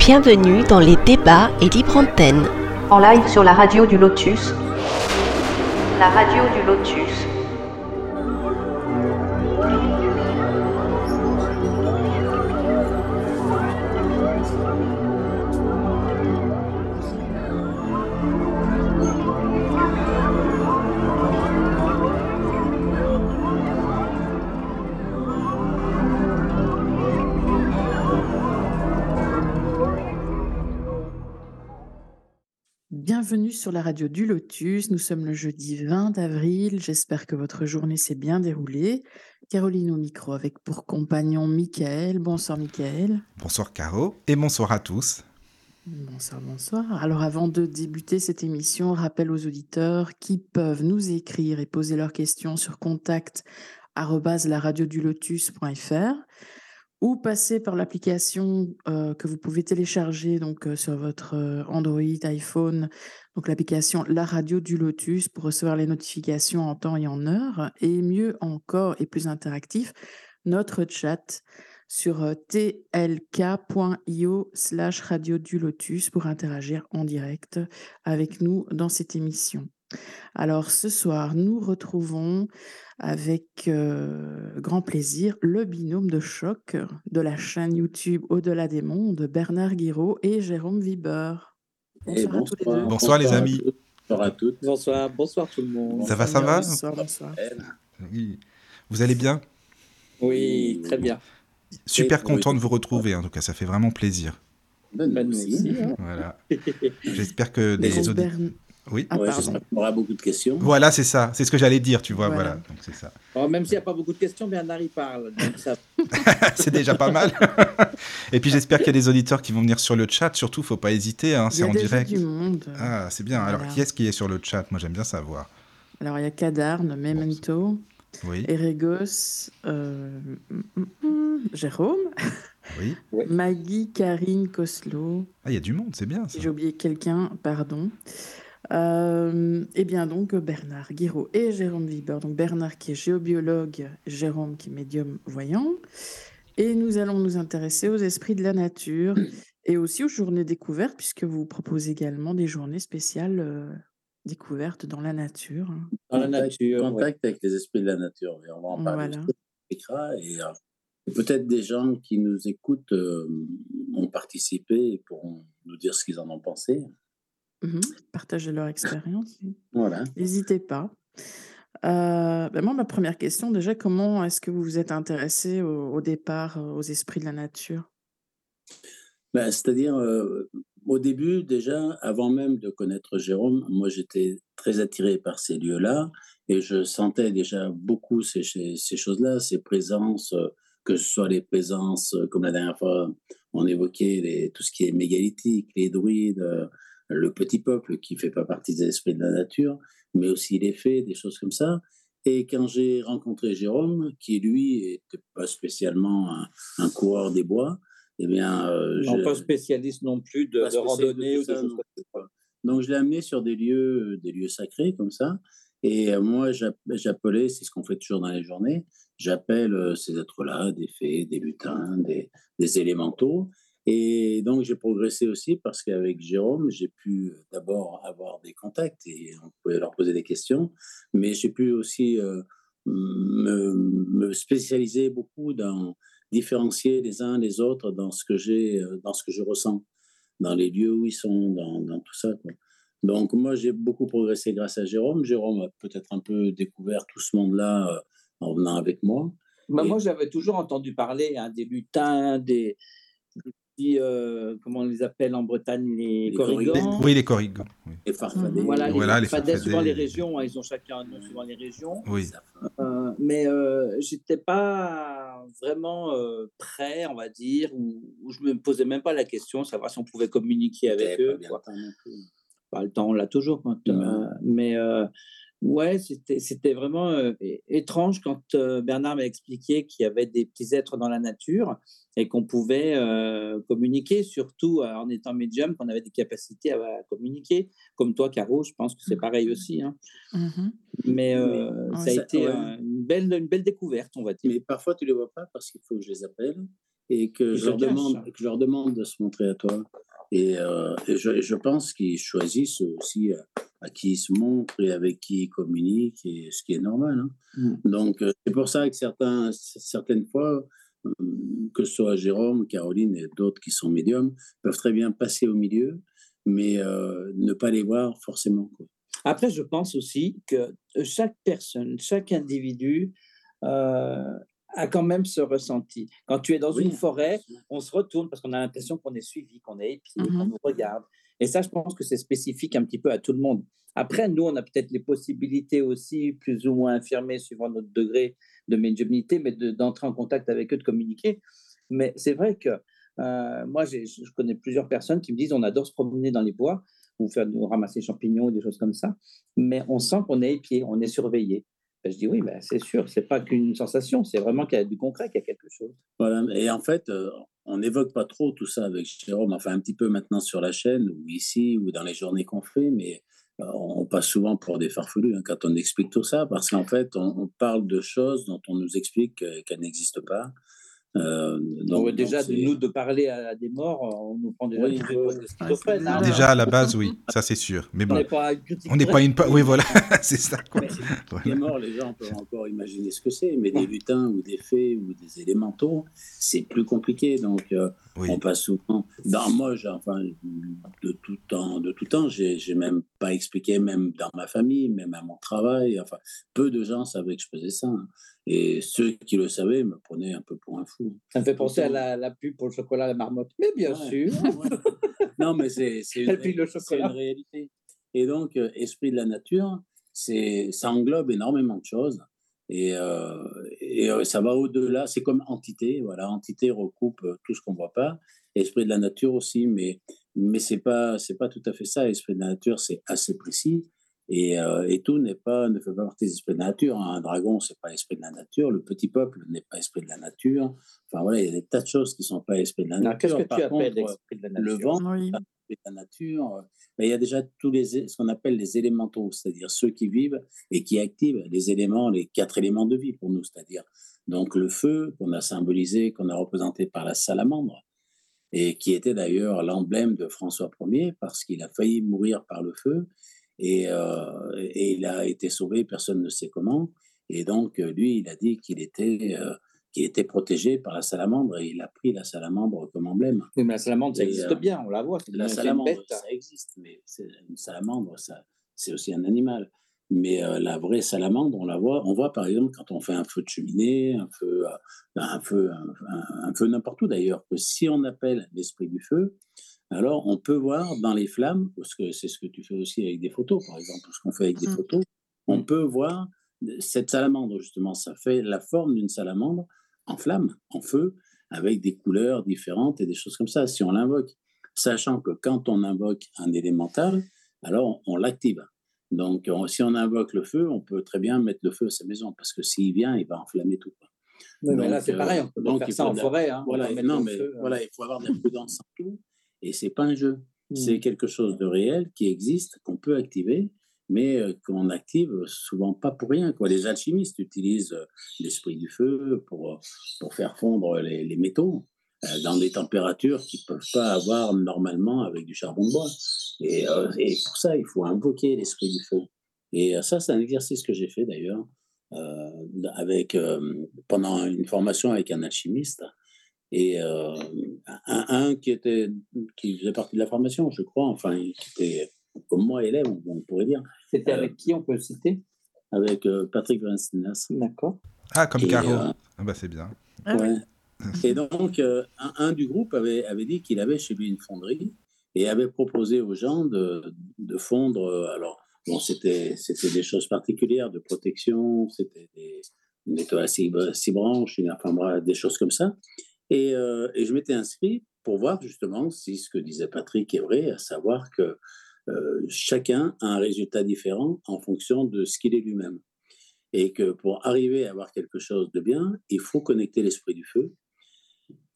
Bienvenue dans les débats et libre antenne. En live sur la radio du Lotus. La radio du Lotus. Bienvenue sur la radio du Lotus. Nous sommes le jeudi 20 avril. J'espère que votre journée s'est bien déroulée. Caroline au micro avec pour compagnon Michael. Bonsoir Michael. Bonsoir Caro et bonsoir à tous. Bonsoir, bonsoir. Alors avant de débuter cette émission, rappel aux auditeurs qui peuvent nous écrire et poser leurs questions sur contact lotus.fr ou passer par l'application euh, que vous pouvez télécharger donc euh, sur votre euh, Android, iPhone, donc l'application La Radio du Lotus pour recevoir les notifications en temps et en heure, et mieux encore et plus interactif, notre chat sur tlk.io slash radio du lotus pour interagir en direct avec nous dans cette émission. Alors ce soir, nous retrouvons avec grand plaisir le binôme de choc de la chaîne YouTube Au-delà des mondes, Bernard Guiraud et Jérôme Viber. Bonsoir, à tous les deux. Bonsoir, les amis. Bonsoir à toutes. Bonsoir, bonsoir tout le monde. Ça va, ça va Bonsoir, bonsoir. Oui. Vous allez bien? Oui, très bien. Super content de vous retrouver, en tout cas, ça fait vraiment plaisir. Ben, aussi. Voilà. J'espère que les auditeurs... Oui. Ah, aura beaucoup de questions. Voilà, c'est ça. C'est ce que j'allais dire, tu vois. Voilà. Donc, c'est ça. même s'il n'y a pas beaucoup de questions, Bernard y parle. Ça... c'est déjà pas mal. Et puis j'espère qu'il y a des auditeurs qui vont venir sur le chat. Surtout, faut pas hésiter. Hein, c'est en direct. Du monde. Ah, c'est bien. Alors, qui est-ce qui est sur le chat? Moi, j'aime bien savoir. Alors, il y a Kadarn, Memento, oui. Erigos, euh, Jérôme. Oui. Maggie, Karine, Koslo. Ah, il y a du monde, c'est bien. J'ai oublié quelqu'un, pardon. Euh, eh bien donc Bernard Guiraud et Jérôme Viber. Donc Bernard qui est géobiologue, Jérôme qui est médium voyant. Et nous allons nous intéresser aux esprits de la nature et aussi aux journées découvertes, puisque vous proposez également des journées spéciales euh, découvertes dans la nature. Dans la nature. Contact avec les esprits de la nature. on va en parler. Voilà. Et, euh, peut-être des gens qui nous écoutent ont participé et pourront nous dire ce qu'ils en ont pensé. Mmh Partager leur expérience. Voilà. N'hésitez pas. Euh, ben moi, ma première question, déjà, comment est-ce que vous vous êtes intéressé au, départ euh, aux esprits de la nature? Ben, C'est-à-dire, euh, au début, déjà, avant même de connaître Jérôme, moi, j'étais très attiré par ces lieux-là et je sentais déjà beaucoup ces, ces choses-là, ces présences, que ce soit les présences, comme la dernière fois, on évoquait les, tout ce qui est mégalithique, les druides le petit peuple qui fait pas partie des esprits de la nature, mais aussi les fées, des choses comme ça. Et quand j'ai rencontré Jérôme, qui lui n'était pas spécialement un, coureur des bois, eh bien, euh, non, pas spécialiste non plus de, randonnée ou de choses Donc je l'ai amené sur des lieux, des lieux sacrés comme ça. Et euh, moi, j'appelais, c'est ce qu'on fait toujours dans les journées, j'appelle euh, ces êtres-là des fées, des lutins, des, des élémentaux. Et donc, j'ai progressé aussi parce qu'avec Jérôme, j'ai pu d'abord avoir des contacts et on pouvait leur poser des questions, mais j'ai pu aussi euh, me, spécialiser beaucoup dans différencier les uns les autres dans ce que j'ai, euh, dans ce que je ressens, dans les lieux où ils sont, dans, dans tout ça. Donc, moi, j'ai beaucoup progressé grâce à Jérôme. Jérôme a peut-être un peu découvert tout ce monde-là euh, en venant avec moi. Bah, Moi, j'avais toujours entendu parler hein, des lutins, des, euh, comment on les appelle en Bretagne, les, corrigans. Oui, les corrigans. Les farfadets. Voilà, les, voilà, farfadets, suivant les régions, hein, ils ont chacun un nom suivant les régions. Oui. Euh, mais euh, j'étais pas vraiment euh, prêt, on va dire, ou, je me posais même pas la question, savoir si on pouvait communiquer avec eux. Pas, pas le temps, on l'a toujours. Quand, mais Ouais, c'était vraiment étrange quand Bernard m'a expliqué qu'il y avait des petits êtres dans la nature et qu'on pouvait communiquer, surtout en étant médium, qu'on avait des capacités à, communiquer. Comme toi, Caro, je pense que c'est pareil aussi. Hein. Mmh Mais ça a été une, belle, une belle découverte, on va dire. Mais parfois, tu ne les vois pas parce qu'il faut que je les appelle. et que je, leur demande, que je leur demande de se montrer à toi. Et, euh, et, je, je, pense qu'ils choisissent aussi à, qui ils se montrent et avec qui ils communiquent, et ce qui est normal. Hein. Mm. Donc, euh, c'est pour ça que certains, certaines fois, euh, que ce soit Jérôme, Caroline et d'autres qui sont médiums, peuvent très bien passer au milieu, mais ne pas les voir forcément. Quoi. Après, je pense aussi que chaque personne, chaque individu a quand même ce ressenti. Quand tu es dans une forêt, on se retourne parce qu'on a l'impression qu'on est suivi, qu'on est épié, qu'on mmh nous regarde. Et ça, je pense que c'est spécifique un petit peu à tout le monde. Après, nous, on a peut-être les possibilités aussi, plus ou moins infirmées, suivant notre degré de médiumnité, mais d'entrer en contact avec eux, de communiquer. Mais c'est vrai que euh, moi, je connais plusieurs personnes qui me disent on adore se promener dans les bois ou faire ou ramasser champignons ou des choses comme ça, mais on sent qu'on est épié, on est surveillé. Je dis oui, ben, c'est sûr, c'est pas qu'une sensation, c'est vraiment qu'il y a du concret, qu'il y a quelque chose. Voilà, et en fait, euh, on n'évoque pas trop tout ça avec Jérôme, enfin un petit peu maintenant sur la chaîne, ou ici, ou dans les journées qu'on fait, mais euh, on passe souvent pour des farfelus hein, quand on explique tout ça, parce qu'en fait, on, parle de choses dont on nous explique qu'elles n'existent pas. Euh, donc, déjà, de nous de parler à des morts, on nous prend déjà oui, hein. Déjà à la base, oui, ça c'est sûr. Mais bon, on n'est pas, une. Oui, voilà, c'est ça. Quoi. Les morts, les gens peuvent encore imaginer ce que c'est, mais des lutins ou des fées ou des élémentaux, c'est plus compliqué. Donc, euh, on passe souvent. Dans moi, enfin, de tout temps, de tout temps, j'ai même pas expliqué, même dans ma famille, même à mon travail. Enfin, peu de gens savaient que je faisais ça. Hein. Et ceux qui le savaient me prenaient un peu pour un fou. Ça me fait penser à la, pub pour le chocolat, la marmotte. Mais bien sûr. non, mais c'est une, une, réalité. Et donc, euh, esprit de la nature, ça englobe énormément de choses. Et, euh, et euh, ça va au-delà. C'est comme entité. Voilà, entité recoupe tout ce qu'on ne voit pas. Esprit de la nature aussi, mais, mais ce n'est pas, pas tout à fait ça. Esprit de la nature, c'est assez précis. Et, euh, et, tout n'est pas, ne fait pas partie des esprits de la nature. Hein. Un dragon, c'est pas l'esprit de la nature. Le petit peuple n'est pas esprit de la nature. Enfin voilà, il y a des tas de choses qui sont pas esprit de la nature. Qu'est-ce que tu appelles l'esprit de la nature? Le vent, oui. de la nature. Mais il y a déjà tous les, ce qu'on appelle les élémentaux, c'est-à-dire ceux qui vivent et qui activent les éléments, les quatre éléments de vie pour nous, c'est-à-dire donc le feu qu'on a symbolisé, qu'on a représenté par la salamandre et qui était d'ailleurs l'emblème de François Ier parce qu'il a failli mourir par le feu euh, et, il a été sauvé, personne ne sait comment. Et donc, euh, lui, il a dit qu'il était, euh, était protégé par la salamandre et il a pris la salamandre comme emblème. mais la salamandre, ça existe bien, on la voit. La salamandre, ça existe, mais une salamandre, ça, c'est aussi un animal. Mais la vraie salamandre, on la voit. On voit par exemple quand on fait un feu de cheminée, un feu, un feu, un feu n'importe où d'ailleurs, que si on appelle l'esprit du feu, alors on peut voir dans les flammes, parce que c'est ce que tu fais aussi avec des photos, par exemple, ce qu'on fait avec des mmh. photos, on peut voir cette salamandre, justement, ça fait la forme d'une salamandre en flamme, en feu, avec des couleurs différentes et des choses comme ça, si on l'invoque. Sachant que quand on invoque un élémental, alors on, l'active. Donc, si on invoque le feu, on peut très bien mettre le feu à sa maison, parce que s'il vient, il va enflammer tout. mais là, c'est pareil, on peut donc, faire ça en forêt. Hein, voilà, non, mais euh. voilà, il faut avoir de la prudence en tout. Et c'est pas un jeu. C'est mmh. quelque chose de réel qui existe, qu'on peut activer, mais euh, qu'on active souvent pas pour rien. Quoi. Les alchimistes utilisent euh, l'esprit du feu pour, euh, pour faire fondre les, métaux dans des températures qu'ils ne peuvent pas avoir normalement avec du charbon de bois. Et, et pour ça, il faut invoquer l'esprit du feu. Et ça, c'est un exercice que j'ai fait d'ailleurs avec, pendant une formation avec un alchimiste et euh, un, qui, était, qui faisait partie de la formation, je crois, enfin, qui était comme moi élève, on pourrait dire. C'était avec euh, qui on peut le citer? Avec euh, Patrick Vincennes. D'accord. Ah, comme Caro. ah bah c'est bien. Ah ouais. Et donc, un, du groupe avait, avait dit qu'il avait chez lui une fonderie et avait proposé aux gens de, de fondre. Alors, bon, c'était des choses particulières de protection, c'était des, des toiles à six, branches, enfin, des choses comme ça. Euh, et, je m'étais inscrit pour voir justement si ce que disait Patrick est vrai, à savoir que euh, chacun a un résultat différent en fonction de ce qu'il est lui-même. Et que pour arriver à avoir quelque chose de bien, il faut connecter l'esprit du feu.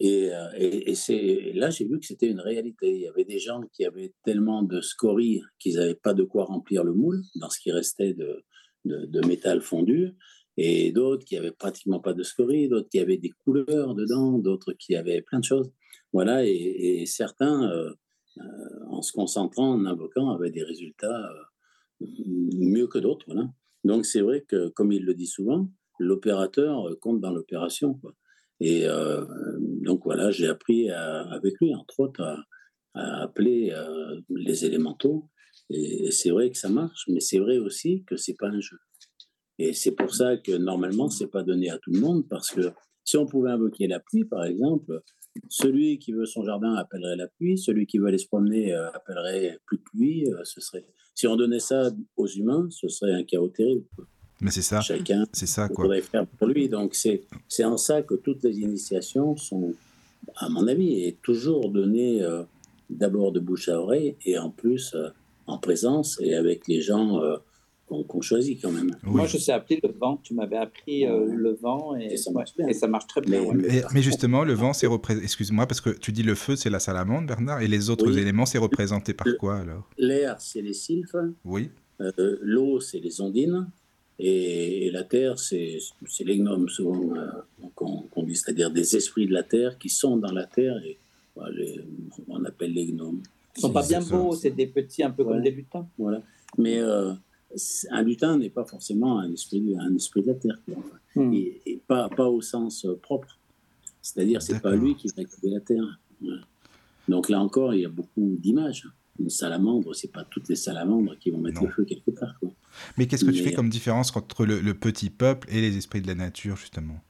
Et, euh, là, j'ai vu que c'était une réalité. Il y avait des gens qui avaient tellement de scories qu'ils n'avaient pas de quoi remplir le moule dans ce qui restait de métal fondu. Et d'autres qui avaient pratiquement pas de scories, d'autres qui avaient des couleurs dedans, d'autres qui avaient plein de choses. Voilà, et, certains, euh, euh, en se concentrant, en invoquant, avaient des résultats euh, mieux que d'autres. Voilà. Donc c'est vrai que, comme il le dit souvent, l'opérateur compte dans l'opération. Et donc voilà, j'ai appris avec lui, entre autres, à, appeler les élémentaux. Et, et c'est vrai que ça marche, mais c'est vrai aussi que c'est pas un jeu. Et c'est pour ça que normalement, c'est pas donné à tout le monde, parce que si on pouvait invoquer la pluie, par exemple, celui qui veut son jardin appellerait la pluie, celui qui veut aller se promener euh, appellerait plus de pluie. Euh, ce serait... Si on donnait ça aux humains, ce serait un chaos terrible. Mais c'est ça. Chacun c'est ça, quoi. pourrait faire pour lui. Donc c'est en ça que toutes les initiations sont, à mon avis, est toujours données euh, d'abord de bouche à oreille et en plus en présence et avec les gens qu'on choisit quand même. Moi, je sais appeler le vent. Tu m'avais appris euh, le vent et, ça marche bien. Et ça marche très bien. Mais, justement, le vent, c'est représenté. Excuse-moi, parce que tu dis le feu, c'est la salamandre, Bernard, et les autres éléments, c'est représenté par quoi alors? L'air, c'est les sylphes. Oui. Euh, l'eau, c'est les ondines. Et, la terre, c'est les gnomes, souvent, euh, qu'on dit, c'est-à-dire des esprits de la terre qui sont dans la terre et on appelle les gnomes. Ils sont pas bien beaux, c'est des petits, un peu comme des lutins. Voilà. Mais un lutin n'est pas forcément un esprit, un esprit de la terre, hmm. et, pas, pas au sens euh, propre. C'est-à-dire, c'est pas lui qui va créer la terre. Donc là encore, il y a beaucoup d'images. Une salamandre, c'est pas toutes les salamandres qui vont mettre le feu quelque part. Mais qu'est-ce que tu fais comme différence entre le, petit peuple et les esprits de la nature, justement?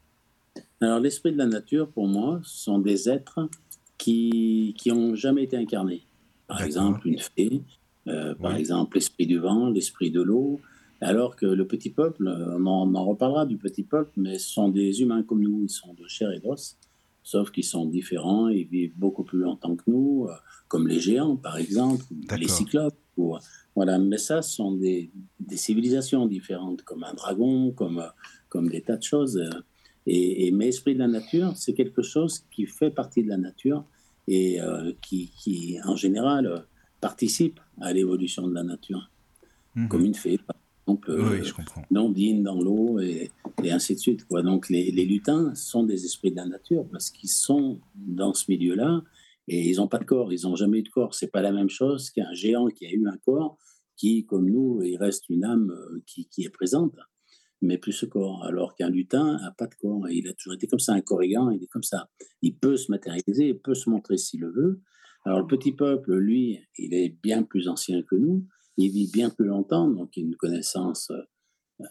Alors, l'esprit de la nature, pour moi, sont des êtres qui n'ont jamais été incarnés. Par exemple, une fée, euh, par exemple l'esprit du vent, l'esprit de l'eau, alors que le petit peuple, on en, reparlera du petit peuple, mais ce sont des humains comme nous, ils sont de chair et d'os, sauf qu'ils sont différents, ils vivent beaucoup plus longtemps que nous, euh, comme les géants par exemple, les cyclopes. voilà, mais ça, ce sont des, civilisations différentes, comme un dragon, comme, comme des tas de choses. Et, et mais esprit de la nature, c'est quelque chose qui fait partie de la nature et euh, qui, qui, en général, participe à l'évolution de la nature, mhm. comme une fée, par exemple, oui, je comprends. Nandine dans l'eau et, et, ainsi de suite. Quoi. Donc les, les, lutins sont des esprits de la nature parce qu'ils sont dans ce milieu-là et ils n'ont pas de corps, ils n'ont jamais eu de corps. C'est pas la même chose qu'un géant qui a eu un corps qui, comme nous, il reste une âme euh, qui, qui est présente, mais plus ce corps. Alors qu'un lutin n'a pas de corps. il a toujours été comme ça, un corrigan, il est comme ça. Il peut se matérialiser, il peut se montrer s'il le veut, alors le petit peuple, lui, il est bien plus ancien que nous, il vit bien plus longtemps, donc il a une connaissance euh,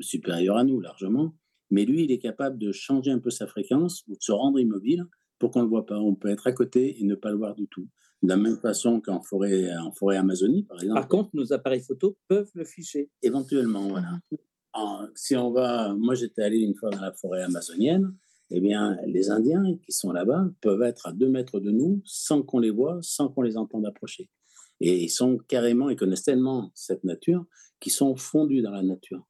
supérieure à nous largement, mais lui, il est capable de changer un peu sa fréquence ou de se rendre immobile pour qu'on ne le voit pas. On peut être à côté et ne pas le voir du tout. De la même façon qu'en forêt, en forêt Amazonie, par exemple. Par contre, nos appareils photo peuvent le ficher. Éventuellement, voilà. si on va, moi j'étais allé une fois dans la forêt amazonienne, eh bien, les Indiens qui sont là-bas peuvent être à deux mètres de nous sans qu'on les voit, sans qu'on les entende approcher. Et ils sont carrément, ils connaissent tellement cette nature qu'ils sont fondus dans la nature.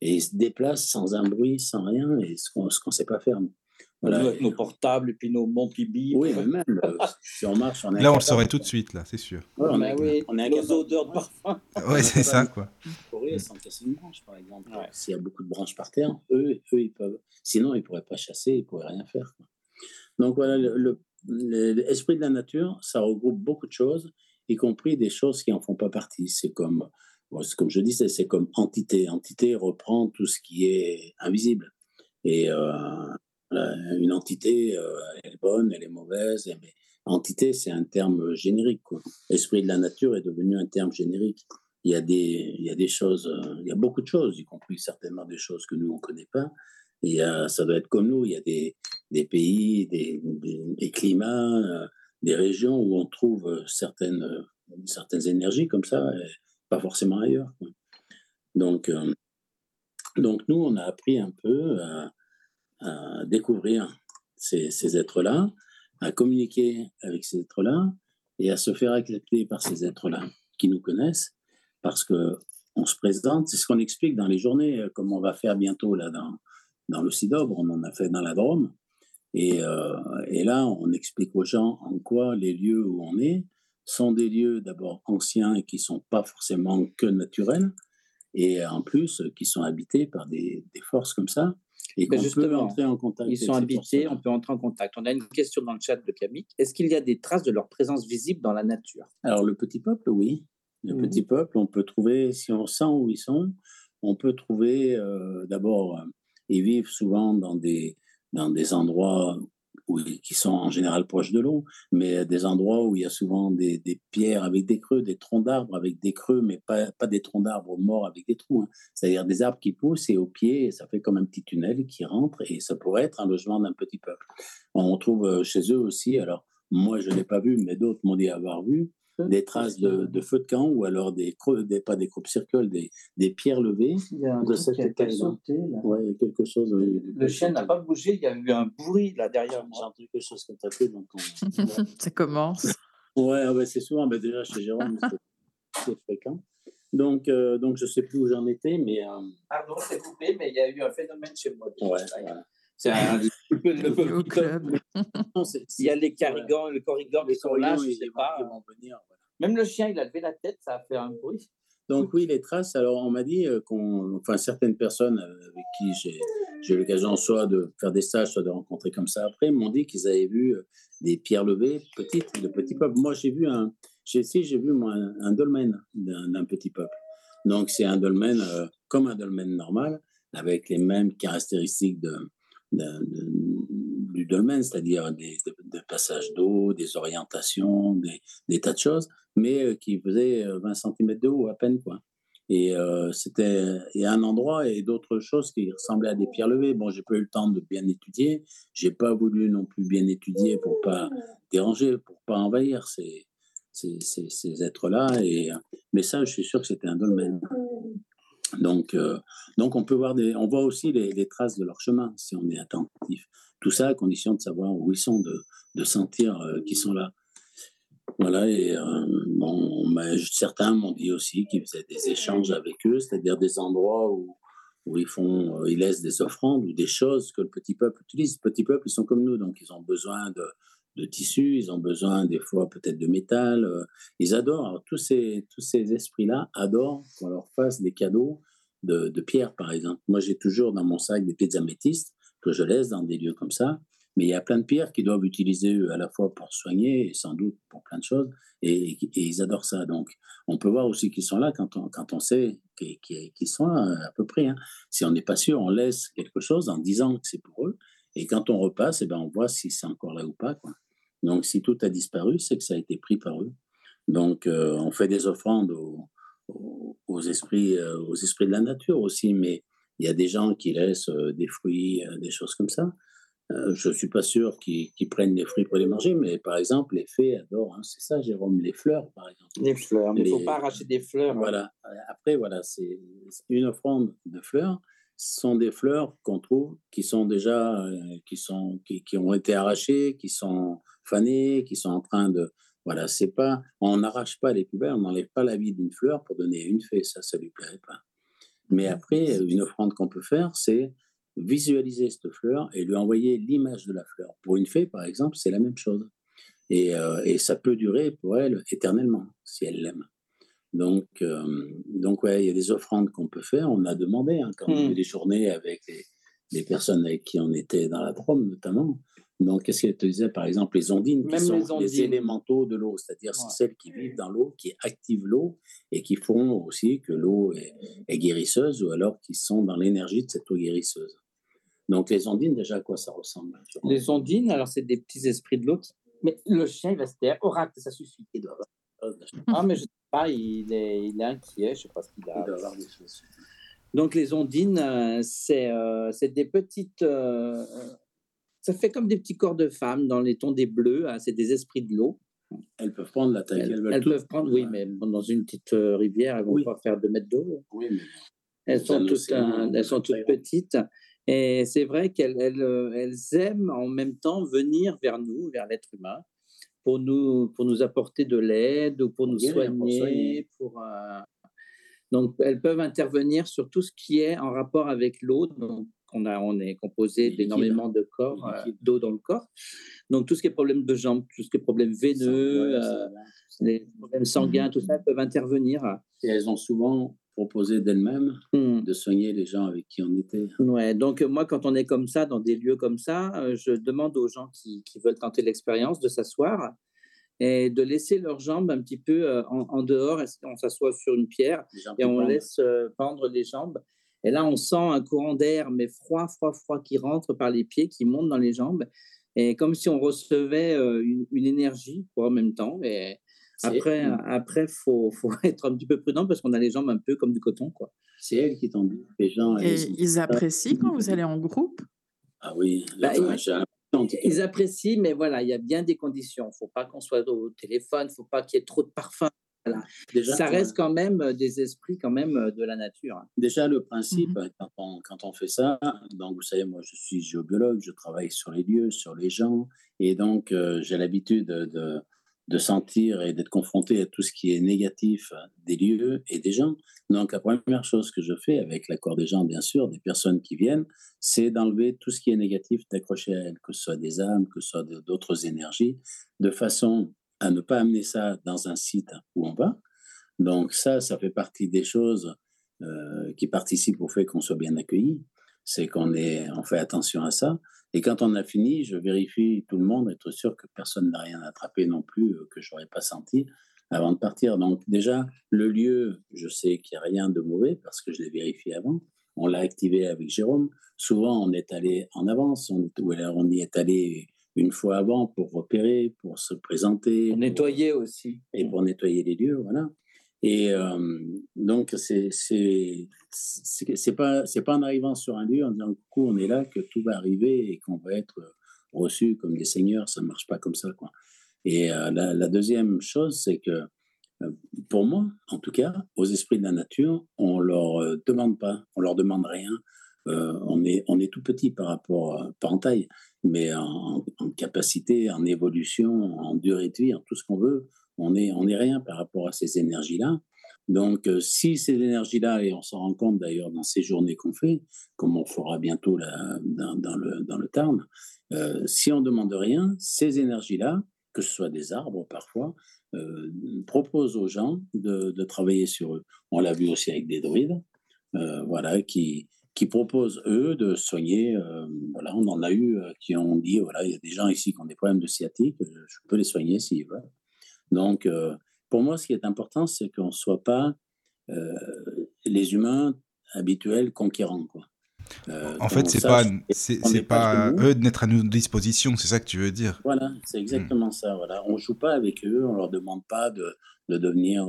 Et ils se déplacent sans un bruit, sans rien, et ce qu'on ne sait pas faire. Voilà. Avec nos portables et puis nos Montpibi. Oui, même. Euh, si on marche, on Là, on le saurait tout de suite, là, c'est sûr. on, a, oui, on a nos odeurs de parfum. Oui, c'est ça, quoi. Courir sans casser une branche, par exemple. S'il y a beaucoup de branches par terre, eux, eux ils peuvent. Sinon, ils ne pourraient pas chasser, ils ne pourraient rien faire. Quoi. Donc voilà, l'esprit de la nature, ça regroupe beaucoup de choses, y compris des choses qui n'en font pas partie. C'est comme, comme je disais, c'est comme entité. Entité reprend tout ce qui est invisible. Et euh, une entité, euh, elle est bonne, elle est mauvaise. Mais entité, c'est un terme générique. Quoi. Esprit de la nature est devenu un terme générique. Il y a des, il y a des choses, euh, il y a beaucoup de choses, y compris certainement des choses que nous, on ne connaît pas. Et ça doit être comme nous, il y a des, des pays, des, des, climats, euh, des régions où on trouve certaines, certaines énergies comme ça, pas forcément ailleurs. Donc, donc nous, on a appris un peu à, à découvrir ces, êtres-là, à communiquer avec ces êtres-là et à se faire accepter par ces êtres-là qui nous connaissent parce que on se présente, c'est ce qu'on explique dans les journées, euh, comme on va faire bientôt là dans, dans le Sidobre, on en a fait dans la Drôme. Et, euh, et, là, on explique aux gens en quoi les lieux où on est sont des lieux d'abord anciens et qui sont pas forcément que naturels, et en plus qui sont habités par des forces comme ça. Et Ben, justement, entrer en contact. Ils sont habités, on peut entrer en contact. On a une question dans le chat de Camille. Est-ce qu'il y a des traces de leur présence visible dans la nature? Alors, le petit peuple, oui. Le Mhm. petit peuple, on peut trouver, si on sent où ils sont, on peut trouver, euh, d'abord, euh, ils vivent souvent dans des, dans des endroits qui sont en général proches de l'eau, mais des endroits où il y a souvent des, des pierres avec des creux, des troncs d'arbres avec des creux, mais pas, pas des troncs d'arbres morts avec des trous. hein. C'est-à-dire des arbres qui poussent et au pied, ça fait comme un petit tunnel qui rentre et ça pourrait être un logement d'un petit peuple. On trouve euh, chez eux aussi, alors moi je ne l'ai pas vu, mais d'autres m'ont dit avoir vu, des traces de, de feu de camp ou alors des creux, des, pas des des, des pierres levées. Il y a un De truc cette là. Ouais, quelque chose. oui, Le chien n'a pas bougé, il y a eu un bruit là derrière J'ai entendu quelque chose qui a tapé, donc on- Ça commence. Ouais, ouais, c'est souvent, ben déjà chez Jérôme, c'est- c'est fréquent. Donc, euh, donc je ne sais plus où j'en étais, mais euh, Ah non, c'est coupé, mais il y a eu un phénomène chez moi. ouais, voilà. C'est un le- club. C'est- Il y a les ouais. carigans, le corrigan qui Les sont là, je sais pas. ils vont venir, voilà. Même le chien, il a levé la tête, ça a fait un bruit. Donc oui, les traces. Alors on m'a dit euh, qu'on, enfin certaines personnes euh, avec qui j'ai, eu l'occasion soit de faire des stages, soit de rencontrer comme ça après, m'ont dit qu'ils avaient vu euh, des pierres levées petites, de petits peuples. Moi j'ai vu un, j'ai si j'ai vu moi un, un dolmen d'un, petit peuple. Donc c'est un dolmen euh, comme un dolmen normal, avec les mêmes caractéristiques de- du dolmen, c'est-à-dire des, de, de passages d'eau, des orientations, des, tas de choses mais euh, qui faisait euh, 20 cm de haut à peine. Quoi. Et euh, c'était il y a un endroit et d'autres choses qui ressemblaient à des pierres levées. Bon, j'ai pas eu le temps de bien étudier. J'ai pas voulu non plus bien étudier pour pas déranger, pour pas envahir ces, ces, ces, ces êtres-là. Et, mais ça, je suis sûr que c'était un dolmen. Donc, euh, donc on peut voir des, on voit aussi les, traces de leur chemin si on est attentif. Tout ça à condition de savoir où ils sont, de, de sentir euh, qu'ils sont là. Voilà, et euh, bon, certains m'ont dit aussi qu'ils faisaient des échanges avec eux, c'est-à-dire des endroits où, où ils, font, euh, ils laissent des offrandes ou des choses que le petit peuple utilise. Le petit peuple, ils sont comme nous, donc ils ont besoin de, de tissus, ils ont besoin des fois peut-être de métal. euh, ils adorent, tous ces, tous ces esprits-là adorent qu'on leur fasse des cadeaux de, de pierre, par exemple. Moi, j'ai toujours dans mon sac des petites améthystes que je laisse dans des lieux comme ça. Mais il y a plein de pierres qu'ils doivent utiliser à la fois pour soigner et sans doute pour plein de choses. Et, ils adorent ça. Donc, on peut voir aussi qu'ils sont là quand on, quand on sait qu'ils sont là à peu près. hein. Si on n'est pas sûr, on laisse quelque chose en disant que c'est pour eux. Et quand on repasse, eh ben, on voit si c'est encore là ou pas. Quoi. Donc, si tout a disparu, c'est que ça a été pris par eux. Donc, euh, on fait des offrandes aux, aux, aux esprits, euh, aux esprits de la nature aussi. Mais il y a des gens qui laissent euh, des fruits, des choses comme ça. Je ne suis pas sûr qu'ils prennent les fruits pour les manger, mais par exemple, les fées adorent, hein, c'est ça, Jérôme, les fleurs, par exemple. Les fleurs, mais il ne faut pas arracher des fleurs. hein. Voilà. Après, voilà, c'est une offrande de fleurs. Ce sont des fleurs qu'on trouve qui sont déjà, euh, qui sont, qui, qui ont été arrachées, qui sont fanées, qui sont en train de, voilà, c'est pas, on n'arrache pas les plus belles, on n'enlève pas la vie d'une fleur pour donner à une fée, ça, ça lui plairait pas. Mais après, une offrande qu'on peut faire, c'est visualiser cette fleur et lui envoyer l'image de la fleur. Pour une fée, par exemple, c'est la même chose. Et, euh, et ça peut durer pour elle éternellement, si elle l'aime. Donc, euh, donc ouais, il y a des offrandes qu'on peut faire. On a demandé, hein, quand on a Mm. eu des journées avec les, les personnes avec qui on était dans la Drôme, notamment. Donc, qu'est-ce qu'elle te disait, par exemple, les ondines, qui Même sont les les, ondines. élémentaux de l'eau, c'est-à-dire Ouais. celles qui vivent dans l'eau, qui activent l'eau et qui font aussi que l'eau est, est guérisseuse ou alors qui sont dans l'énergie de cette eau guérisseuse. Donc, les ondines, déjà, à quoi ça ressemble Les ondines, alors c'est des petits esprits de l'eau. qui- Mais le chien, il va se taire. Oracle, ça suffit. Il doit avoir, Ah, mais je sais pas, il est, il est inquiet, je sais pas ce qu'il il a. doit avoir des choses. Donc les ondines, euh, c'est euh, des petites. euh, ça fait comme des petits corps de femmes dans les tons des bleus. hein, c'est des esprits de l'eau. Elles peuvent prendre la taille Elles, qu'elles veulent. elles peuvent prendre, oui, Ouais. mais dans une petite euh, rivière, elles vont Oui. pas faire deux mètres d'eau. Oui, mais Elles sont toutes, elles sont toutes petites. Et c'est vrai qu'elles elles, elles aiment en même temps venir vers nous, vers l'être humain, pour nous, pour nous apporter de l'aide ou pour nous pour soigner. Pour, euh, Donc, elles peuvent intervenir sur tout ce qui est en rapport avec l'eau. Donc, on, a, on est composé d'énormément de corps, euh, d'eau dans le corps. Donc, tout ce qui est problème de jambes, tout ce qui est problème veineux, euh, les problèmes sanguins, tout ça, elles peuvent intervenir. Et elles ont souvent proposer d'elle-même mmh. de soigner les gens avec qui on était. Ouais, donc moi, quand on est comme ça, dans des lieux comme ça, je demande aux gens qui, qui veulent tenter l'expérience de s'asseoir et de laisser leurs jambes un petit peu en, dehors. On s'assoit sur une pierre et on laisse pendre les jambes. Et là, on sent un courant d'air, mais froid, froid, froid, qui rentre par les pieds, qui monte dans les jambes. Et comme si on recevait une, une énergie en même temps. Et après, après, faut, faut être un petit peu prudent parce qu'on a les jambes un peu comme du coton, quoi. C'est elle qui t'en dit. Les gens. Et ils apprécient quand vous allez en groupe? Ah oui. Bah, ils, apprécient, mais voilà, il y a bien des conditions. Il ne faut pas qu'on soit au téléphone, il ne faut pas qu'il y ait trop de parfum. Déjà, ça reste quand même euh, des esprits quand même euh, de la nature. Déjà, le principe, mmh quand, on, quand, on, fait ça, donc vous savez, moi je suis géobiologue, je travaille sur les lieux, sur les gens, et donc euh, j'ai l'habitude de, de sentir et d'être confronté à tout ce qui est négatif des lieux et des gens. Donc la première chose que je fais, avec l'accord des gens bien sûr, des personnes qui viennent, c'est d'enlever tout ce qui est négatif, d'accrocher à elles, que ce soit des âmes, que ce soit d'autres énergies, de façon à ne pas amener ça dans un site où on va. Donc ça, ça fait partie des choses euh, qui participent au fait qu'on soit bien accueilli. C'est qu'on on fait attention à ça. Et quand on a fini, je vérifie tout le monde, être sûr que personne n'a rien attrapé non plus, euh, que j'aurais pas senti avant de partir. Donc déjà, le lieu, je sais qu'il n'y a rien de mauvais parce que je l'ai vérifié avant. On l'a activé avec Jérôme. Souvent, on est allé en avance, on, on y est allé une fois avant pour repérer, pour se présenter. Pour nettoyer aussi. Et pour nettoyer les lieux, voilà. Et euh, donc, c'est c'est pas pas en arrivant sur un lieu en disant coucou, on est là que tout va arriver et qu'on va être reçu comme des seigneurs. Ça marche pas comme ça, quoi. Et euh, la, deuxième chose, c'est que euh, pour moi, en tout cas, aux esprits de la nature, on leur demande pas, on leur demande rien. on est on est tout petit par rapport, pas en taille, mais en capacité, en évolution, en durée de vie, en tout ce qu'on veut on n'est on est rien par rapport à ces énergies-là. Donc, euh, si ces énergies-là, et on s'en rend compte d'ailleurs dans ces journées qu'on fait, comme on fera bientôt là, dans, le, dans le Tarn, euh, si on ne demande rien, ces énergies-là, que ce soit des arbres parfois, euh, proposent aux gens de, de, travailler sur eux. On l'a vu aussi avec des druides, voilà, qui, qui proposent eux de soigner. voilà, on en a eu qui ont dit voilà, il y a des gens ici qui ont des problèmes de sciatique, je peux les soigner s'ils veulent. Donc, euh, pour moi, ce qui est important, c'est qu'on ne soit pas euh, les humains habituels conquérants. Quoi. Euh, en fait, c'est pas, c'est pas eux de mettre à nos dispositions, c'est ça que tu veux dire. Voilà, c'est exactement ça. Voilà, on joue pas avec eux, on leur demande pas de, de devenir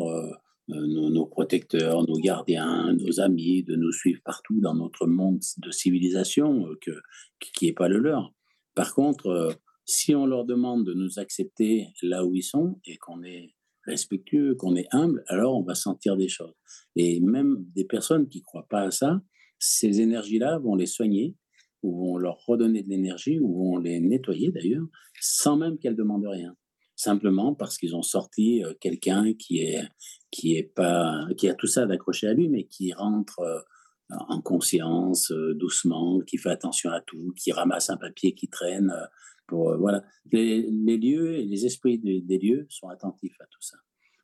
nos, protecteurs, nos gardiens, nos amis, de nous suivre partout dans notre monde de civilisation que, qui n'est pas le leur. Par contre, si on leur demande de nous accepter là où ils sont et qu'on est respectueux, qu'on est humble, alors on va sentir des choses. Et même des personnes qui ne croient pas à ça, ces énergies-là vont les soigner ou vont leur redonner de l'énergie ou vont les nettoyer d'ailleurs, sans même qu'elles demandent rien. Simplement parce qu'ils ont sorti euh, quelqu'un qui est qui est pas qui a tout ça d'accroché à lui, mais qui rentre euh, en conscience euh, doucement, qui fait attention à tout, qui ramasse un papier qui traîne euh, voilà, les, lieux et les esprits des, lieux sont attentifs à tout ça.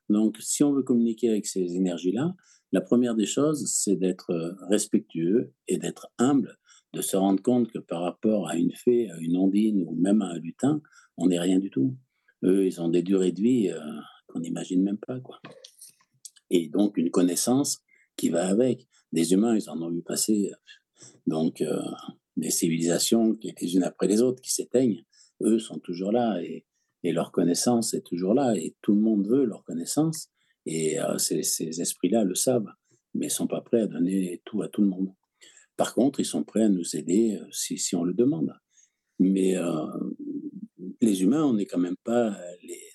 Donc, si on veut communiquer avec ces énergies-là, la première des choses, c'est d'être euh, respectueux et d'être humble, de se rendre compte que par rapport à une fée, à une ondine ou même à un lutin, on n'est rien du tout. Eux, ils ont des durées de vie euh, qu'on n'imagine même pas, quoi. Et donc une connaissance qui va avec. Des humains, ils en ont vu passer. Donc des civilisations les unes après les autres qui s'éteignent eux sont toujours là et, leur connaissance est toujours là et tout le monde veut leur connaissance et euh, ces, esprits-là le savent, mais ils sont pas prêts à donner tout à tout le monde. Par contre, ils sont prêts à nous aider euh, si, on le demande. Mais euh, les humains, on n'est quand même pas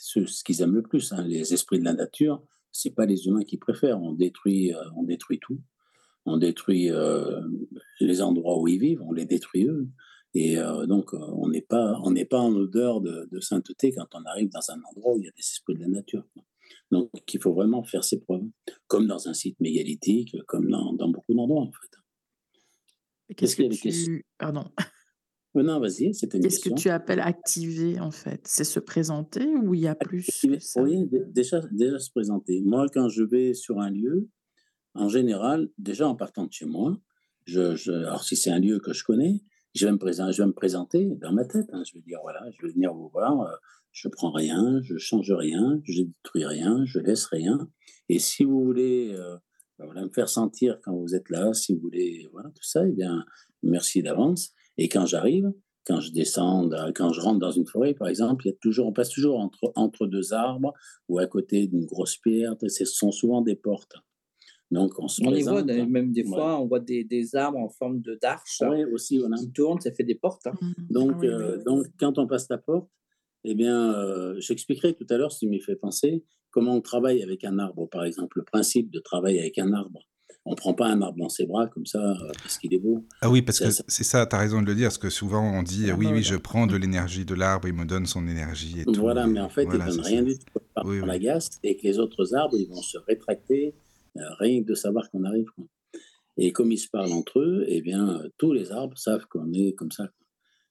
ceux, ce qu'ils aiment le plus. Hein. les esprits de la nature, c'est pas les humains qui préfèrent. On détruit, on détruit tout. On détruit les endroits où ils vivent, on les détruit eux. Et euh, donc, euh, on n'est pas, on n'est pas en odeur de, sainteté quand on arrive dans un endroit où il y a des esprits de la nature. Donc, il faut vraiment faire ses preuves, comme dans un site mégalithique, comme dans, beaucoup d'endroits, en fait. Qu'est-ce que tu... Pardon. non, vas-y, c'était une Qu'est-ce que tu appelles activer, en fait? C'est se présenter ou il y a plus Oui, déjà, déjà se présenter. Moi, quand je vais sur un lieu, en général, déjà en partant de chez moi, alors si c'est un lieu que je connais, je vais me, présenter, dans ma tête. Hein. je vais dire voilà, je vais venir vous voir, euh, je prends rien, je change rien, je détruis rien, je laisse rien. Et si vous voulez euh, ben me faire sentir quand vous êtes là, si vous voulez, voilà, tout ça, eh bien, merci d'avance. Et quand j'arrive, quand je descends, quand je rentre dans une forêt, par exemple, il y a toujours, on passe toujours entre, entre deux arbres ou à côté d'une grosse pierre. Ce sont souvent des portes. Donc, on se les voit, même des fois, on voit des, des, arbres en forme de d'arche oui, aussi, on qui tournent, ça fait des portes. Hein. Mmh. Donc, ah euh, donc, quand on passe la porte, eh bien, euh, j'expliquerai tout à l'heure, si tu m'y fais penser, comment on travaille avec un arbre, par exemple, le principe de travailler avec un arbre. On ne prend pas un arbre dans ses bras comme ça euh, parce qu'il est beau. Ah oui, parce que c'est ça, tu as raison de le dire, parce que souvent on dit ah oui, oui, je prends de l'énergie de l'arbre, il me donne son énergie et tout. Voilà, mais en fait, il ne donne rien du tout. Oui, la gasse et que les autres arbres, ils vont se rétracter, euh, rien que de savoir qu'on arrive. Et comme ils se parlent entre eux, eh bien, tous les arbres savent qu'on est comme ça.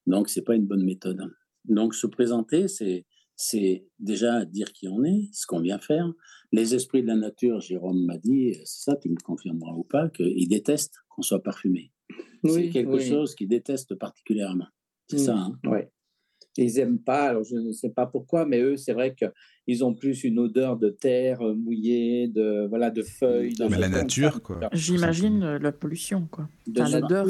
Donc, ce n'est pas une bonne méthode. Donc, se présenter, c'est c'est déjà dire qui on est, ce qu'on vient faire. Les esprits de la nature, Jérôme m'a dit, c'est ça, tu me confirmeras ou pas, qu'ils détestent qu'on soit parfumé. c'est quelque chose qu'ils détestent particulièrement. C'est ça. Hein. Ils n'aiment pas, alors je ne sais pas pourquoi, mais eux, c'est vrai qu'ils ont plus une odeur de terre euh, mouillée, de, voilà, de feuilles. mais la nature, quoi. J'imagine euh, la pollution, quoi. l'odeur.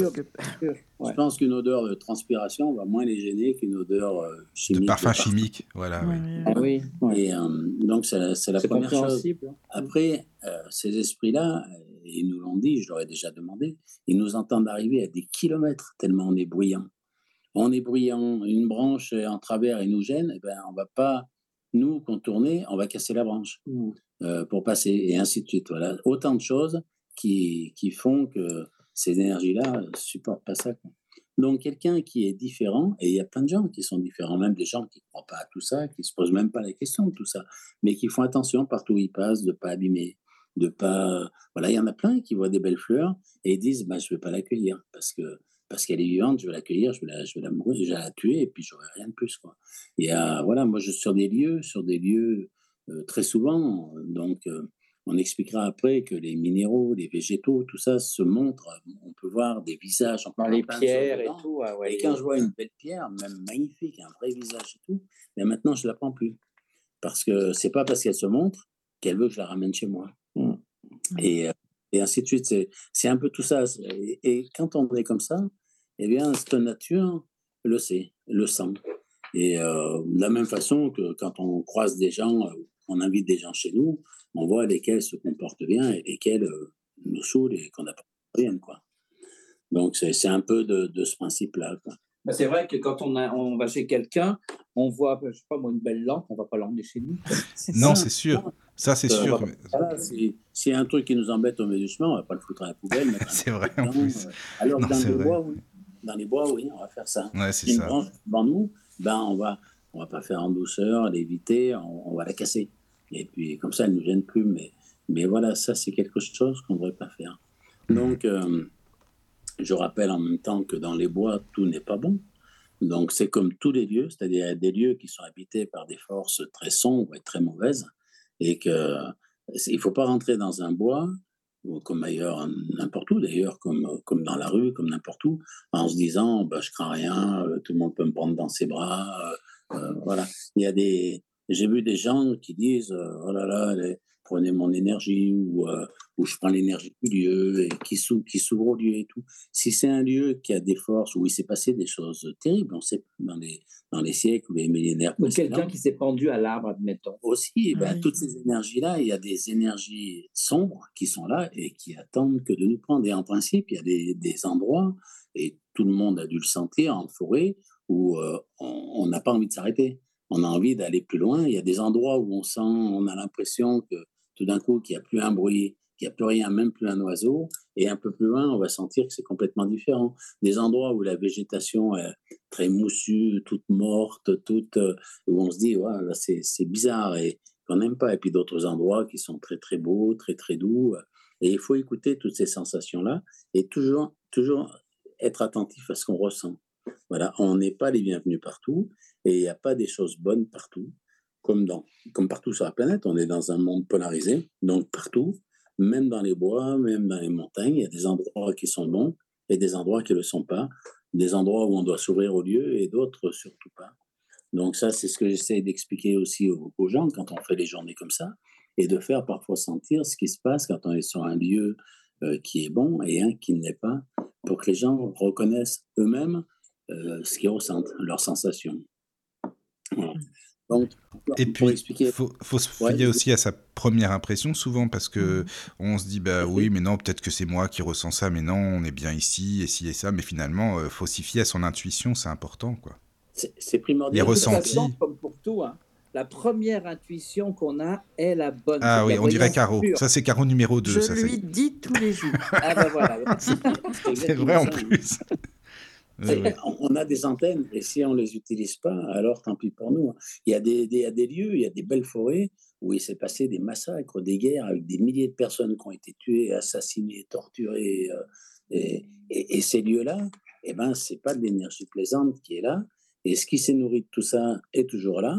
Je pense qu'une odeur de transpiration va moins les gêner qu'une odeur euh, chimique. De parfum chimique, voilà. oui. Ah Et donc, c'est la, première chose. Hein. Après, ces esprits-là, ils nous l'ont dit, je leur ai déjà demandé, ils nous entendent arriver à des kilomètres tellement on est bruyant on est bruyant, une branche en travers et nous gêne, eh ben, on va pas nous contourner, on va casser la branche mmh. euh, pour passer, et ainsi de suite. Voilà. Autant de choses qui, qui font que ces énergies-là ne supportent pas ça. Donc, quelqu'un qui est différent, et il y a plein de gens qui sont différents, même des gens qui ne croient pas à tout ça, qui ne se posent même pas la question de tout ça, mais qui font attention partout où ils passent de ne pas abîmer, de pas. Voilà, il y en a plein qui voient des belles fleurs et ils disent bah, Je ne vais pas l'accueillir parce que parce qu'elle est vivante, je vais l'accueillir, je vais la, je vais la mourir, je vais la tuer, et puis j'aurai rien de plus. Quoi. Et euh, voilà, moi, je suis sur des lieux, sur des lieux euh, très souvent, donc euh, on expliquera après que les minéraux, les végétaux, tout ça se montre. On peut voir des visages dans les pierres et tout. et quand je vois une belle pierre, même magnifique, un vrai visage et tout, mais maintenant je la prends plus parce que c'est pas parce qu'elle se montre qu'elle veut que je la ramène chez moi. Mmh. Et, et ainsi de suite. C'est un peu tout ça. et, quand on est comme ça, eh bien, cette nature le sait, le sent. Et euh, de la même façon que quand on croise des gens, euh, on invite des gens chez nous, on voit lesquels se comportent bien et lesquels euh, nous saoulent et qu'on n'a pas rien. Quoi. Donc, c'est un peu de, ce principe-là. Bah, c'est vrai que quand on, a, on va chez quelqu'un, on voit, je sais pas moi, une belle lampe, on va pas l'emmener chez nous. Non, c'est sûr. Ça, c'est sûr. S'il y a un truc qui nous embête au milieu du chemin, on va pas le foutre à la poubelle. c'est vrai, en plus. alors, dans le bois, oui dans les bois, oui, on va faire ça. Ouais, c'est ça. branche devant nous, ben, on va, on va pas faire en douceur, l'éviter, on, va la casser. Et puis, comme ça, elle ne nous gêne plus. Mais, mais voilà, ça, c'est quelque chose qu'on ne devrait pas faire. Mhm. Donc, euh, je rappelle en même temps que dans les bois, tout n'est pas bon. Donc, c'est comme tous les lieux, c'est-à-dire des lieux qui sont habités par des forces très sombres et très mauvaises, et que il faut pas rentrer dans un bois comme ailleurs, n'importe où d'ailleurs, comme, comme dans la rue, comme n'importe où, en se disant bah, je crains rien, euh, tout le monde peut me prendre dans ses bras. Euh, euh, voilà. Il y a des. J'ai vu des gens qui disent oh là là, prenez mon énergie ou, euh, ou je prends l'énergie du lieu et qui s'ouvre, qui s'ouvre au lieu et tout. Si c'est un lieu qui a des forces où il s'est passé des choses terribles, on sait dans les, dans les siècles ou les millénaires. Ou quelqu'un qui s'est pendu à l'arbre, admettons. Aussi, ben, toutes ces énergies-là, il y a des énergies sombres qui sont là et qui attendent que de nous prendre. Et en principe, il y a des, des endroits, et tout le monde a dû le sentir en forêt, où euh, on n'a pas envie de s'arrêter on a envie d'aller plus loin. Il y a des endroits où on sent, on a l'impression que tout d'un coup, qu'il n'y a plus un bruit, qu'il n'y a plus rien, même plus un oiseau. Et un peu plus loin, on va sentir que c'est complètement différent. Des endroits où la végétation est très moussue, toute morte, toute, euh, où on se dit, ouais, c'est bizarre et qu'on n'aime pas. Et puis d'autres endroits qui sont très, très beaux, très, très doux. Et il faut écouter toutes ces sensations-là et toujours, toujours être attentif à ce qu'on ressent. Voilà, on n'est pas les bienvenus partout et il n'y a pas des choses bonnes partout comme, dans, comme partout sur la planète, on est dans un monde polarisé, donc partout, même dans les bois, même dans les montagnes. Il y a des endroits qui sont bons et des endroits qui ne le sont pas. Des endroits où on doit s'ouvrir au lieu et d'autres surtout pas. Donc ça, c'est ce que j'essaie d'expliquer aussi aux, gens quand on fait les journées comme ça et de faire parfois sentir ce qui se passe quand on est sur un lieu euh, qui est bon et un qui ne l'est pas, pour que les gens reconnaissent eux-mêmes euh, ce qu'ils ressentent, leurs sensations. Donc, et puis, il faut, faut, se fier aussi à sa première impression souvent parce que mmh. on se dit bah oui mais non peut-être que c'est moi qui ressens ça mais non on est bien ici et ci et ça mais finalement il euh, faut s'y fier à son intuition c'est important quoi. C'est primordial. Les ressentis. Comme pour tout, hein. la première intuition qu'on a est la bonne. Ah oui, on dirait Caro. Ça, c'est Caro numéro 2. Je ça, lui dis tous les jours. ah ben voilà. c'est vrai en plus. On a des antennes et si on ne les utilise pas, alors tant pis pour nous. Il y, a des, y a des lieux, il y a des belles forêts où il s'est passé des massacres, des guerres avec des milliers de personnes qui ont été tuées, assassinées, torturées. Euh, et, ces lieux-là, eh ben, ce n'est pas de l'énergie plaisante qui est là. Et ce qui s'est nourri de tout ça est toujours là,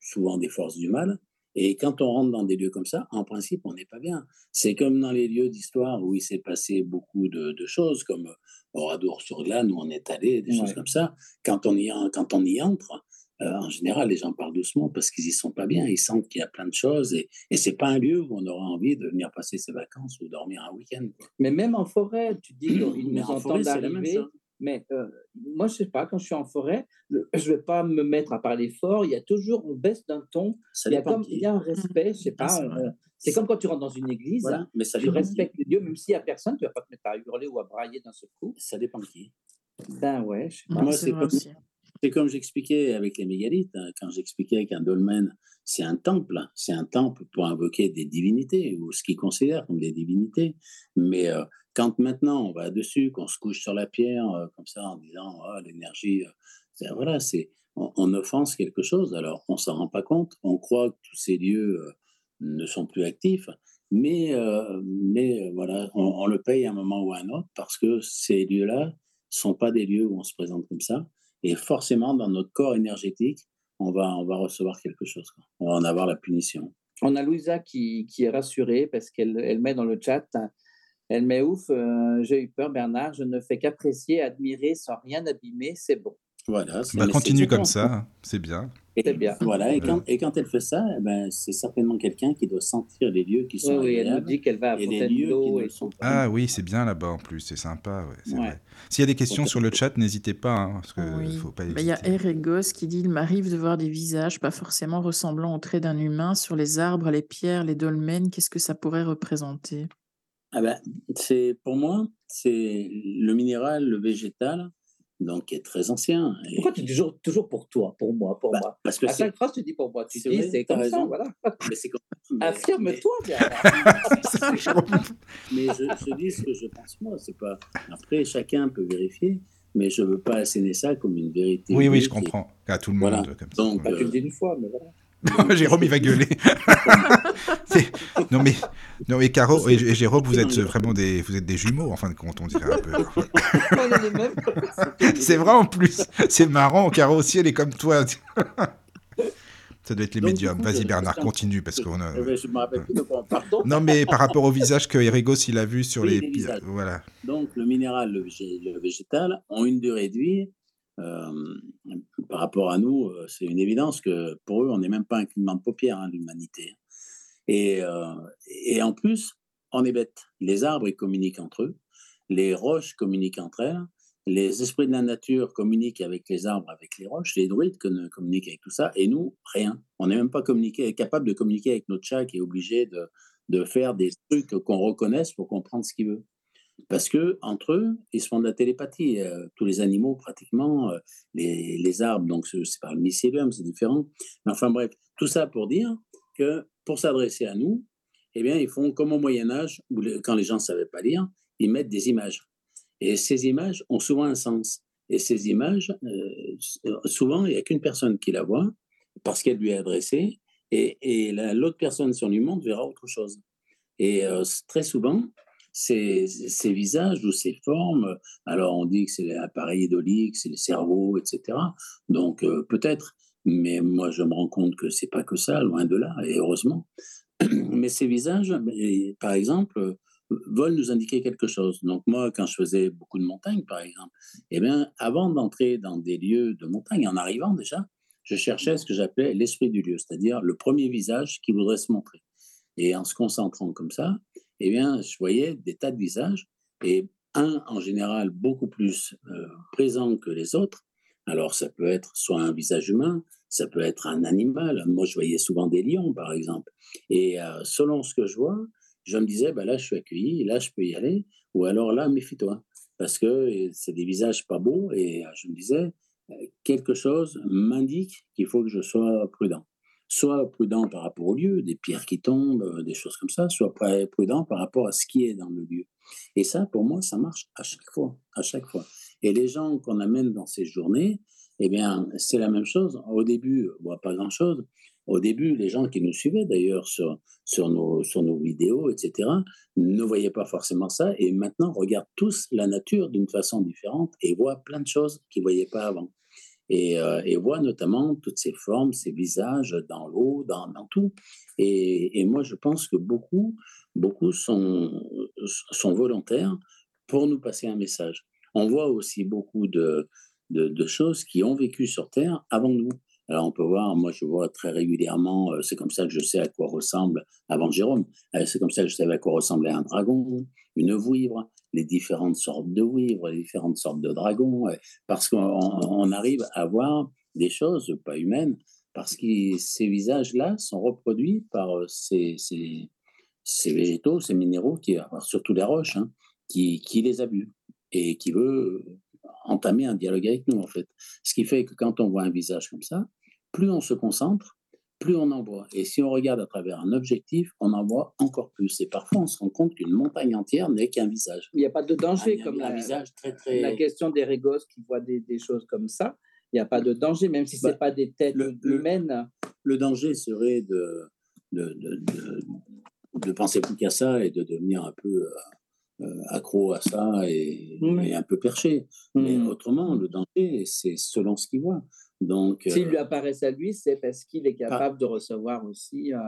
souvent des forces du mal. Et quand on rentre dans des lieux comme ça, en principe, on n'est pas bien. C'est comme dans les lieux d'histoire où il s'est passé beaucoup de, choses, comme Oradour-sur-Glane, où on est allé, des choses comme ça. Quand on y, quand on y entre, euh, en général, les gens parlent doucement parce qu'ils y sont pas bien. Ils sentent qu'il y a plein de choses et, et c'est pas un lieu où on aura envie de venir passer ses vacances ou dormir un week-end. Mais même en forêt, tu dis qu'ils nous entendent arriver. Mais euh, moi, je sais pas, quand je suis en forêt, je ne vais pas me mettre à parler fort. Il y a toujours, on baisse d'un ton. il y, a comme, il y a un respect, je sais pas. Euh, c'est comme quand tu rentres dans une église, hein, mais ça tu respectes les dieux, même s'il n'y a personne, tu ne vas pas te mettre à hurler ou à brailler d'un seul coup. Ça dépend de qui. Ben ouais, je sais pas. Moi, c'est comme, c'est comme j'expliquais avec les mégalithes, hein, quand j'expliquais qu'un dolmen, c'est un temple, c'est un temple pour invoquer des divinités, ou ce qu'ils considèrent comme des divinités. Mais euh, quand maintenant on va dessus, qu'on se couche sur la pierre, euh, comme ça, en disant oh, l'énergie, euh, voilà, c'est on, offense quelque chose. Alors on s'en rend pas compte, on croit que tous ces lieux ne sont plus actifs, mais, mais voilà, on, on, le paye à un moment ou à un autre parce que ces lieux-là sont pas des lieux où on se présente comme ça. Et forcément, dans notre corps énergétique, on va, on va recevoir quelque chose. On va en avoir la punition. On a Louisa qui, qui est rassurée parce qu'elle elle met dans le chat, elle met ouf, euh, j'ai eu peur Bernard, je ne fais qu'apprécier, admirer sans rien abîmer, c'est bon. Voilà. Bah, continue comme ça, c'est bien. Et, bien. Voilà, et quand, et quand elle fait ça, eh ben, c'est certainement quelqu'un qui doit sentir les lieux qui sont. Oui, elle nous dit qu'elle va à Fontainebleau. Et sont ah oui, c'est bien là-bas en plus, c'est sympa. Ouais, S'il y a des questions sur le chat, n'hésitez pas, hein, parce que faut pas bah, Il y a Eregos qui dit Il m'arrive de voir des visages pas forcément ressemblant aux traits d'un humain sur les arbres, les pierres, les dolmens. Qu'est-ce que ça pourrait représenter? Ah ben, c'est Pour moi, c'est le minéral, le végétal donc qui est très ancien. Pourquoi tu dis toujours, toujours pour toi, pour moi, pour bah, moi? Parce que à chaque phrase, tu dis pour moi. Tu dis, c'est comme raison. ça, voilà. Mais c'est comme Affirme-toi, bien. mais je, je, dis ce que je pense moi. C'est pas. Après, chacun peut vérifier, mais je veux pas asséner ça comme une vérité. Oui, oui, je comprends. À tout le monde. Voilà. Comme donc, ça. Bah, tu le dis une fois, mais voilà. Jérôme, il va gueuler. non, mais, non, mais Caro et, Jérôme, vous êtes vraiment des, vous êtes des jumeaux, en fin de compte, on dirait un peu. C'est vrai en plus. C'est marrant. Caro aussi, elle est comme toi. Ça doit être les médiums. Vas-y Bernard, continue parce qu'on a. Je me rappelle plus de quoi Non, mais par rapport au visage que Erigos il a vu sur les. voilà. Donc le minéral, le, végétal ont une durée de vie euh, par rapport à nous, euh, c'est une évidence que pour eux, on n'est même pas un clignement de paupières, hein, l'humanité. Et, euh, et en plus, on est bête. Les arbres, ils communiquent entre eux. Les roches communiquent entre elles. Les esprits de la nature communiquent avec les arbres, avec les roches. Les druides communiquent avec tout ça. Et nous, rien. On n'est même pas capable de communiquer avec notre chat qui est obligé de, de faire des trucs qu'on reconnaisse pour comprendre ce qu'il veut. Parce que entre eux, ils se font de la télépathie. Euh, tous les animaux, pratiquement, euh, les, les, arbres, donc c'est par le mycélium, c'est différent. Mais enfin bref, tout ça pour dire que pour s'adresser à nous, eh bien, ils font comme au Moyen Âge, où quand les gens ne savaient pas lire, ils mettent des images. Et ces images ont souvent un sens. Et ces images, euh, souvent, il n'y a qu'une personne qui la voit, parce qu'elle lui est adressée, et, et l'autre personne, on lui montre, verra autre chose. Et très souvent, ces, visages ou ces formes. Alors, on dit que c'est l'appareil idolique, c'est le cerveau, etc. Donc, euh, peut-être, mais moi, je me rends compte que c'est pas que ça, loin de là, et heureusement. mais ces visages, par exemple, veulent nous indiquer quelque chose. Donc moi, quand je faisais beaucoup de montagnes, par exemple, eh bien, avant d'entrer dans des lieux de montagne, en arrivant déjà, je cherchais ce que j'appelais l'esprit du lieu, c'est-à-dire le premier visage qui voudrait se montrer. Et en se concentrant comme ça, eh bien, je voyais des tas de visages, et un en général beaucoup plus euh, présent que les autres. Alors, ça peut être soit un visage humain, ça peut être un animal. Moi, je voyais souvent des lions, par exemple. Et euh, selon ce que je vois, je me disais, bah là, je suis accueilli, là, je peux y aller, ou alors là, méfie-toi, parce que c'est des visages pas beaux, et euh, je me disais, quelque chose m'indique qu'il faut que je sois prudent. Soit prudent par rapport au lieu, des pierres qui tombent, euh, des choses comme ça, soit prudent par rapport à ce qui est dans le lieu. Et ça, pour moi, ça marche à chaque fois, à chaque fois. Et les gens qu'on amène dans ces journées, eh bien, c'est la même chose. Au début, bon, pas grand-chose. Au début, les gens qui nous suivaient d'ailleurs sur, sur, nos, sur nos vidéos, etc., ne voyaient pas forcément ça et maintenant regardent tous la nature d'une façon différente et voient plein de choses qu'ils ne voyaient pas avant. Et, euh, et, voient notamment toutes ces formes, ces visages dans l'eau, dans, tout. Et, moi, je pense que beaucoup, beaucoup sont, volontaires pour nous passer un message. On voit aussi beaucoup de choses qui ont vécu sur Terre avant nous. Alors on peut voir, moi je vois très régulièrement, euh, c'est comme ça que je sais à quoi ressemble, avant Jérôme, euh, c'est comme ça que je savais à quoi ressemblait un dragon, une vouivre, les différentes sortes de vouivres, les différentes sortes de dragons, parce qu'on arrive à voir des choses pas humaines, parce que ces visages-là sont reproduits par euh, ces, ces, ces, végétaux, ces minéraux, qui, surtout les roches, hein, qui, qui les a vus et qui veut entamer un dialogue avec nous, en fait. Ce qui fait que quand on voit un visage comme ça, plus on se concentre, plus on en voit. Et si on regarde à travers un objectif, on en voit encore plus. Et parfois, on se rend compte qu'une montagne entière n'est qu'un visage. Il n'y a pas de danger, un, comme la, visage très, très... la question des régos qui voient des, des choses comme ça. Il n'y a pas de danger, même si ce n'est Bah, pas des têtes le- humaines. Le danger serait de, de, de, de, de penser plus qu'à ça et de devenir un peu euh, accro à ça et, Mm. et un peu perché. Mais Mm. autrement, le danger, c'est selon ce qu'il voit. Donc, S'il euh, lui apparaissent à lui, c'est parce qu'il est capable de recevoir aussi euh,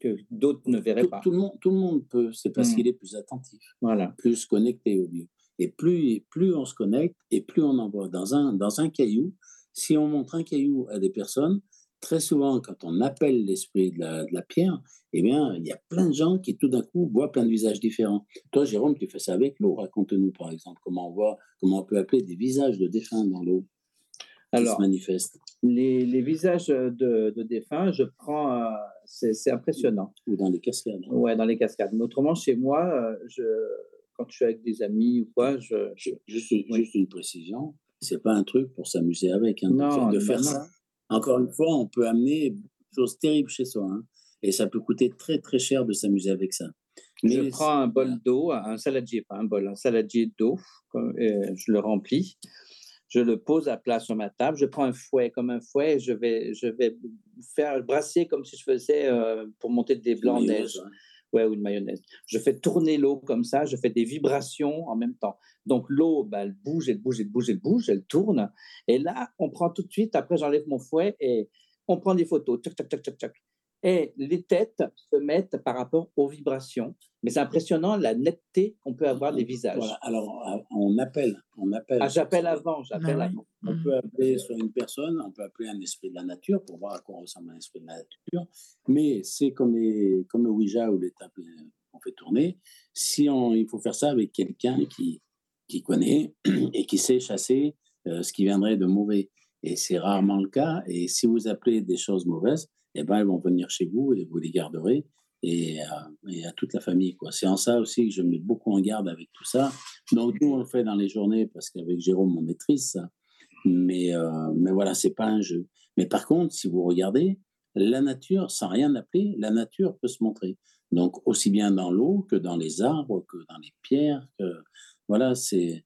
que d'autres ne verraient tout, pas. tout le monde, tout le monde peut, c'est parce Mm. qu'il est plus attentif. Voilà. plus connecté au lieu. Et plus, plus on se connecte et plus on en voit. Dans un, dans un caillou, si on montre un caillou à des personnes, très souvent, quand on appelle l'esprit de la, de la pierre, eh bien, il y a plein de gens qui tout d'un coup voient plein de visages différents. Toi, Jérôme, tu fais ça avec l'eau. Raconte-nous, par exemple, comment on voit, comment on peut appeler des visages de défunts dans l'eau qui Alors, se manifestent. les, les visages de, de défunts, je prends, euh, c'est impressionnant. Ou dans les cascades. hein. Ouais, dans les cascades. Mais autrement, chez moi, euh, je, quand je suis avec des amis ou quoi, je, je- Juste, Oui. juste une précision, c'est pas un truc pour s'amuser avec. hein, Non, de non, faire non. ça. Encore une fois, on peut amener des choses terribles chez soi. hein, et ça peut coûter très très cher de s'amuser avec ça. je prends un bol d'eau, un saladier, pas un bol, un saladier d'eau, je le remplis, je le pose à plat sur ma table, je prends un fouet comme un fouet, et je vais, je vais faire brasser comme si je faisais euh, pour monter des blancs neige. hein. Ouais, ou une mayonnaise. Je fais tourner l'eau comme ça, je fais des vibrations en même temps. Donc l'eau, bah, elle bouge, elle bouge, elle bouge, elle bouge, elle tourne. Et là, on prend tout de suite, après j'enlève mon fouet et on prend des photos. Tchac, tchac, tchac, tchac. Et les têtes se mettent par rapport aux vibrations. Mais c'est impressionnant la netteté qu'on peut avoir des visages. Voilà. Alors, euh, on appelle. On appelle. Ah, j'appelle avant, j'appelle Ah oui. avant. On peut appeler soit une personne, on peut appeler un esprit de la nature pour voir à quoi ressemble un esprit de la nature. Mais c'est comme, les, comme le Ouija ou les tables qu'on fait tourner. Si on, il faut faire ça avec quelqu'un qui, qui connaît et qui sait chasser euh, ce qui viendrait de mauvais. Et c'est rarement le cas. Et si vous appelez des choses mauvaises, eh ben, elles vont venir chez vous et vous les garderez. Et, euh, et à toute la famille. C'est en ça aussi que je mets beaucoup en garde avec tout ça. Donc, nous, on le fait dans les journées parce qu'avec Jérôme, on maîtrise ça. Mais, euh, mais voilà, c'est pas un jeu. Mais par contre, si vous regardez, la nature, sans rien appeler, la nature peut se montrer. Donc, aussi bien dans l'eau que dans les arbres, que dans les pierres. Voilà, c'est.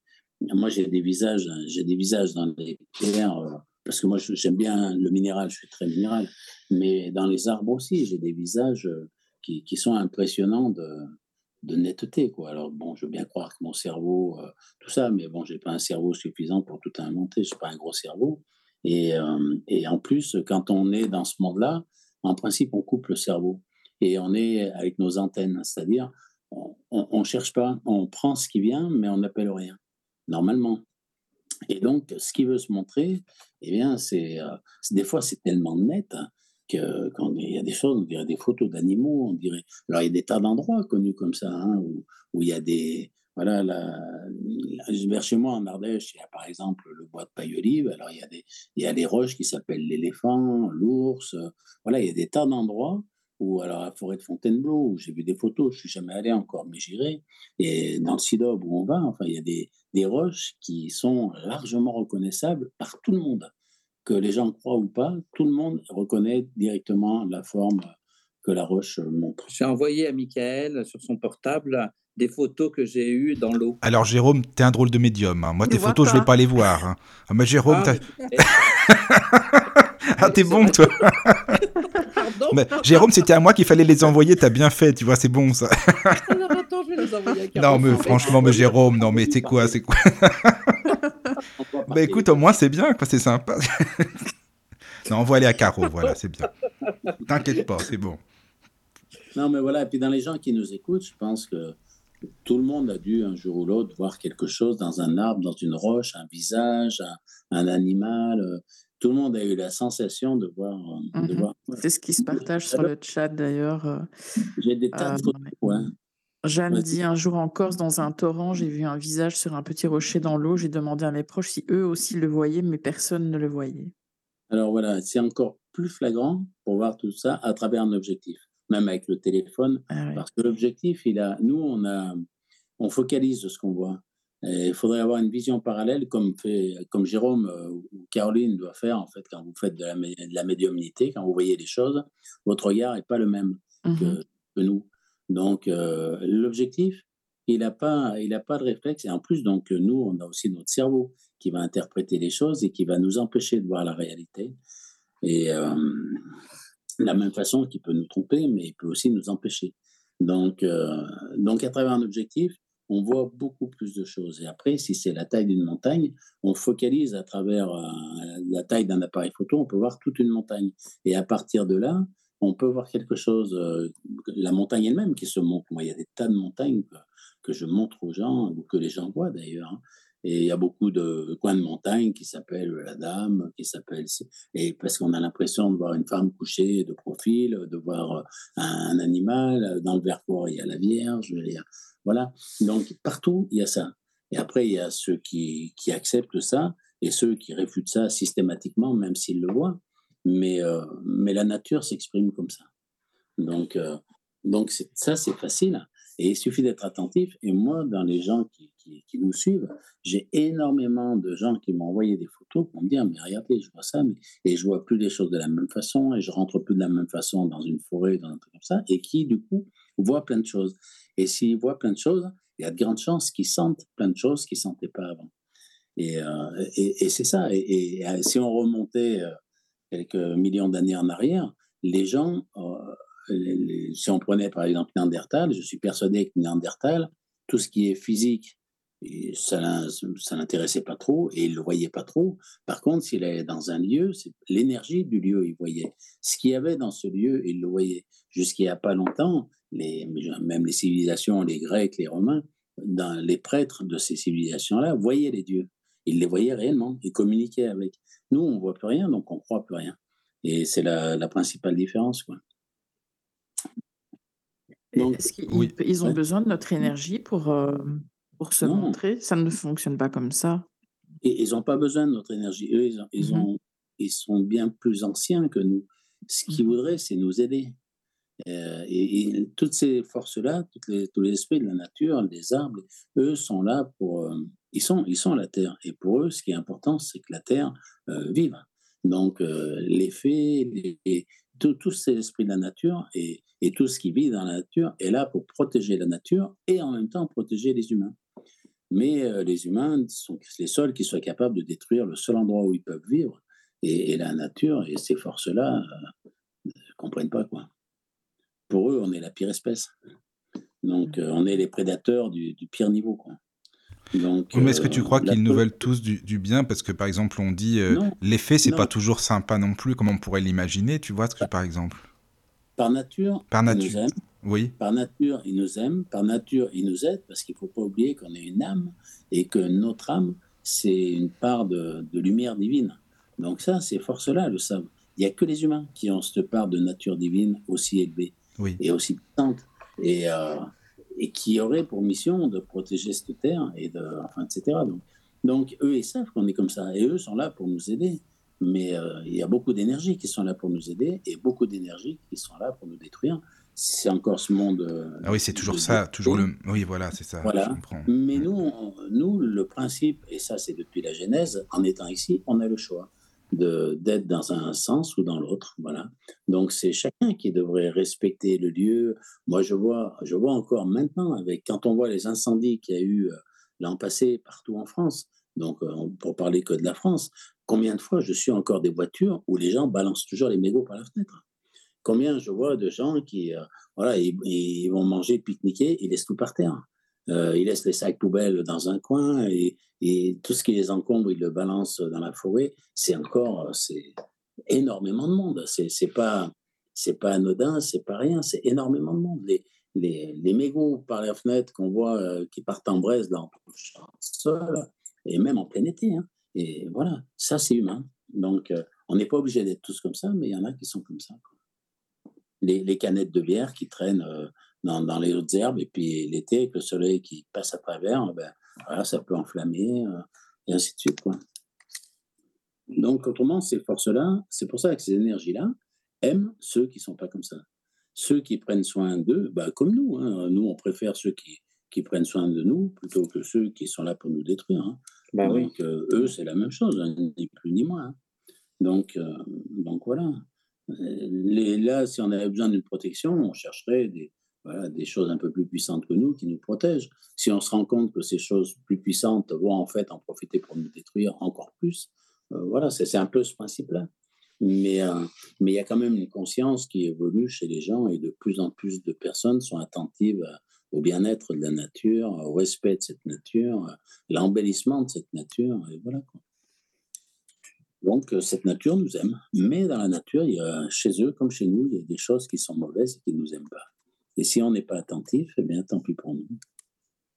Moi, j'ai des visages, j'ai des visages dans les pierres, euh, parce que moi, j'aime bien le minéral, je suis très minéral. Mais dans les arbres aussi, j'ai des visages euh, qui, sont impressionnants de, netteté. Alors, bon, je veux bien croire que mon cerveau, euh, tout ça, mais bon, j'ai pas un cerveau suffisant pour tout inventer, je pas un gros cerveau. Et, euh, et en plus, quand on est dans ce monde-là, en principe, on coupe le cerveau. et on est avec nos antennes, c'est-à-dire on ne cherche pas, on prend ce qui vient, mais on n'appelle rien, normalement. Et donc, ce qui veut se montrer, eh bien, c'est des fois c'est tellement net que quand il y a des choses, on dirait des photos d'animaux, on dirait. Alors il y a des tas d'endroits connus comme ça hein, où, où, il y a des voilà, vers chez moi en Ardèche, il y a par exemple le bois de paille-olive. Alors il y a des il y a des roches qui s'appellent l'éléphant, l'ours. Voilà, il y a des tas d'endroits ou alors la forêt de Fontainebleau, où j'ai vu des photos, je suis jamais allé encore, mais j'irai. Et dans le Sidob où on va, enfin, il y a des, des roches qui sont largement reconnaissables par tout le monde. Que les gens croient ou pas, tout le monde reconnaît directement la forme que la roche montre. J'ai envoyé à Michael sur son portable des photos que j'ai eues dans l'eau. Alors Jérôme, tu es un drôle de médium. Hein. Moi, tes photos, je ne vais pas les voir. Hein. Ah, mais Jérôme, ah, ah t'es bon, toi. Mais, Jérôme, c'était à moi qu'il fallait les envoyer. T'as bien fait, tu vois, c'est bon ça. Alors attends, je vais les envoyer à Non, mais franchement, mais Jérôme, non, mais c'est quoi, c'est quoi? Bah écoute, au moins c'est bien, quoi, c'est sympa. non, on va aller à Caro, voilà, c'est bien. T'inquiète pas, c'est bon. Non, mais voilà, et puis dans les gens qui nous écoutent, je pense que tout le monde a dû un jour ou l'autre voir quelque chose dans un arbre, dans une roche, un visage, un, animal. Euh, tout le monde a eu la sensation de voir. Euh, mhm. C'est ce qui se partage sur le chat d'ailleurs. Euh, j'ai des tas de photos. Jeanne dit un jour en Corse, dans un torrent, j'ai vu un visage sur un petit rocher dans l'eau. J'ai demandé à mes proches si eux aussi le voyaient, mais personne ne le voyait. Alors voilà, c'est encore plus flagrant pour voir tout ça à travers un objectif même avec le téléphone, ah parce que l'objectif, il a, nous, on a, on focalise ce qu'on voit. il faudrait avoir une vision parallèle, comme fait, comme Jérôme euh, ou Caroline doit faire en fait quand vous faites de la, de la médiumnité, quand vous voyez les choses, votre regard n'est pas le même que, mmh nous. Donc euh, l'objectif, il n'a pas, il a pas de réflexe. Et en plus, donc nous, on a aussi notre cerveau qui va interpréter les choses et qui va nous empêcher de voir la réalité. Et euh, de la même façon qu'il peut nous tromper, mais il peut aussi nous empêcher. Donc, euh, donc à travers un objectif, on voit beaucoup plus de choses. Et après, si c'est la taille d'une montagne, on focalise à travers euh, la taille d'un appareil photo, on peut voir toute une montagne. Et à partir de là, on peut voir quelque chose, euh, la montagne elle-même qui se montre. Moi, il y a des tas de montagnes que, je montre aux gens, ou que les gens voient d'ailleurs. Hein. Et il y a beaucoup de coins de montagne qui s'appellent la dame, qui s'appellent. Et parce qu'on a l'impression de voir une femme couchée de profil, de voir euh, un, animal. Dans le Vercors, il y a la Vierge. Voilà. Donc partout, il y a ça. Et après, il y a ceux qui, qui acceptent ça et ceux qui réfutent ça systématiquement, même s'ils le voient. Mais, euh, mais la nature s'exprime comme ça. Donc, euh, donc ça, c'est facile. Et il suffit d'être attentif. Et moi, dans les gens qui, qui, nous suivent, j'ai énormément de gens qui m'ont envoyé des photos pour me dire Mais regardez, je vois ça, et je vois plus les choses de la même façon, et je rentre plus de la même façon dans une forêt, dans un truc comme ça, et qui, du coup, voient plein de choses. Et s'ils voient plein de choses, il y a de grandes chances qu'ils sentent plein de choses qu'ils ne sentaient pas avant. Et, euh, et, c'est ça. Et, euh, si on remontait euh, quelques millions d'années en arrière, les gens si on prenait par exemple Néandertal, je suis persuadé que Néandertal, tout ce qui est physique, ça ça l'intéressait pas trop et il le voyait pas trop. Par contre, s'il allait dans un lieu, c'est l'énergie du lieu, il voyait. Ce qu'il y avait dans ce lieu, il le voyait. Jusqu'il n'y a pas longtemps, même les civilisations, les Grecs, les Romains, les prêtres de ces civilisations-là voyaient les dieux. Ils les voyaient réellement, ils communiquaient avec. Nous, on voit plus rien, donc on croit plus rien. Et c'est la, principale différence. Donc, Est-ce qu'ils ils ont besoin de notre énergie pour, euh, pour se montrer? Ça ne fonctionne pas comme ça. Et ils n'ont pas besoin de notre énergie. Eux, ils, ils, ont, ils, sont bien plus anciens que nous. Ce qu'ils mmh voudraient, c'est nous aider. Euh, et, toutes ces forces-là, les, tous les esprits de la nature, les arbres, eux sont là pour... Euh, ils, sont, ils sont la Terre. Et pour eux, ce qui est important, c'est que la Terre vive. Donc, les fées, les, tous ces esprits de la nature et, tout ce qui vit dans la nature est là pour protéger la nature et en même temps protéger les humains. Mais euh, les humains sont les seuls qui soient capables de détruire le seul endroit où ils peuvent vivre. Et, la nature et ces forces-là euh, ne comprennent pas quoi. Pour eux, on est la pire espèce. Donc, euh, on est les prédateurs du, du pire niveau. Quoi mais est-ce que tu crois qu'ils nous veulent tous du, bien? Parce que par exemple, on dit l'effet, c'est pas toujours sympa non plus, comme on pourrait l'imaginer, tu vois, ce que, par exemple? Par nature, par nature. il nous aime. Oui. Par nature, il nous aime. Par nature, il nous aide, parce qu'il ne faut pas oublier qu'on est une âme et que notre âme, c'est une part de, lumière divine. Donc ça, ces forces-là le savent. Il n'y a que les humains qui ont cette part de nature divine aussi élevée et aussi puissante. Et, euh, et qui auraient pour mission de protéger cette terre, et de, enfin, etc. Donc, donc, eux, ils savent qu'on est comme ça. Et eux sont là pour nous aider. Mais euh, il y a beaucoup d'énergie qui sont là pour nous aider et beaucoup d'énergie qui sont là pour nous détruire. C'est encore ce monde. Euh, ah oui, c'est toujours ça, toujours le. Oui, voilà, c'est ça. Voilà. Mais nous, nous, le principe, et ça, c'est depuis la Genèse, en étant ici, on a le choix d'être dans un sens ou dans l'autre. Voilà. Donc c'est chacun qui devrait respecter le lieu. Moi, je vois, je vois encore maintenant, avec quand on voit les incendies qu'il y a eu euh, l'an passé partout en France. Donc, pour parler que de la France, Combien de fois je suis encore des voitures où les gens balancent toujours les mégots par la fenêtre? Combien je vois de gens qui, euh, voilà, ils, vont manger, pique-niquer, ils laissent tout par terre. Euh, ils laissent les sacs poubelles dans un coin et, tout ce qui les encombre, ils le balancent dans la forêt. C'est encore, euh, c'est énormément de monde. C'est, c'est pas, c'est pas anodin, c'est pas rien. C'est énormément de monde. Les, les, les mégots par la fenêtre qu'on voit qui partent en braise dans le sol et même en plein été. Hein. Et voilà, ça c'est humain. Donc, euh, on n'est pas obligé d'être tous comme ça, mais il y en a qui sont comme ça. Les, canettes de bière qui traînent euh, dans, les hautes herbes, et puis l'été, avec le soleil qui passe à travers, ben, voilà, ça peut enflammer, euh, et ainsi de suite. Donc, autrement, ces forces-là, c'est pour ça que ces énergies-là aiment ceux qui ne sont pas comme ça. Ceux qui prennent soin d'eux, ben, comme nous. Hein. Nous, on préfère ceux qui, qui prennent soin de nous plutôt que ceux qui sont là pour nous détruire. Hein. Bah donc, euh, eux, c'est la même chose, hein, ni plus ni moins. Hein. Donc, euh, donc voilà. Les, là, si on avait besoin d'une protection, on chercherait des, choses un peu plus puissantes que nous qui nous protègent. Si on se rend compte que ces choses plus puissantes vont en fait en profiter pour nous détruire encore plus, euh, voilà, c'est un peu ce principe-là. Mais mais il y a quand même une conscience qui évolue chez les gens et de plus en plus de personnes sont attentives à, au bien-être de la nature, au respect de cette nature, l'embellissement de cette nature, et voilà. Donc, euh, cette nature nous aime. Mais dans la nature, il y a, chez eux, comme chez nous, il y a des choses qui sont mauvaises et qui ne nous aiment pas. Et si on n'est pas attentif, eh bien, tant pis pour nous.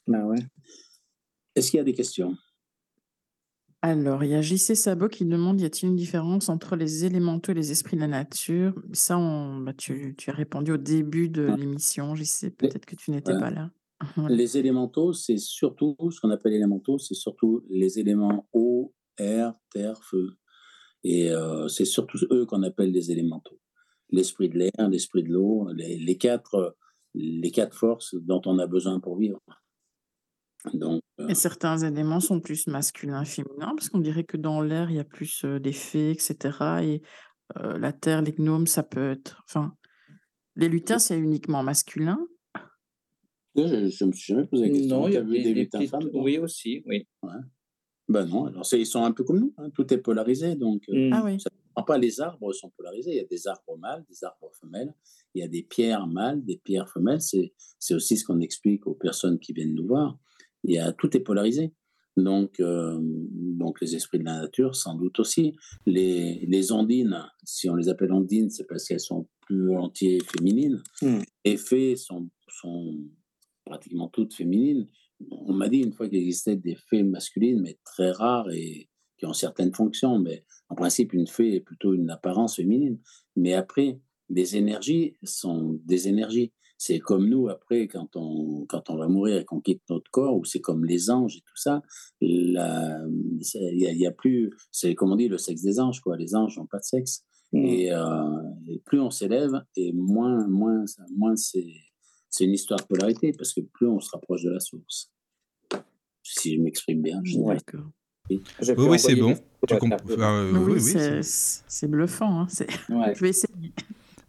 Ben ouais. Est-ce qu'il y a des questions? Alors, il y a JC Sabot qui demande y a-t-il une différence entre les élémentaux et les esprits de la nature? Ça, on, bah, tu, as répondu au début de ah. l'émission, JC. Peut-être que tu n'étais pas là. Les élémentaux, c'est surtout ce qu'on appelle élémentaux, c'est surtout les éléments eau, air, terre, feu. Et euh, c'est surtout eux qu'on appelle les élémentaux. L'esprit de l'air, l'esprit de l'eau, les, quatre, les quatre forces dont on a besoin pour vivre. Donc, euh Et certains éléments sont plus masculins, féminins, parce qu'on dirait que dans l'air, il y a plus des fées, etc. Et la terre, les gnomes, ça peut être. Enfin, les lutins, c'est uniquement masculin. Je ne me suis jamais posé la question. Non, il y a des, lutins femmes. Oui, aussi, oui. Ben non, alors ils sont un peu comme nous, hein, tout est polarisé, donc mmh. ah oui. pas les arbres sont polarisés, il y a des arbres mâles, des arbres femelles, il y a des pierres mâles, des pierres femelles, c'est aussi ce qu'on explique aux personnes qui viennent nous voir il y a, tout est polarisé. Donc, euh, donc les esprits de la nature, sans doute aussi. Les, les ondines, si on les appelle ondines, c'est parce qu'elles sont plus volontiers féminines. Les fées sont, sont pratiquement toutes féminines. On m'a dit une fois qu'il existait des fées masculines, mais très rares et qui ont certaines fonctions. Mais en principe, une fée est plutôt une apparence féminine. Mais après, les énergies sont des énergies. C'est comme nous, après, quand on, quand on va mourir et qu'on quitte notre corps, ou c'est comme les anges et tout ça, il y, a, plus, c'est comme on dit, le sexe des anges, quoi. Les anges n'ont pas de sexe. Mmh. Euh, et, plus on s'élève, et moins, moins, moins c'est, c'est une histoire de polarité, parce que plus on se rapproche de la source. Si je m'exprime bien. Je D'accord. Oui, oui, c'est bon. Tu oui, oui, c'est bluffant. Hein. Je vais essayer.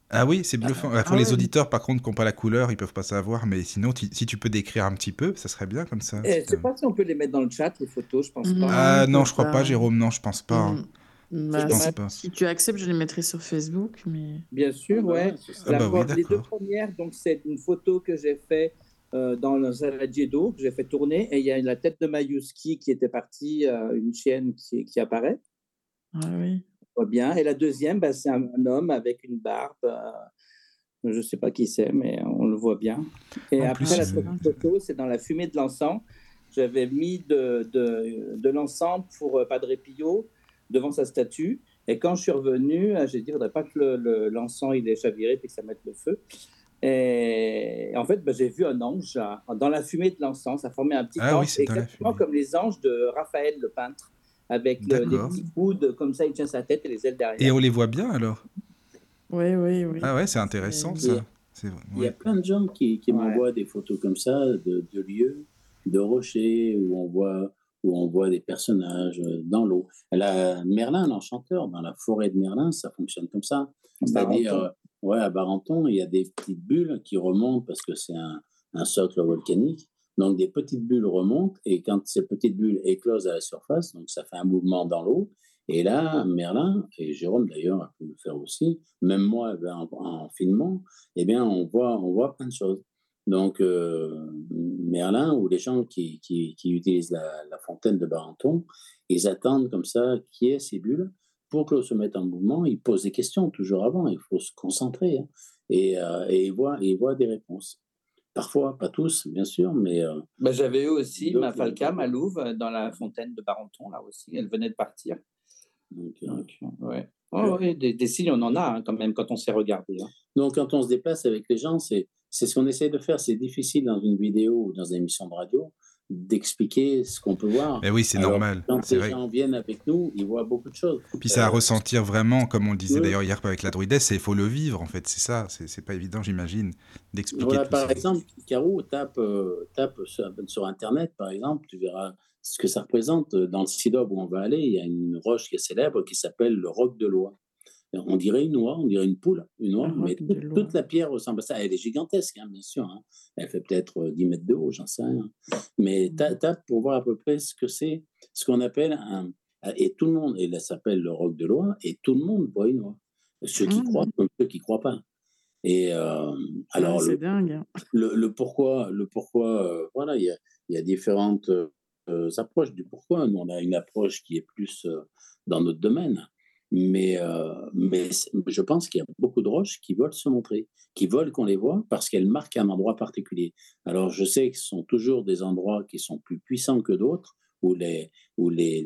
Ah oui, c'est bluffant. Ah, pour ah les auditeurs, par contre, qui n'ont pas la couleur, ils peuvent pas savoir. Mais sinon, si tu peux décrire un petit peu, ça serait bien comme ça. Eh, je ne sais pas si on peut les mettre dans le chat, les photos, je pense pas. Ah non, je crois pas, Jérôme, non, je pense pas. Hein. Mm. Bah, pense pas. Si tu acceptes, je les mettrai sur Facebook. Mais... Bien sûr, ouais. Ah bah les deux premières, donc c'est une photo que j'ai fait euh, dans le Zaladier que j'ai fait tourner, et il y a la tête de Mayuski qui était partie, euh, une chienne qui, qui apparaît. Ah oui bien. Et la deuxième, ben, c'est un, homme avec une barbe, euh, Je ne sais pas qui c'est, mais on le voit bien. Et après, la photo, c'est dans la fumée de l'encens. J'avais mis de, de, de l'encens pour euh, Padre Pio devant sa statue. Et quand je suis revenu, euh, j'ai dit, il ne faudrait pas que l'encens le, il est chaviré et que ça mette le feu. Et en fait, ben, j'ai vu un ange dans la fumée de l'encens. Ça formait un petit ah ange, exactement comme les anges de Raphaël, le peintre, avec les petits coudes comme ça, il tient sa tête et les ailes derrière. Et on les voit bien alors? Oui, oui, oui. Ah ouais, c'est intéressant ça. Il y a plein de gens qui, qui m'envoient des photos comme ça de, de, lieux, de rochers où on voit où on voit des personnages dans l'eau. Merlin, l'enchanteur, dans la forêt de Merlin, ça fonctionne comme ça. C'est-à-dire, Ouais, à Barenton, il y a des petites bulles qui remontent parce que c'est un, un, socle volcanique. Donc, des petites bulles remontent et quand ces petites bulles éclosent à la surface, donc ça fait un mouvement dans l'eau. Et là, Merlin, et Jérôme d'ailleurs a pu le faire aussi, même moi eh ben, en, filmant, eh bien, on voit, on voit plein de choses. Donc, euh, Merlin ou les gens qui, utilisent la, fontaine de Barenton, ils attendent comme ça qui est ces bulles pour que l'on se mette en mouvement, il pose des questions toujours avant, il faut se concentrer hein, et, euh, et, il, voit, il voit des réponses. Parfois, pas tous, bien sûr, mais. Euh, bah, J'avais eu aussi ma Falca, ma louve, dans la fontaine de Barenton, là aussi. Elle venait de partir. Donc, euh, ouais. Oh, des, signes, on en a hein, quand même quand on s'est regardé. Hein. Donc, quand on se déplace avec les gens, c'est ce qu'on essaie de faire. C'est difficile dans une vidéo ou dans une émission de radio d'expliquer ce qu'on peut voir. Mais oui, c'est normal. Quand les gens viennent avec nous, ils voient beaucoup de choses. Puis ça à euh, ressentir vraiment, comme on le disait d'ailleurs hier avec la druidesse, il faut le vivre en fait, c'est ça, c'est pas évident j'imagine d'expliquer voilà, Par exemple, Caro, tape, euh, tape sur, Internet par exemple, tu verras ce que ça représente. Dans le Sidob où on va aller, il y a une roche qui est célèbre qui s'appelle le roc de Loi on dirait une noix, on dirait une poule, une oie, mais toute, la pierre ressemble à ça. Elle est gigantesque, hein, bien sûr. Hein. Elle fait peut-être 10 euh, mètres de haut, j'en sais rien. Mais tape pour voir à peu près ce que c'est, ce qu'on appelle un. Et tout le monde, et là s'appelle le roc de loi, et tout le monde voit une oie. Ceux qui mmh. croient comme ceux qui ne croient pas. Et euh, alors, c'est dingue. Hein. Le, pourquoi, le pourquoi euh, voilà, il y a, différentes approches du pourquoi. Nous, on a une approche qui est plus dans notre domaine. Mais, euh, mais je pense qu'il y a beaucoup de roches qui veulent se montrer, qui veulent qu'on les voit parce qu'elles marquent un endroit particulier. Alors, je sais que ce sont toujours des endroits qui sont plus puissants que d'autres, où, les, où les,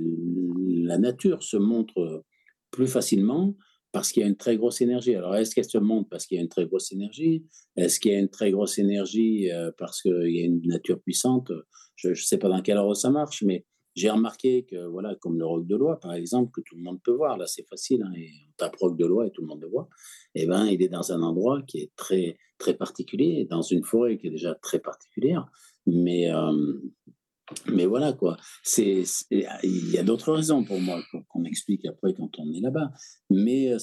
la nature se montre plus facilement parce qu'il y a une très grosse énergie. Alors, est-ce qu'elle se montre parce qu'il y a une très grosse énergie? Est-ce qu'il y a une très grosse énergie euh, parce qu'il y a une nature puissante? Je ne sais pas dans quel ordre ça marche, mais j'ai remarqué que, voilà, comme le roc de loi, par exemple, que tout le monde peut voir, là c'est facile, hein, on tape roc de loi et tout le monde le voit, eh ben, il est dans un endroit qui est très, très particulier, dans une forêt qui est déjà très particulière, mais, euh, mais voilà quoi. Il y a d'autres raisons pour moi qu'on explique après quand on est là-bas, mais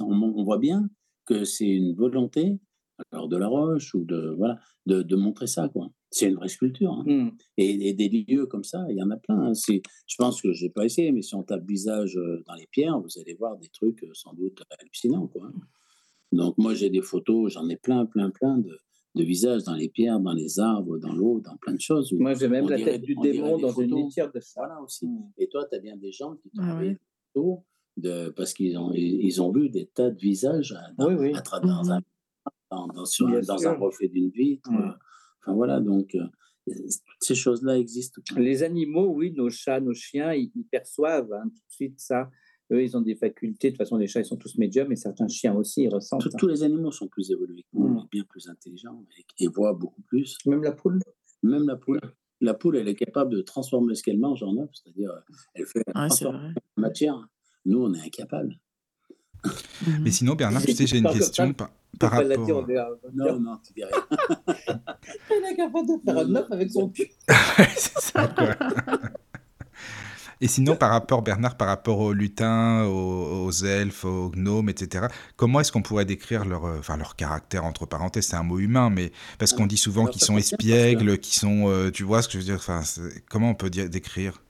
on, voit bien que c'est une volonté alors de la roche ou de voilà de, de montrer ça quoi c'est une vraie sculpture hein. mmh. et, des lieux comme ça il y en a plein hein. je pense que je n'ai pas essayé mais si on tape visage euh, dans les pierres vous allez voir des trucs euh, sans doute hallucinants quoi hein. donc moi j'ai des photos j'en ai plein plein plein de, de, visages dans les pierres dans les arbres dans l'eau dans plein de choses moi j'ai même la tête du démon dans une litière de ça voilà aussi mmh. et toi tu as bien des gens qui t'ont ah, des photos de, parce qu'ils ont, ils ont vu des tas de visages dans, oui, dans mmh un dans, dans, un reflet d'une vitre. Euh, enfin voilà, donc euh, ces choses-là existent. Les animaux, oui, nos chats, nos chiens, ils, perçoivent hein, tout de suite ça. Eux, ils ont des facultés. De toute façon, les chats, ils sont tous médiums, et certains chiens aussi, ils ressentent. Tous les animaux sont plus évolués, mm. bien plus intelligents et, voient beaucoup plus. Même la poule? Même la poule. La poule, elle est capable de transformer ce qu'elle mange en œuf, c'est-à-dire, elle fait la matière. Nous, on est incapable. Mais sinon, Bernard, tu sais, j'ai une question par, par rapport. Non, non, tu dis rien. Elle est capable de faire un œuf avec son cul. c'est ça, quoi. Et sinon, par rapport, Bernard, par rapport aux lutins, aux, elfes, aux gnomes, etc., comment est-ce qu'on pourrait décrire leur, euh, enfin, leur caractère, entre parenthèses, c'est un mot humain, mais parce qu'on dit souvent qu'ils sont espiègles, qu'ils sont, euh, tu vois ce que je veux dire, enfin, comment on peut dire, décrire?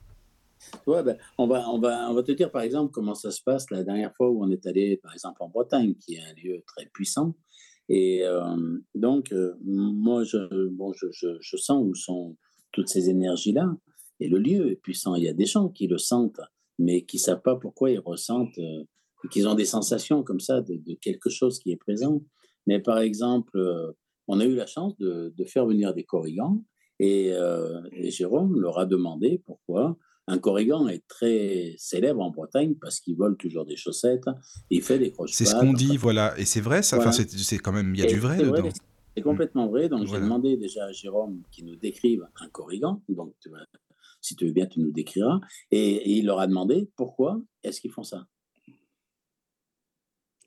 Ouais, ben, on, va, on, va, on va te dire par exemple comment ça se passe la dernière fois où on est allé par exemple en Bretagne, qui est un lieu très puissant. Et euh, donc, euh, moi, je, bon, je, je, sens où sont toutes ces énergies-là. Et le lieu est puissant. Il y a des gens qui le sentent, mais qui ne savent pas pourquoi ils ressentent, euh, qu'ils ont des sensations comme ça de, de, quelque chose qui est présent. Mais par exemple, on a eu la chance de, faire venir des corrigans et, Jérôme leur a demandé pourquoi un corrigan est très célèbre en Bretagne parce qu'il vole toujours des chaussettes, il fait des croche C'est ce qu'on dit, voilà. Et c'est vrai, ça? Enfin, c'est quand même, il y a du vrai dedans. c'est complètement vrai. Donc, j'ai demandé déjà à Jérôme qu'il nous décrive un corrigan. Donc, si tu veux bien, tu nous décriras. Et, il leur a demandé pourquoi est-ce qu'ils font ça?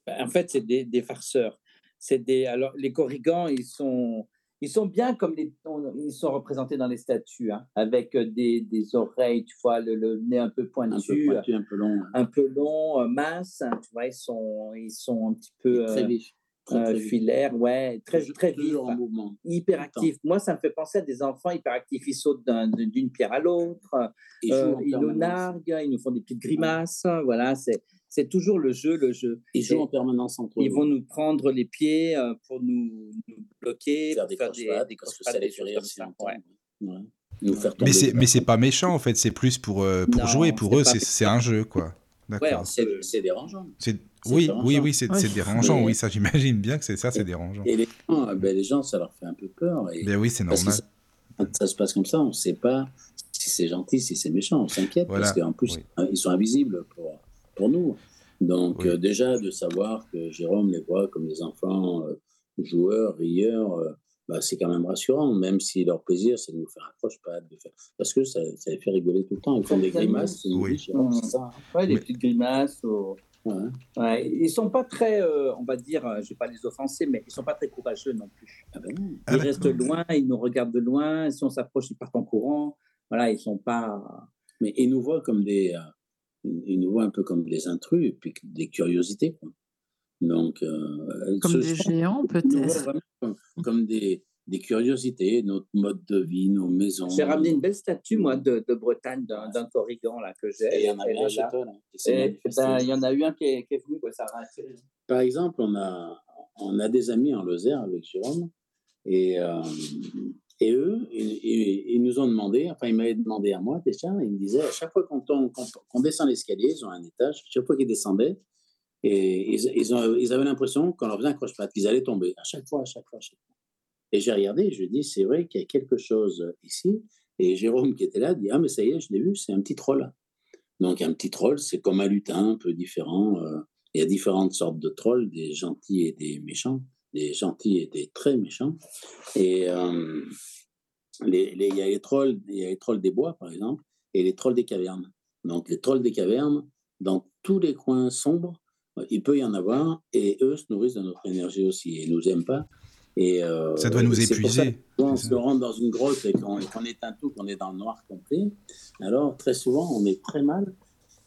Ben, en fait, c'est des, des, farceurs. C'est des. Alors, les corrigans, ils sont ils sont bien comme les, ils sont représentés dans les statues, hein, avec euh, des, des, oreilles, tu vois, le, nez un peu pointu, un peu, un peu long, un peu long, euh, mince, hein, tu vois, ils sont, ils sont un petit peu très vifs. Très, filaires, ouais, très, très vifs, en mouvement. hyper actifs. Moi, ça me fait penser à des enfants hyper actifs. Ils sautent d'une pierre à l'autre, ils, euh, ils nous narguent, ils nous font des petites grimaces. Voilà, c'est c'est toujours le jeu, le jeu. Ils jouent en permanence entre Ils vont nous prendre les pieds euh, pour nous, bloquer, faire des faire des, des parce que ça les fait rire Nous faire mais c'est mais c'est pas méchant en fait, c'est plus pour euh, pour jouer. Pour eux, c'est un jeu quoi. D'accord. c'est dérangeant. Oui, oui, oui, c'est dérangeant. Oui, ça, j'imagine bien que c'est ça, c'est dérangeant. Et les gens, euh, ben, les gens, ça leur fait un peu peur. Et ben oui, c'est normal. Ça, ça, se passe comme ça, on ne sait pas si c'est gentil, si c'est méchant. On s'inquiète parce qu'en plus, ils sont invisibles pour, pour nous. Donc euh, déjà de savoir que Jérôme les voit comme des enfants euh, joueurs, rieurs, euh, bah, c'est quand même rassurant, même si leur plaisir c'est de nous faire accroche pas de faire... parce que ça, ça, les fait rigoler tout le temps. Ils font des grimaces. Oui. Ça. Ouais, des petites grimaces. Ouais. Ouais. Ils sont pas très, on va dire, je vais pas les offenser, mais ils sont pas très courageux non plus. Ah ben ils ah, restent loin, ils nous regardent de loin. Si on s'approche, ils partent en courant. Voilà, ils sont pas. Mais ils nous voient comme des, ils nous voient un peu comme des intrus et puis des curiosités. Quoi. Donc, euh, comme des géants, peut-être. Comme, comme des, des, curiosités, notre mode de vie, nos maisons. J'ai ramené une belle statue, moi, de, de Bretagne, d'un corrigan là, que j'ai. il y en a un chez toi, ben, Il y en a eu un qui est, qui est venu, quoi, ça a Par exemple, on a, on a des amis en Lozère avec Jérôme. Et, euh, et eux, ils, nous ont demandé, enfin, ils m'avaient demandé à moi déjà, ils me disaient, à chaque fois qu'on descend l'escalier, ils ont un étage, chaque fois qu'ils descendaient, et ils avaient l'impression qu'on leur faisait un croche-patte, qu'ils allaient tomber, à chaque fois, à chaque fois, à chaque fois. Et j'ai regardé, je dis, c'est vrai qu'il y a quelque chose ici. Et Jérôme, qui était là, dit, ah, mais ça y est, je l'ai vu, c'est un petit troll. Donc, un petit troll, c'est comme un lutin, un peu différent. Euh, il y a différentes sortes de trolls, des gentils et des méchants des gentils et des très méchants. Et euh, les, il y a les trolls, il y a les trolls des bois, par exemple, et les trolls des cavernes. Donc, les trolls des cavernes, dans tous les coins sombres, il peut y en avoir, et eux se nourrissent de notre énergie aussi, et nous aiment pas. Et, euh, ça doit nous épuiser. Quand on se rentre dans une grotte et qu'on est un tout, qu'on est dans le noir complet, alors très souvent on est très mal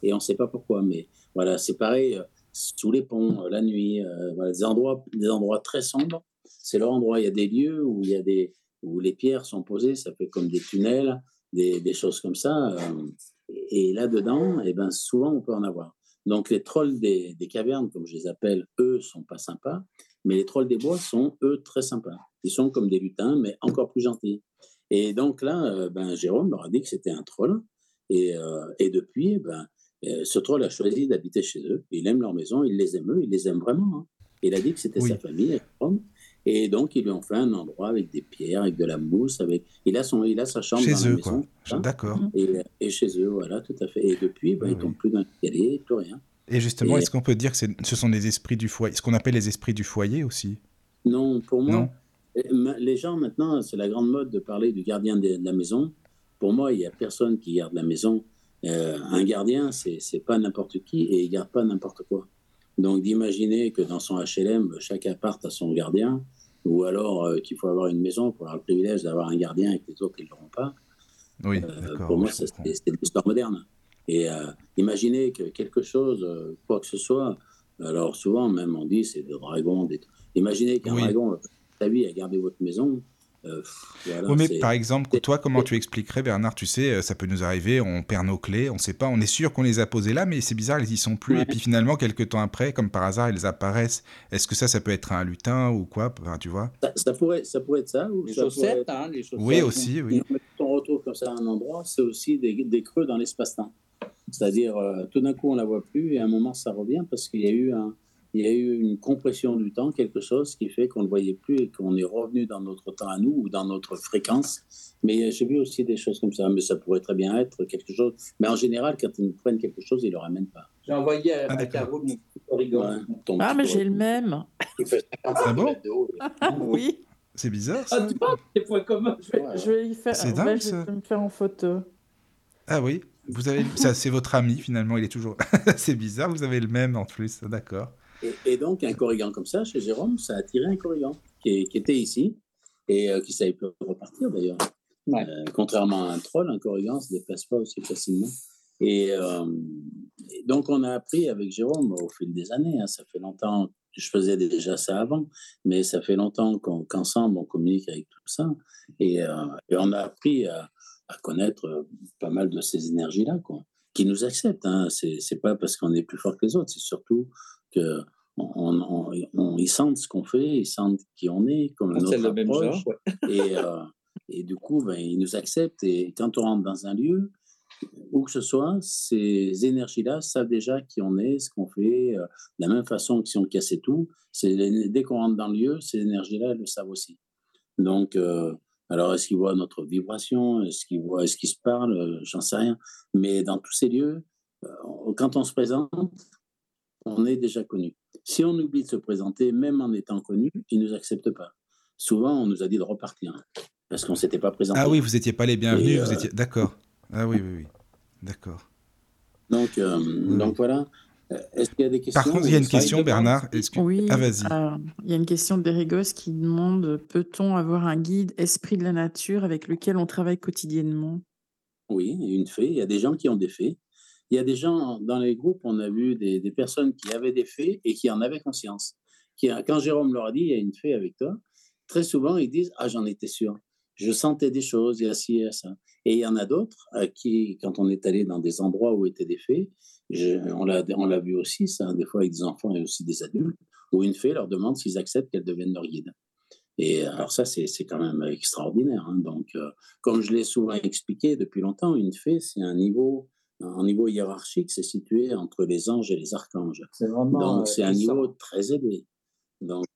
et on ne sait pas pourquoi. Mais voilà, c'est pareil, sous les ponts, euh, la nuit, euh, des, endroits, des endroits très sombres. C'est leur endroit. Il y a des lieux où, il y a des, où les pierres sont posées, ça fait comme des tunnels, des, des choses comme ça. Euh, et là-dedans, et eh ben, souvent, on peut en avoir. Donc, les trolls des, des, cavernes, comme je les appelle, eux, sont pas sympas. Mais les trolls des bois sont, eux, très sympas. Ils sont comme des lutins, mais encore plus gentils. Et donc là, ben, Jérôme leur a dit que c'était un troll. Et, et depuis, ben, euh, ce troll a choisi d'habiter chez eux. Il aime leur maison, il les aime eux, il les aime vraiment. Hein. Il a dit que c'était sa famille, et donc ils lui ont fait un endroit avec des pierres, avec de la mousse, avec. Il a son, il a sa chambre chez dans eux, la maison. Quoi. D'accord. Et, chez eux, voilà, tout à fait. Et depuis, bah, ils n'ont plus d'un plus rien. Et justement, est-ce qu'on peut dire que ce sont des esprits du foyer, ce qu'on appelle les esprits du foyer aussi? Non, pour moi, les gens maintenant, c'est la grande mode de parler du gardien de la maison. Pour moi, il n'y a personne qui garde la maison. Euh, un gardien, c'est pas n'importe qui et il garde pas n'importe quoi. Donc d'imaginer que dans son HLM, chaque appart a son gardien, ou alors euh, qu'il faut avoir une maison pour avoir le privilège d'avoir un gardien et que les autres ne l'auront pas. Oui, euh, pour moi, c'est l'histoire moderne. Et imaginer que quelque chose, quoi que ce soit, alors souvent même on dit c'est des dragons. Des... Imaginez qu'un dragon, ta vie, a gardé votre maison, euh, oui, mais par exemple, toi, comment tu expliquerais, Bernard Tu sais, euh, ça peut nous arriver, on perd nos clés, on ne sait pas, on est sûr qu'on les a posées là, mais c'est bizarre, ils y sont plus. Et puis finalement, quelques temps après, comme par hasard, elles apparaissent. Est-ce que ça, ça peut être un lutin ou quoi? Tu vois? Ça, pourrait, ça pourrait être ça. Ou les, chaussettes, hein, les chaussettes, Oui, aussi. Oui. on retrouve comme ça un endroit, c'est aussi des, des, creux dans l'espace-temps. C'est-à-dire, euh, tout d'un coup, on la voit plus et à un moment, ça revient parce qu'il y a eu un, il y a eu une compression du temps, quelque chose qui fait qu'on ne voyait plus et qu'on est revenu dans notre temps à nous ou dans notre fréquence. Mais j'ai vu aussi des choses comme ça, mais ça pourrait très bien être quelque chose. Mais en général, quand ils nous prennent quelque chose, ils ne le ramènent pas. J'ai envoyé à, ah, Caro mon Ah, mais j'ai le même. Ah bon Oui. C'est bizarre ah, ça. Ah, tu des points communs. Je vais, je vais y faire. C'est dingue, je vais me faire en photo. Ah oui, vous avez ça, c'est votre ami finalement. Il est toujours. c'est bizarre. Vous avez le même en plus. D'accord. Et, donc, un corrigan comme ça, chez Jérôme, ça a attiré un corrigan qui, qui était ici et euh, qui savait pas repartir d'ailleurs. Euh, contrairement à un troll, un corrigan ne se déplace pas aussi facilement. Euh, et, donc, on a appris avec Jérôme au fil des années. Hein, ça fait longtemps, je faisais déjà ça avant, mais ça fait longtemps qu'ensemble on communique avec tout ça. Et, on a appris à, connaître pas mal de ces énergies-là, quoi, qui nous acceptent. Hein. C'est pas parce qu'on est plus fort que les autres, c'est surtout que on, ils sentent ce qu'on fait, ils sentent qui on est, comme notre approche. et, euh, et, du coup, ben, ils nous acceptent. Et quand on rentre dans un lieu, où que ce soit, ces énergies-là savent déjà qui on est, ce qu'on fait. Euh, de la même façon que si on cassait tout, dès qu'on rentre dans le lieu, ces énergies-là, elles le savent aussi. Donc, euh, alors, est-ce qu'ils voient notre vibration? Est-ce qu'ils voient, est-ce qu'ils se parlent? J'en sais rien. Mais dans tous ces lieux, quand on se présente, on est déjà connu. Si on oublie de se présenter, même en étant connu, ils ne nous acceptent pas. Souvent, on nous a dit de repartir parce qu'on ne s'était pas présenté. Ah oui, vous n'étiez pas les bienvenus, vous euh, étiez... D'accord. Ah oui, oui, oui. D'accord. Donc, euh, donc voilà. Euh, est-ce qu'il y a des questions? Par contre, il y a une question, Bernard. Oui, ah, vas-y. il y a une question d'Erigos qui demande peut-on avoir un guide esprit de la nature avec lequel on travaille quotidiennement? Oui, une fée. Il y a des gens qui ont des fées. Il y a des gens dans les groupes, on a vu des, personnes qui avaient des faits et qui en avaient conscience. Qui, quand Jérôme leur a dit, il y a une fée avec toi, très souvent, ils disent, ah, j'en étais sûr. Je sentais des choses, il y a ci, il y a ça. Et il y en a d'autres à qui, quand on est allé dans des endroits où étaient des fées, on l'a vu aussi, ça, des fois avec des enfants et aussi des adultes, où une fée leur demande s'ils acceptent qu'elle devienne leur guide. Et alors ça, c'est quand même extraordinaire. Hein. Donc, euh, comme je l'ai souvent expliqué depuis longtemps, une fée, c'est un niveau en niveau hiérarchique, c'est situé entre les anges et les archanges. Donc, euh, c'est un niveau très élevé. Donc,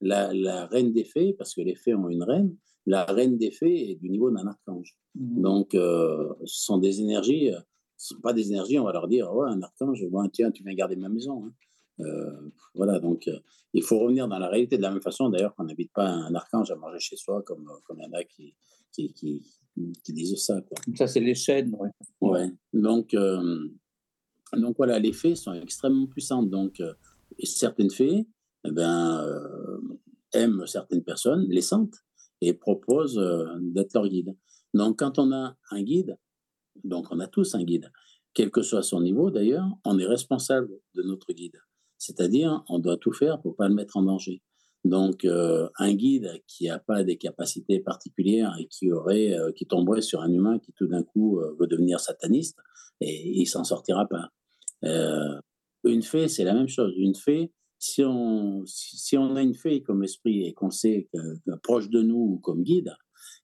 la, la, reine des fées, parce que les fées ont une reine, la reine des fées est du niveau d'un archange. Mmh. Donc, euh, ce sont des énergies, euh, ce ne sont pas des énergies, on va leur dire, ouais, un archange, tiens, tu viens garder ma maison. Hein. voilà, donc il faut revenir dans la réalité de la même façon, d'ailleurs, qu'on n'habite pas un archange à manger chez soi, comme, comme il y en a qui, qui, qui, qui disent ça. Quoi. Ça, c'est les chaînes, ouais. ouais. Donc, euh, donc voilà, les fées sont extrêmement puissantes. Donc, euh, certaines fées eh ben, euh, aiment certaines personnes, les sentent et proposent d'être leur guide. Donc, quand on a un guide, donc on a tous un guide, quel que soit son niveau d'ailleurs, on est responsable de notre guide. C'est-à-dire, on doit tout faire pour ne pas le mettre en danger. Donc, euh, un guide qui n'a pas des capacités particulières et qui aurait, euh, qui tomberait sur un humain qui tout d'un coup euh, veut devenir sataniste, et il s'en sortira pas. une fée, c'est la même chose. Une fée, si on, si on a une fée comme esprit et qu'on sait proche de nous comme guide,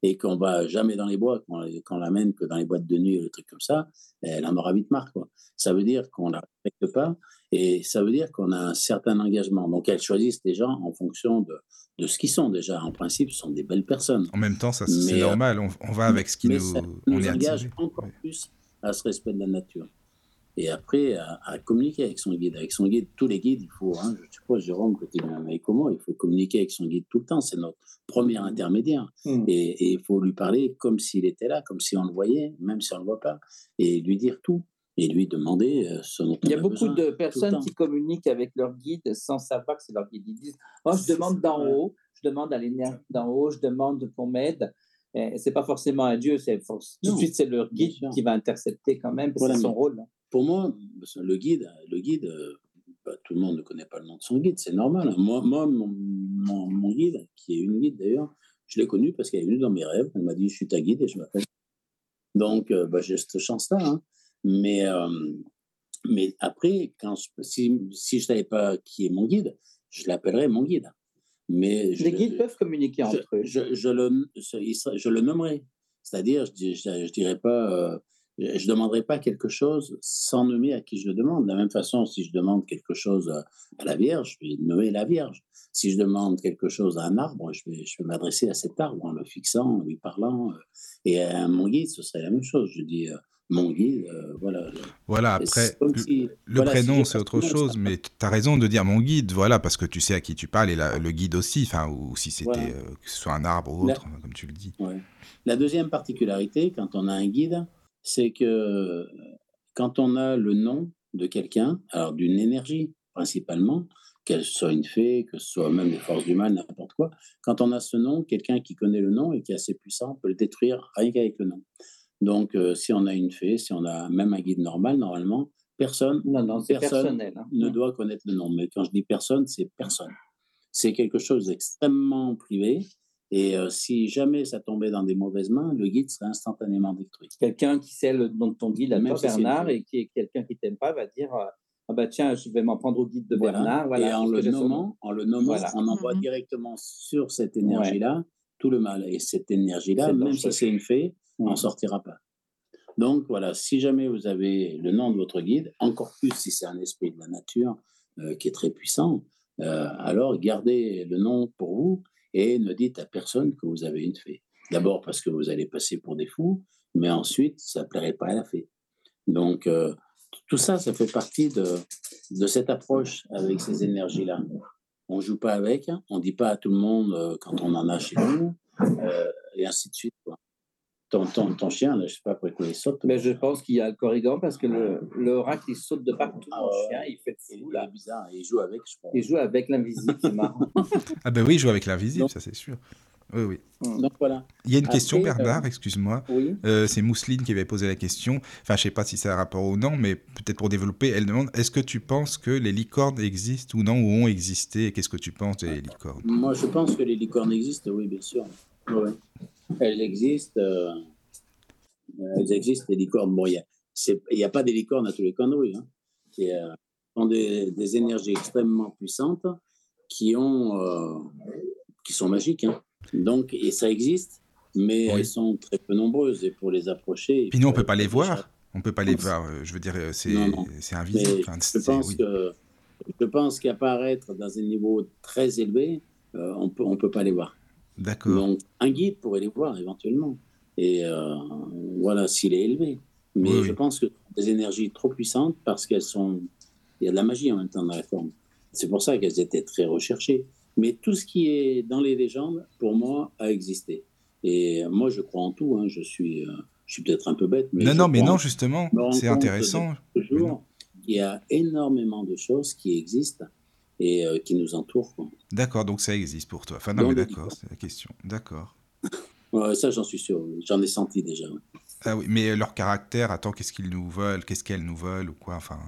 et qu'on va jamais dans les bois, qu'on l'amène que dans les boîtes de nuit, des trucs comme ça, elle en aura vite marre. Quoi. Ça veut dire qu'on la respecte pas et ça veut dire qu'on a un certain engagement. Donc elles choisissent les gens en fonction de, de ce qu'ils sont déjà. En principe, ce sont des belles personnes. En même temps, ça c'est euh, normal. On, va avec ce qui nous, ça nous engage encore plus à ce respect de la nature et après à, communiquer avec son guide. Avec son guide, tous les guides, il faut, hein, je suppose, Jérôme, que tu es comment, il faut communiquer avec son guide tout le temps, c'est notre premier mmh. intermédiaire. Mmh. Et, il faut lui parler comme s'il était là, comme si on le voyait, même si on ne le voit pas, et lui dire tout. Et lui demander euh, ce dont Il y a, beaucoup de personnes qui communiquent avec leur guide sans savoir que c'est leur guide. Ils disent oh, Je demande d'en haut, je demande à l'énergie d'en haut, je demande qu'on m'aide. C'est pas forcément un Dieu, c'est tout de suite c'est leur guide qui va intercepter quand même, c'est son rôle. Pour moi, le guide, le guide euh, bah, tout le monde ne connaît pas le nom de son guide, c'est normal. Moi, moi mon, guide, qui est une guide d'ailleurs, je l'ai connu parce qu'elle est venue dans mes rêves. Elle m'a dit Je suis ta guide et je m'appelle. Donc, euh, bah, j'ai cette chance-là. Hein. Mais, euh, mais après, quand si, si je ne savais pas qui est mon guide, je l'appellerais mon guide. Mais Les guides peuvent communiquer entre eux. Je, le, je le nommerai. C'est-à-dire, je ne dirais pas je ne demanderai pas quelque chose sans nommer à qui je le demande. De la même façon, si je demande quelque chose à la Vierge, je vais nommer la Vierge. Si je demande quelque chose à un arbre, je vais, je vais m'adresser à cet arbre en le fixant, en lui parlant. Euh, et à mon guide, ce serait la même chose. Je dis, euh, mon guide, euh, voilà. Voilà, après, le, prénom, c'est autre chose, mais tu as raison de dire mon guide, voilà, parce que tu sais à qui tu parles, et le guide aussi, enfin, ou si c'était, que ce soit un arbre ou autre, comme tu le dis. La deuxième particularité, quand on a un guide, c'est que quand on a le nom de quelqu'un, alors d'une énergie principalement, qu'elle soit une fée, que ce soit même les forces du mal, n'importe quoi, quand on a ce nom, quelqu'un qui connaît le nom et qui est assez puissant peut le détruire rien qu'avec le nom. Donc, euh, si on a une fée, si on a même un guide normal, normalement, personne, personne hein. ne doit connaître le nom. Mais quand je dis personne, c'est personne. C'est quelque chose d'extrêmement privé et euh, si jamais ça tombait dans des mauvaises mains, le guide serait instantanément détruit. Quelqu'un qui sait le nom de ton guide, même Bernard, et qui est quelqu'un qui t'aime pas, va dire euh, ah bah tiens, je vais m'en prendre au guide de Bernard. Voilà, et en le, nommant, en le nommant, on envoie mhm. directement sur cette énergie-là tout le mal. Et cette énergie-là, même si c'est une fée, on n'en sortira pas. Donc voilà, si jamais vous avez le nom de votre guide, encore plus si c'est un esprit de la nature euh, qui est très puissant, alors gardez le nom pour vous et ne dites à personne que vous avez une fée. D'abord parce que vous allez passer pour des fous, mais ensuite, ça ne plairait pas à la fée. Donc, euh, tout ça, ça fait partie de, de cette approche avec ces énergies-là. On ne joue pas avec, on ne dit pas à tout le monde euh, quand on en a chez nous, euh, et ainsi de suite. Ton, ton, ton, chien, là, je ne sais pas pourquoi il saute. Mais je pense qu'il y a le corrigan parce que le, le rat, il saute de partout. Ah, chien, il fait fou, là. bizarre. Il joue avec, je crois. Il joue avec l'invisible, c'est marrant. ah ben oui, il joue avec l'invisible, ça c'est sûr. Oui, oui. Hmm. Donc voilà. Il y a une question, Bernard, euh, excuse-moi. Oui. Euh, c'est Mousseline qui avait posé la question. Enfin, je ne sais pas si c'est un rapport ou non, mais peut-être pour développer, elle demande est-ce que tu penses que les licornes existent ou non, ou ont existé? Qu'est-ce que tu penses des licornes? Moi, je pense que les licornes existent, oui, bien sûr. Oui. Elles existent. Euh, elles existent, les licornes. Bon, il n'y a, pas des licornes à tous les coins de rue. Hein. Qui ont des, des, énergies extrêmement puissantes qui, ont, qui sont magiques. Hein. Donc, et ça existe, mais elles sont très peu nombreuses. Et pour les approcher. Puis nous, on ne peut pas les voir. On ne peut pas les voir. Euh, je veux dire, c'est invisible. je, pense que, je pense qu'apparaître dans un niveau très élevé, euh, on peut, ne on peut pas les voir. D'accord. Donc, un guide pourrait les voir éventuellement. Et euh, voilà, s'il est élevé. Mais je pense que des énergies trop puissantes parce qu'elles sont. Il y a de la magie en même temps dans la forme. C'est pour ça qu'elles étaient très recherchées. Mais tout ce qui est dans les légendes, pour moi, a existé. Et moi, je crois en tout. Hein. Je suis, euh, je suis peut-être un peu bête. Mais non, non, mais non, justement, c'est intéressant. Toujours, il y a énormément de choses qui existent et euh, qui nous entourent. D'accord, donc ça existe pour toi. Enfin, non, mais d'accord, c'est la question. D'accord. ça, j'en suis sûr. J'en ai senti déjà. Ah oui, mais leur caractère, attends, qu'est-ce qu'ils nous veulent Qu'est-ce qu'elles nous veulent ou quoi Enfin?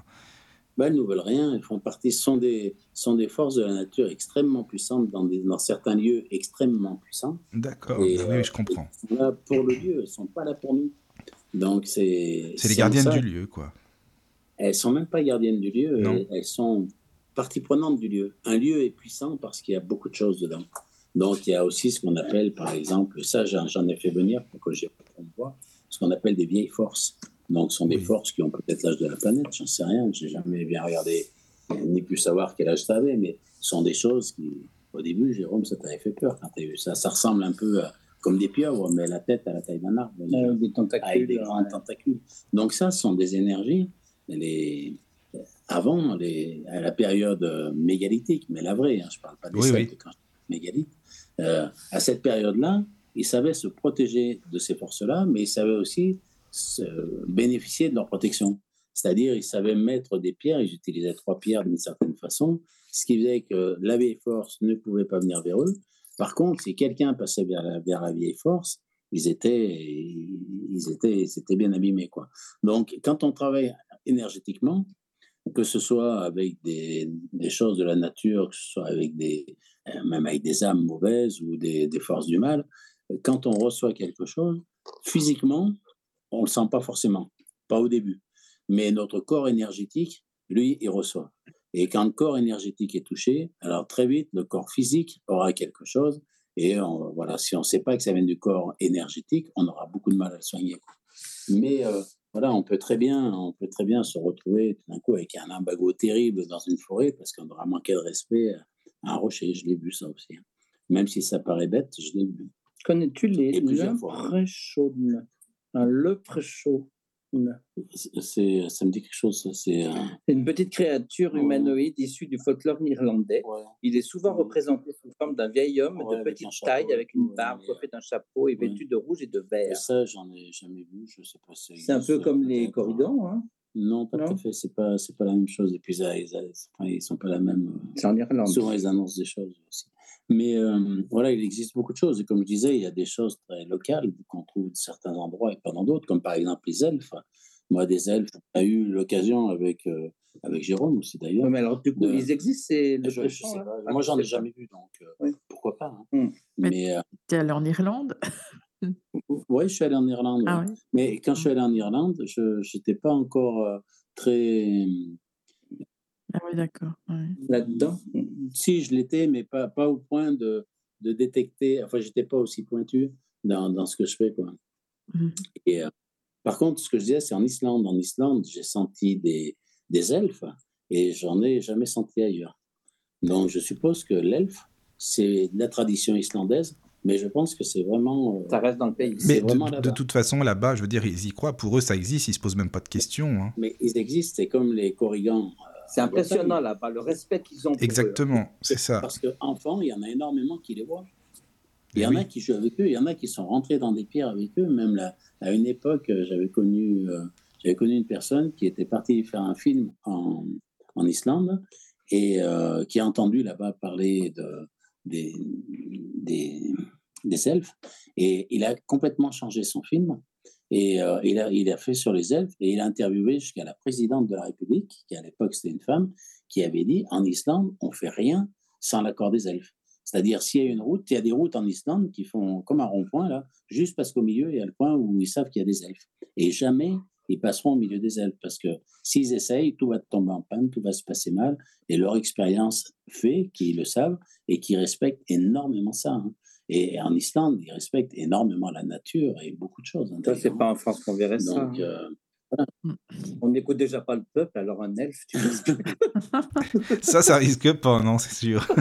Bah, elles ne veulent rien, elles font partie, sont des, sont des forces de la nature extrêmement puissantes dans, des, dans certains lieux extrêmement puissants. D'accord, oui, je euh, comprends. Elles sont là pour le lieu, elles ne sont pas là pour nous. Donc c'est. C'est les gardiennes du lieu, quoi. Elles sont même pas gardiennes du lieu, elles, sont partie prenante du lieu. Un lieu est puissant parce qu'il y a beaucoup de choses dedans. Donc il y a aussi ce qu'on appelle, par exemple, ça j'en ai fait venir pour que j'y voit, ce qu'on appelle des vieilles forces. Donc, ce sont des forces qui ont peut-être l'âge de la planète, j'en sais rien, j'ai jamais bien regardé, ni pu savoir quel âge ça avait, mais ce sont des choses qui, au début, Jérôme, ça t'avait fait peur quand tu as vu ça. Ça ressemble un peu comme des pieuvres, mais la tête à la taille d'un arbre. des tentacules. Avec des grands tentacules. Donc, ça, ce sont des énergies. Les, avant, les, à la période mégalithique, mais la vraie, hein, je ne parle pas des oui, quand mégalithes, euh, à cette période-là, ils savaient se protéger de ces forces-là, mais ils savaient aussi bénéficier de leur protection. C'est-à-dire, ils savaient mettre des pierres, ils utilisaient trois pierres d'une certaine façon, ce qui faisait que la vieille force ne pouvait pas venir vers eux. Par contre, si quelqu'un passait vers la, vers la vieille force, ils étaient, ils étaient, ils bien abîmés. Quoi. Donc, quand on travaille énergétiquement, que ce soit avec des, choses de la nature, que ce soit avec des, même avec des âmes mauvaises ou des, forces du mal, quand on reçoit quelque chose, physiquement, on ne le sent pas forcément, pas au début. Mais notre corps énergétique, lui, il reçoit. Et quand le corps énergétique est touché, alors très vite, le corps physique aura quelque chose. Et voilà, si on ne sait pas que ça vient du corps énergétique, on aura beaucoup de mal à le soigner. Mais euh, voilà, on peut très bien, on peut très bien se retrouver tout d'un coup avec un imbago terrible dans une forêt parce qu'on aura manqué de respect à un rocher. Je l'ai vu ça aussi. Hein. Même si ça paraît bête, je l'ai vu. Connais-tu les chauds Le chaud c'est, ça me dit quelque chose. C'est une petite créature humanoïde issue du folklore irlandais. Il est souvent représenté sous forme d'un vieil homme de petite taille avec une barbe coiffée d'un chapeau et vêtu de rouge et de vert. ça, j'en ai jamais vu. Je sais pas. c'est un peu comme les corrigans, hein non, pas tout à fait. C'est pas, c'est pas la même chose. Et puis, ils, ils, sont pas la même. Euh, c'est en Irlande. Souvent, ils annoncent des choses aussi. Mais euh, voilà, il existe beaucoup de choses. Et comme je disais, il y a des choses très locales qu'on trouve de certains endroits et pas dans d'autres, comme par exemple les elfes. Moi, des elfes, j'ai eu l'occasion avec, euh, avec Jérôme aussi d'ailleurs. mais alors, du coup, ils existent, c'est le je, sais pas. Moi, j'en ai jamais vu, donc pourquoi pas. Hein. Mmh. Mais, tu es allé en Irlande? Oui, je suis allé en Irlande. Ah Mais quand je suis allé en Irlande, je n'étais pas encore euh, très. Ah oui, d'accord. Là-dedans Si, je l'étais, mais pas, pas au point de, de détecter. Enfin, j'étais pas aussi pointu dans, dans, ce que je fais. Quoi. Mmh. Et, euh, par contre, ce que je disais, c'est en Islande. En Islande, j'ai senti des, des elfes et j'en ai jamais senti ailleurs. Donc, je suppose que l'elfe, c'est la tradition islandaise mais je pense que c'est vraiment. Euh, ça reste dans le pays. Mais de, de, toute façon, là-bas, je veux dire, ils y croient. Pour eux, ça existe. Ils se posent même pas de questions. Hein. Mais ils existent. C'est comme les corrigans. Euh, c'est impressionnant là-bas, le respect qu'ils ont. Pour Exactement, c'est ça. Parce qu'enfants, il y en a énormément qui les voient. Il y en a qui jouent avec eux, il y en a qui sont rentrés dans des pierres avec eux. Même là, à une époque, euh, j'avais connu, j'avais connu une personne qui était partie faire un film en, en Islande et qui a entendu là-bas parler de, des, des, des elfes. Et il a complètement changé son film. Et euh, il, a, fait sur les elfes et il a interviewé jusqu'à la présidente de la République, qui à l'époque c'était une femme, qui avait dit en Islande, on fait rien sans l'accord des elfes. C'est-à-dire, s'il y a une route, il y a des routes en Islande qui font comme un rond-point, là, juste parce qu'au milieu, il y a le point où ils savent qu'il y a des elfes. Et jamais ils passeront au milieu des elfes, parce que s'ils essayent, tout va tomber en panne, tout va se passer mal. Et leur expérience fait qu'ils le savent et qu'ils respectent énormément ça. Hein. Et en Islande, ils respectent énormément la nature et beaucoup de choses. Hein, ça, c'est pas en France qu'on verrait ça. Donc, euh. On n'écoute déjà pas le peuple, alors un elfe, tu Ça, ça risque pas, non, c'est sûr.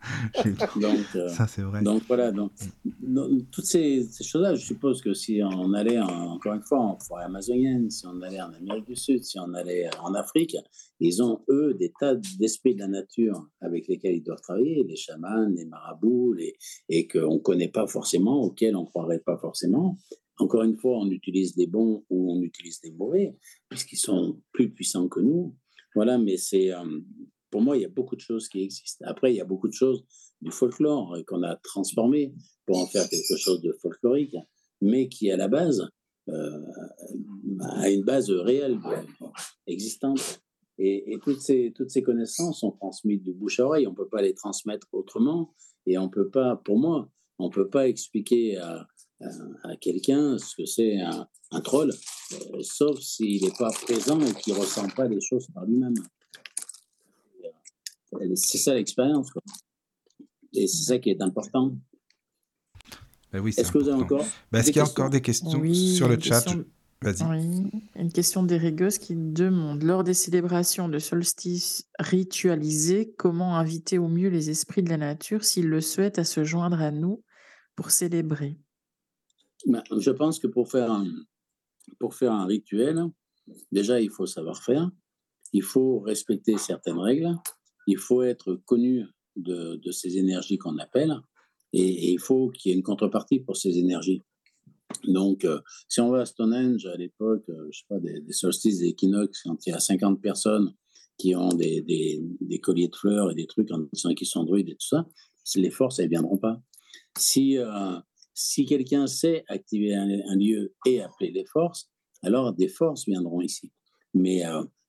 donc, euh, ça, c'est vrai. Donc voilà, donc, toutes ces, choses-là, je suppose que si on allait, encore une fois, en forêt amazonienne, si on allait en Amérique du Sud, si on allait en Afrique, ils ont, eux, des tas d'esprits de la nature avec lesquels ils doivent travailler, les chamans, les marabouts, les, et qu'on ne connaît pas forcément, auxquels on ne croirait pas forcément. Encore une fois, on utilise des bons ou on utilise des mauvais, puisqu'ils sont plus puissants que nous. Voilà, mais c'est euh, pour moi, il y a beaucoup de choses qui existent. Après, il y a beaucoup de choses du folklore qu'on a transformé pour en faire quelque chose de folklorique, mais qui, à la base, euh, a une base réelle, existante. Et, toutes, ces, connaissances sont transmises de bouche à oreille. On ne peut pas les transmettre autrement. Et on peut pas, pour moi, on ne peut pas expliquer à, à, quelqu'un ce que c'est un, troll, euh, sauf s'il n'est pas présent et qu'il ne ressent pas les choses par lui-même. C'est ça l'expérience. Et c'est ça qui est important. Ben oui, Est-ce que vous avez encore ben, Est-ce qu'il y a encore des questions sur le chat? Vas-y. Oui, une question d'Eregus qui demande lors des célébrations de solstice ritualisées, comment inviter au mieux les esprits de la nature s'ils le souhaitent à se joindre à nous pour célébrer? Ben, Je pense que pour faire, un, pour faire un rituel, déjà il faut savoir faire, il faut respecter certaines règles, il faut être connu de, ces énergies qu'on appelle et, il faut qu'il y ait une contrepartie pour ces énergies. Donc, euh, si on va à Stonehenge à l'époque, euh, je sais pas, des, solstices, des équinoxes, quand il y a 50 personnes qui ont des, colliers de fleurs et des trucs en disant qu'ils sont druides et tout ça, les forces, elles ne viendront pas. Si, euh, si quelqu'un sait activer un, lieu et appeler les forces, alors des forces viendront ici. Mais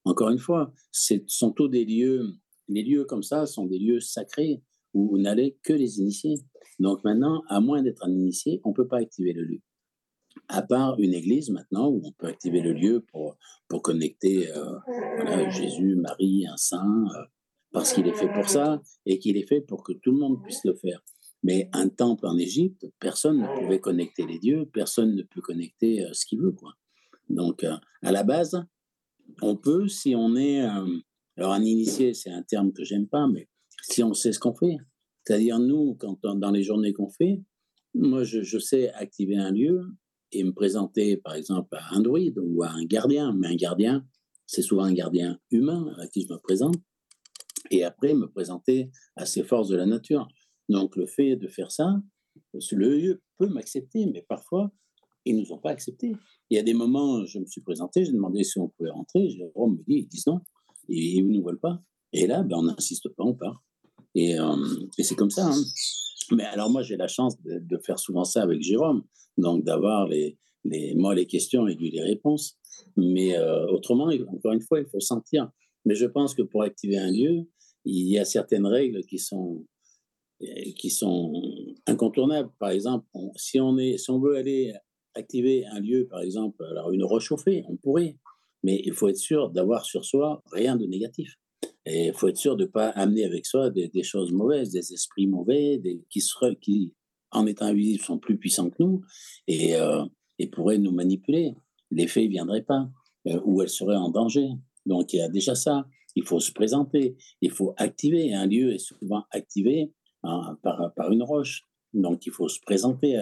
encore une fois, ce sont tous des lieux les lieux comme ça sont des lieux sacrés où n'allaient que les initiés. Donc maintenant, à moins d'être un initié, on ne peut pas activer le lieu. À part une église maintenant où on peut activer le lieu pour, pour connecter euh, Jésus, Marie, un saint, euh, parce qu'il est fait pour ça et qu'il est fait pour que tout le monde puisse le faire. Mais un temple en Égypte, personne ne pouvait connecter les dieux, personne ne peut connecter euh, ce qu'il veut. Quoi. Donc, à la base, on peut, si on est. alors, un initié, c'est un terme que j'aime pas, mais si on sait ce qu'on fait. C'est-à-dire, nous, quand, dans les journées qu'on fait, moi, je, sais activer un lieu et me présenter, par exemple, à un druide ou à un gardien. Mais un gardien, c'est souvent un gardien humain à qui je me présente. Et après, me présenter à ces forces de la nature. Donc, le fait de faire ça, le lieu peut m'accepter, mais parfois, ils ne nous ont pas acceptés. Il y a des moments, je me suis présenté, j'ai demandé si on pouvait rentrer. Jérôme me dit, ils disent non, ils ne nous veulent pas. Et là, ben, on n'insiste pas, on part. Et, euh, c'est comme ça. Hein. Mais alors moi, j'ai la chance de, faire souvent ça avec Jérôme, donc d'avoir les, moi les questions et lui les réponses. Mais euh, autrement, encore une fois, il faut sentir. Mais je pense que pour activer un lieu, il y a certaines règles qui sont, qui sont incontournables. Par exemple, si, on est, si on veut aller activer un lieu, par exemple, alors une roche chauffée, on pourrait. Mais il faut être sûr d'avoir sur soi rien de négatif. Et il faut être sûr de ne pas amener avec soi des, choses mauvaises, des esprits mauvais, des, qui, seraient, en étant invisibles, sont plus puissants que nous et, euh, et pourraient nous manipuler. L'effet ne viendrait pas, euh, ou elle serait en danger. Donc il y a déjà ça. Il faut se présenter, il faut activer. Un lieu est souvent activé hein, par, par une roche. Donc il faut se présenter.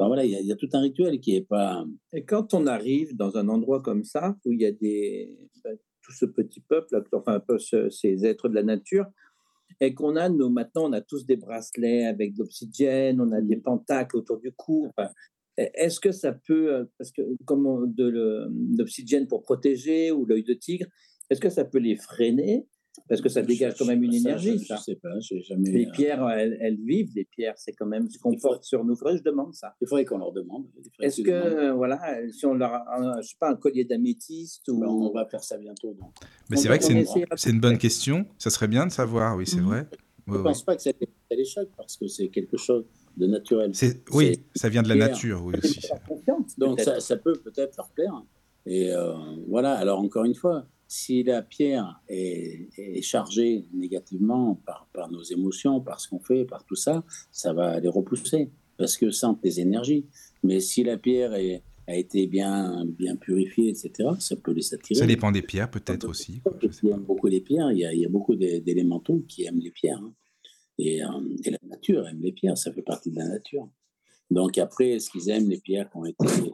Enfin voilà, il y, a, il y, a, tout un rituel qui n'est pas. Et quand on arrive dans un endroit comme ça, où il y a des, ben, ce petit peuple, enfin ces êtres de la nature, et qu'on a, nous, maintenant, on a tous des bracelets avec de l'obsidienne, on a des pentacles autour du cou. Est-ce que ça peut, euh, parce que comme de l'obsidienne pour protéger ou l'œil de tigre, est-ce que ça peut les freiner parce que ça dégage quand même une énergie. Ça, je, sais pas, jamais. Les euh, pierres, elles, vivent, les pierres, c'est quand même ce qu'on porte sur nous. je demande ça. Il faudrait qu'on leur demande. Est-ce que, voilà, si on leur a, je sais pas, un collier d'améthyste ou. Ben, on va faire ça bientôt. Mais c'est vrai que c'est une, bonne question. Ça serait bien de savoir, oui, c'est mhm. vrai. Je ne pense pas que ça les choque parce que c'est quelque chose de naturel. Oui, ça vient de la nature, oui aussi. Donc ça, ça, peut peut-être leur plaire. Et euh, voilà, alors encore une fois, si la pierre est, chargée négativement par, par, nos émotions, par ce qu'on fait, par tout ça, ça va les repousser parce que sentent des énergies. Mais si la pierre a été bien, bien purifiée, etc., ça peut les attirer. Ça dépend des pierres peut-être aussi. Il y a beaucoup les pierres, il y a, il y a beaucoup d'élémentaux qui aiment les pierres. Hein. Et, euh, et, la nature aime les pierres, ça fait partie de la nature. Donc après, est-ce qu'ils aiment les pierres qui ont été,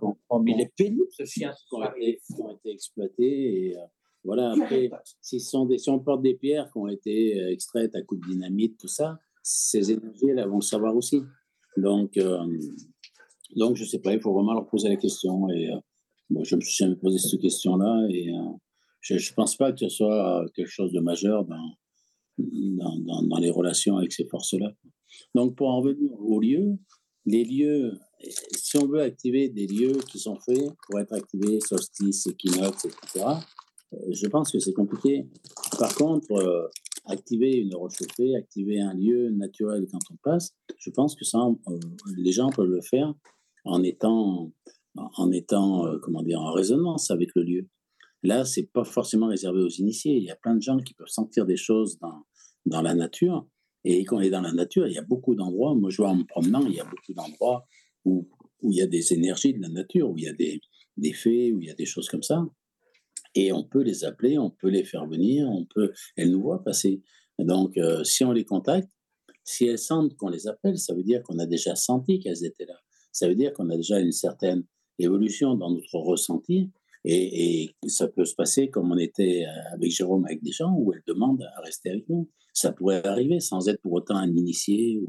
oh, mais les pénible ce chien, qui ont été, qui ont été exploitées et euh, voilà. Après, si, sont des, si on porte des pierres qui ont été euh, extraites à coup de dynamite, tout ça, ces énergies, elles vont le savoir aussi. Donc, euh, donc je sais pas, il faut vraiment leur poser la question. Et moi, je me suis jamais posé cette question-là et je ne pense pas que ce soit quelque chose de majeur dans, dans, dans, dans les relations avec ces forces-là. Donc, pour en revenir au lieu, les lieux, si on veut activer des lieux qui sont faits pour être activés, solstice, équinoxe, etc., euh, je pense que c'est compliqué. Par contre, euh, activer une rechauffée, activer un lieu naturel quand on passe, je pense que ça, euh, les gens peuvent le faire en étant, en étant comment dire, en résonance avec le lieu. Là, c'est pas forcément réservé aux initiés. Il y a plein de gens qui peuvent sentir des choses dans, dans la nature et quand on est dans la nature, il y a beaucoup d'endroits, moi je vois en me promenant, il y a beaucoup d'endroits où, où il y a des énergies de la nature, où il y a des, des fées, où il y a des choses comme ça. Et on peut les appeler, on peut les faire venir, on peut, elles nous voient passer. Donc, euh, si on les contacte, si elles sentent qu'on les appelle, ça veut dire qu'on a déjà senti qu'elles étaient là. Ça veut dire qu'on a déjà une certaine évolution dans notre ressenti. Et, et, ça peut se passer comme on était avec Jérôme, avec des gens où elles demandent à rester avec nous ça pourrait arriver sans être pour autant un initié.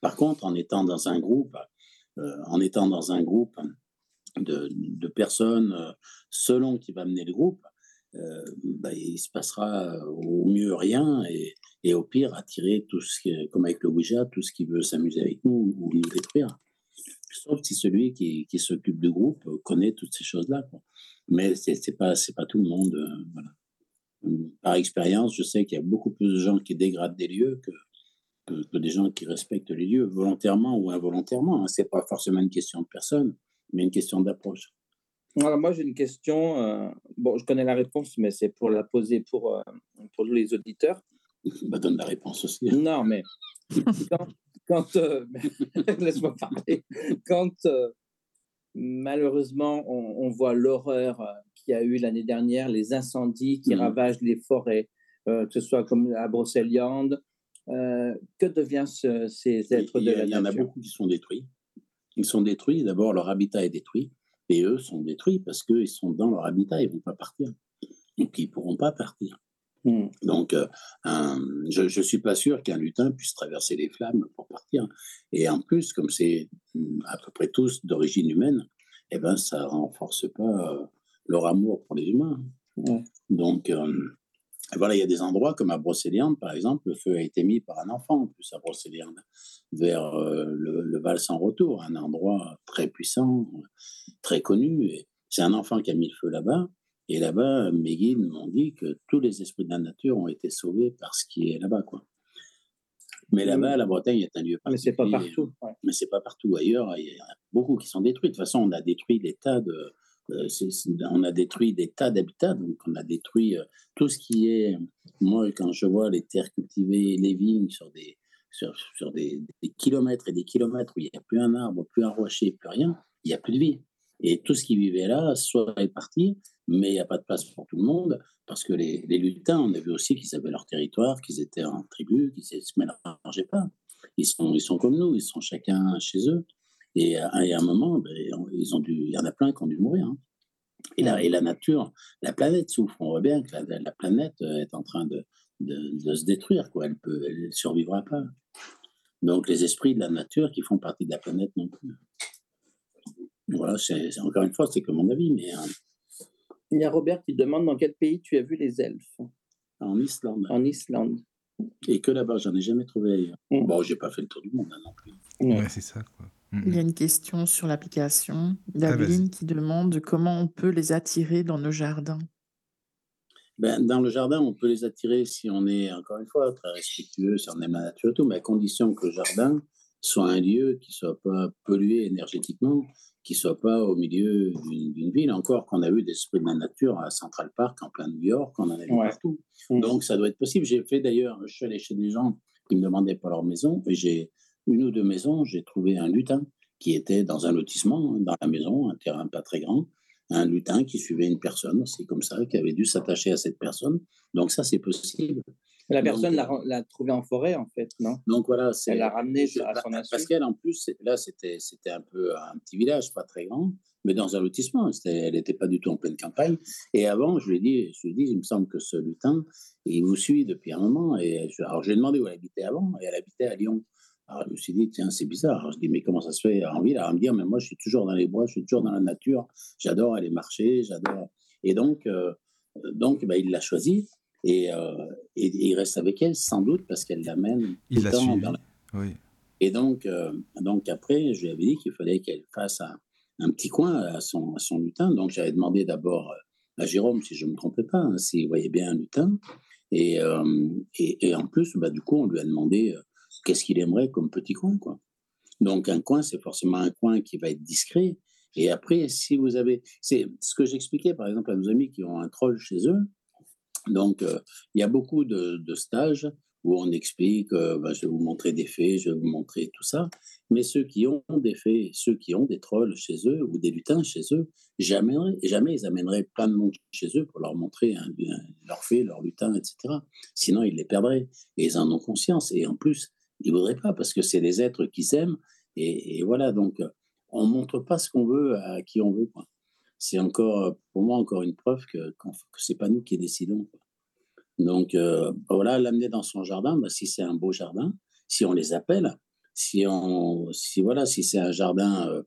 Par contre, en étant dans un groupe, euh, en étant dans un groupe de, personnes euh, selon qui va mener le groupe, euh, bah, il se passera au mieux rien et, au pire attirer tout ce qui, comme avec le Ouija, tout ce qui veut s'amuser avec nous ou nous détruire. Sauf si celui qui, qui s'occupe du groupe connaît toutes ces choses-là. Mais c'est pas, pas tout le monde. voilà par expérience, je sais qu'il y a beaucoup plus de gens qui dégradent des lieux que, que, des gens qui respectent les lieux, volontairement ou involontairement. Hein. Ce n'est pas forcément une question de personne, mais une question d'approche. Alors moi, j'ai une question. Euh, bon, je connais la réponse, mais c'est pour la poser pour, euh, pour les auditeurs. Bah, donne la réponse aussi. Non, mais quand, euh, laisse-moi parler. Quand malheureusement, on, voit l'horreur euh, qu'il y a eu l'année dernière, les incendies qui mmh. ravagent les forêts, que ce soit comme à Brocéliande. que deviennent ces êtres de la nature Il y en a beaucoup qui sont détruits. Ils sont détruits. D'abord, leur habitat est détruit. Et eux sont détruits parce qu'ils sont dans leur habitat. Ils ne vont pas partir. Donc, ils ne pourront pas partir. Mmh. Donc, euh, je ne suis pas sûr qu'un lutin puisse traverser les flammes pour partir. Et en plus, comme c'est mmh, à peu près tous d'origine humaine, eh ben, ça ne renforce pas euh, leur amour pour les humains. Donc, euh, voilà, il y a des endroits comme à Brocéliande, par exemple, le feu a été mis par un enfant, en plus à Brocéliande, vers le, le, Val sans retour, un endroit très puissant, très connu. C'est un enfant qui a mis le feu là-bas. Et là-bas, mes guides m'ont dit que tous les esprits de la nature ont été sauvés par ce qui est là-bas. Quoi. Mais là-bas, la Bretagne est un lieu particulier. Mais c'est pas partout. Mais c'est pas partout ailleurs. Il y en a beaucoup qui sont détruits. De toute façon, on a détruit des tas de, euh, on a détruit des tas d'habitats. Donc, on a détruit euh, tout ce qui est. Moi, quand je vois les terres cultivées, les vignes sur des sur, des, kilomètres et des kilomètres où il n'y a plus un arbre, plus un rocher, plus rien, il n'y a plus de vie. Et tout ce qui vivait là, soit est parti, mais il n'y a pas de place pour tout le monde, parce que les, les lutins, on a vu aussi qu'ils avaient leur territoire, qu'ils étaient en tribu, qu'ils ne se mélangeaient pas. Ils sont, ils sont comme nous, ils sont chacun chez eux. Et à, un moment, ben, ils ont dû, il y en a plein qui ont dû mourir. Hein. Et, la, et la nature, la planète souffre. On voit bien que la, la planète est en train de, de, de, se détruire. Quoi. Elle ne elle survivra pas. Donc les esprits de la nature qui font partie de la planète non plus. Voilà, c'est, encore une fois, c'est que mon avis, mais. Euh, Il y a Robert qui demande dans quel pays tu as vu les elfes? En Islande. En Islande. Et que là-bas, j'en ai jamais trouvé ailleurs. Mm. Bon, j'ai pas fait le tour du monde hein, non plus. Ouais, c'est ça, quoi. Mm, Il y a mm. une question sur l'application. David qui demande comment on peut les attirer dans nos jardins. Ben, dans le jardin, on peut les attirer si on est, encore une fois, très respectueux, si on aime la nature et tout, mais à condition que le jardin soit un lieu qui soit pas pollué énergétiquement, qui soit pas au milieu d'une ville. Encore qu'on a vu des esprits de la nature à Central Park, en plein New York, on en a vu partout. Mm. Donc ça doit être possible. J'ai fait d'ailleurs, je suis allé chez des gens qui me demandaient pour leur maison, et j'ai une ou deux maisons, j'ai trouvé un lutin qui était dans un lotissement, dans la maison, un terrain pas très grand, un lutin qui suivait une personne, c'est comme ça, qui avait dû s'attacher à cette personne. Donc ça, c'est possible. La personne euh, l'a trouvé en forêt, en fait, non? Donc voilà, elle l'a ramené à son insu. Parce qu'elle, en plus, là, c'était un peu un petit village, pas très grand, mais dans un lotissement. Elle n'était pas du tout en pleine campagne. Et avant, je lui ai dit, je lui ai dit, il me semble que ce lutin, il vous suit depuis un moment. Et je, alors, j'ai demandé où elle habitait avant, et elle habitait à Lyon. Alors, je me suis dit, tiens, c'est bizarre. Alors, je dis, mais comment ça se fait? En ville Alors, me dire, mais moi, je suis toujours dans les bois, je suis toujours dans la nature, j'adore aller marcher, j'adore. Et donc, euh, donc bah, il l'a choisi. Euh, et, il reste avec elle, sans doute, parce qu'elle l'amène il l'a suivi. Oui. Et donc, euh, donc après, je lui avais dit qu'il fallait qu'elle fasse un, un, petit coin à son, à son lutin. Donc j'avais demandé d'abord à Jérôme, si je ne me trompais pas, hein, s'il voyait bien un lutin. Et, et, et, en plus, bah, du coup, on lui a demandé qu'est-ce qu'il aimerait comme petit coin. Quoi. Donc un coin, c'est forcément un coin qui va être discret. Et après, si vous avez... C'est ce que j'expliquais, par exemple, à nos amis qui ont un troll chez eux. Donc, euh, il y a beaucoup de, stages où on explique, euh, bah, je vais vous montrer des faits, je vais vous montrer tout ça. Mais ceux qui ont des faits, ceux qui ont des trolls chez eux ou des lutins chez eux, jamais, jamais ils amèneraient plein de monde chez eux pour leur montrer un, leur fait, leur lutin, etc. Sinon, ils les perdraient. Et ils en ont conscience. Et en plus, ils ne voudraient pas parce que c'est des êtres qui s'aiment. Et, voilà, donc, on ne montre pas ce qu'on veut à qui on veut. C'est encore, pour moi, encore une preuve que, que c'est pas nous qui décidons. Donc, euh, voilà, l'amener dans son jardin, bah, si c'est un beau jardin, si on les appelle, si on, si voilà, si c'est un jardin euh,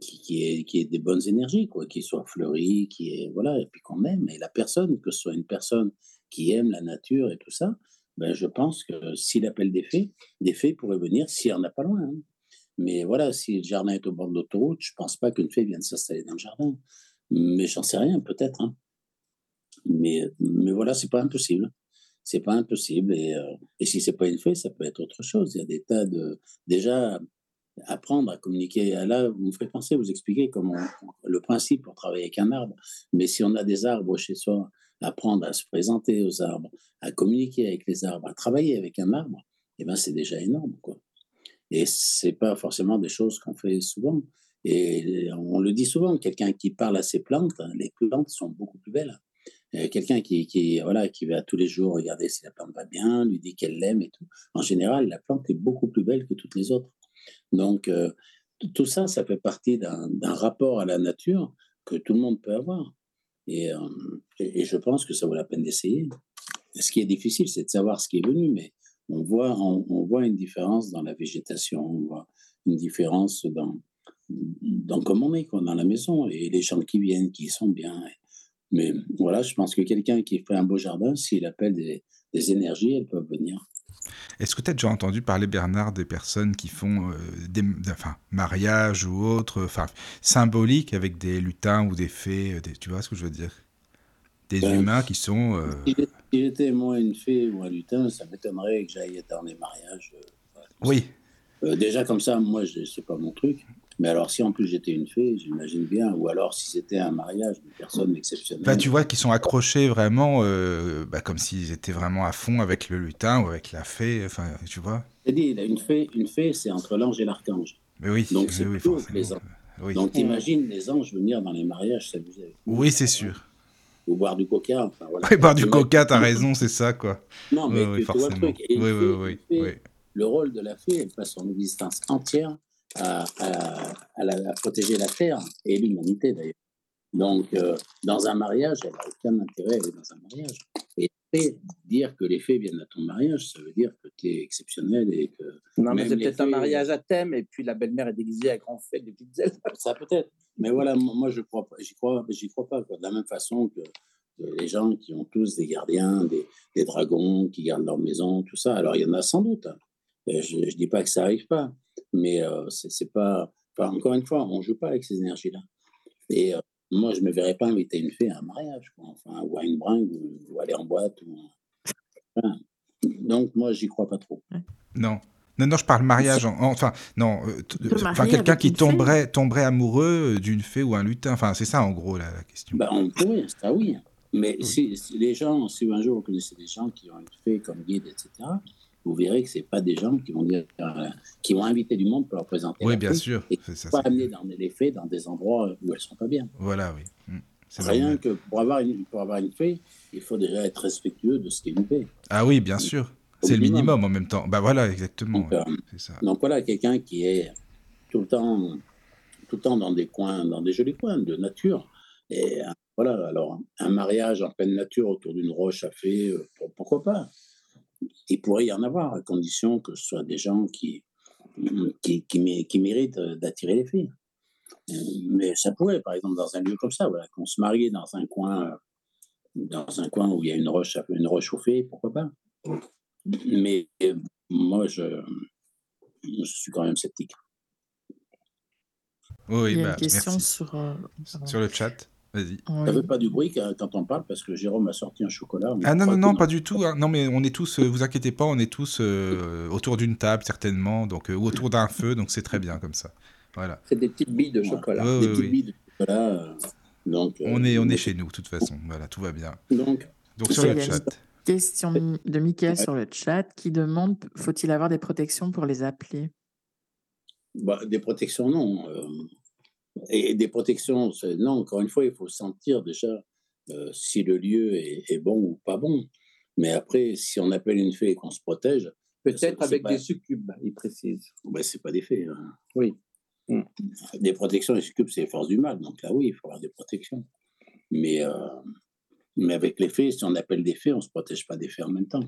qui, qui, est, qui est des bonnes énergies, quoi, qui soit fleuri, qui est, voilà, et puis qu'on aime, et la personne, que ce soit une personne qui aime la nature et tout ça, ben, je pense que s'il appelle des fées, des fées pourraient venir s'il n'y en a pas loin. Hein. Mais voilà, si le jardin est au bord de l'autoroute, je pense pas qu'une fée vienne s'installer dans le jardin. Mais j'en sais rien, peut-être. Hein. Mais, mais voilà, c'est pas impossible. C'est pas impossible. Et, euh, et si c'est pas une fée, ça peut être autre chose. Il y a des tas de. Déjà, apprendre à communiquer. Là, vous me ferez penser, vous expliquer comment le principe pour travailler avec un arbre. Mais si on a des arbres chez soi, apprendre à se présenter aux arbres, à communiquer avec les arbres, à travailler avec un arbre, eh ben c'est déjà énorme, quoi. Et c'est pas forcément des choses qu'on fait souvent. Et on le dit souvent, quelqu'un qui parle à ses plantes, les plantes sont beaucoup plus belles. Quelqu'un qui, qui, voilà, qui va tous les jours regarder si la plante va bien, lui dit qu'elle l'aime et tout. En général, la plante est beaucoup plus belle que toutes les autres. Donc, euh, tout ça, ça fait partie d'un rapport à la nature que tout le monde peut avoir. Et, euh, et, je pense que ça vaut la peine d'essayer. Ce qui est difficile, c'est de savoir ce qui est venu, mais on voit, on, voit une différence dans la végétation, on voit une différence dans, dans comment on est quoi, dans la maison et les gens qui viennent, qui sont bien. Mais voilà, je pense que quelqu'un qui fait un beau jardin, s'il appelle des énergies, elles peuvent venir. Est-ce que tu as déjà entendu parler, Bernard, des personnes qui font euh, des enfin, mariages ou autres, enfin, symboliques avec des lutins ou des fées, euh, des, tu vois ce que je veux dire? Des ben, humains qui sont... Euh, si j'étais moi une fée ou un lutin, ça m'étonnerait que j'aille dans les mariages. oui. déjà comme ça, moi, c'est pas mon truc. Mais alors, si en plus j'étais une fée, j'imagine bien, ou alors si c'était un mariage d'une personne exceptionnelle. Bah, tu vois qu'ils sont accrochés vraiment, euh, bah, comme s'ils étaient vraiment à fond avec le lutin ou avec la fée, enfin, tu vois. C'est dit, une fée, une fée c'est entre l'ange et l'archange. Mais oui, donc c'est oui, les anges. Oui. Donc imagine les anges venir dans les mariages s'amuser. Oui, c'est sûr. Ou boire du coca. Enfin, voilà. Oui, boire du coca, t'as raison, c'est ça, quoi. Non, mais oui, tu, forcément. vois le truc. Et oui, oui, oui, Le rôle de la fée, elle passe son existence entière à, protéger la Terre et l'humanité d'ailleurs. Donc, euh, dans un mariage, elle n'a aucun intérêt à aller dans un mariage. Et dire que les fées viennent à ton mariage, ça veut dire que tu es exceptionnel et que. Non, mais c'est peut-être un mariage à thème et puis la belle-mère est déguisée à grand fait des petites ailes. Ça peut-être. Mais voilà, moi, je crois pas. J'y crois, j'y crois pas. De la même façon que, les gens qui ont tous des gardiens, des, des, dragons qui gardent leur maison, tout ça. Alors, il y en a sans doute. Hein. Je ne dis pas que ça n'arrive pas. Mais euh, c'est pas. encore une fois, on ne joue pas avec ces énergies-là. Et euh, moi, je ne me verrais pas inviter une fille à un mariage, Enfin, ou à une bringue, ou, aller en boîte. Donc, moi, j'y crois pas trop. Non. Non, non, je parle mariage. enfin, non. Euh, enfin, quelqu'un qui tomberait, tomberait amoureux d'une fée ou un lutin. Enfin, c'est ça, en gros, la, question. Ben, on pourrait, ça oui. Mais Si, les gens, si un jour vous connaissez des gens qui ont une fée comme guide, etc., vous verrez que ce pas des gens qui vont dire, euh, qui vont inviter du monde pour leur présenter. Oui, bien sûr. Et ça, pas amener dans les faits dans des endroits où elles sont pas bien. Voilà, oui. Mmh. Rien que pour avoir, une, pour avoir une fée, il faut déjà être respectueux de ce qu'est une fée. Ah oui, bien sûr. C'est le minimum en même temps. Bah voilà, exactement. Donc, euh, ça. donc voilà, quelqu'un qui est tout le temps, tout le temps dans des coins, dans des jolis coins de nature. Et euh, voilà, alors un mariage en pleine nature autour d'une roche à fée, pourquoi pas? Il pourrait y en avoir, à condition que ce soit des gens qui, qui, qui, méritent d'attirer les filles. Mais ça pourrait, par exemple, dans un lieu comme ça, voilà, qu'on se marie dans un coin, dans un coin où il y a une roche, une roche chauffée, pourquoi pas? Mais moi, je, je suis quand même sceptique. Oui, il y a bah, une question sur, euh, sur le chat. Vas-y. Ça fait pas du bruit quand on parle parce que Jérôme a sorti un chocolat. Ah non, non, non, pas du tout. Hein. Non, mais on est tous, euh, vous inquiétez pas, on est tous euh, autour d'une table certainement, donc, euh, ou autour d'un feu, donc c'est très bien comme ça. Voilà. C'est des petites billes de chocolat. des petites billes de chocolat. donc, on est, on est chez nous, de toute façon. Voilà, tout va bien. Donc, donc sur le chat. Question de Mickaël sur le chat qui demande faut-il avoir des protections pour les appeler? Bah, Des protections, non. Et des protections, non, encore une fois, il faut sentir déjà euh, si le lieu est, bon ou pas bon. Mais après, si on appelle une fée et qu'on se protège. Peut-être avec des succubes, il précise. Ben, c'est pas des fées. Hein. Oui. Des protections, les succubes, c'est les forces du mal. Donc là, oui, il faut avoir des protections. Mais, euh, mais avec les fées, si on appelle des fées, on ne se protège pas des fées en même temps.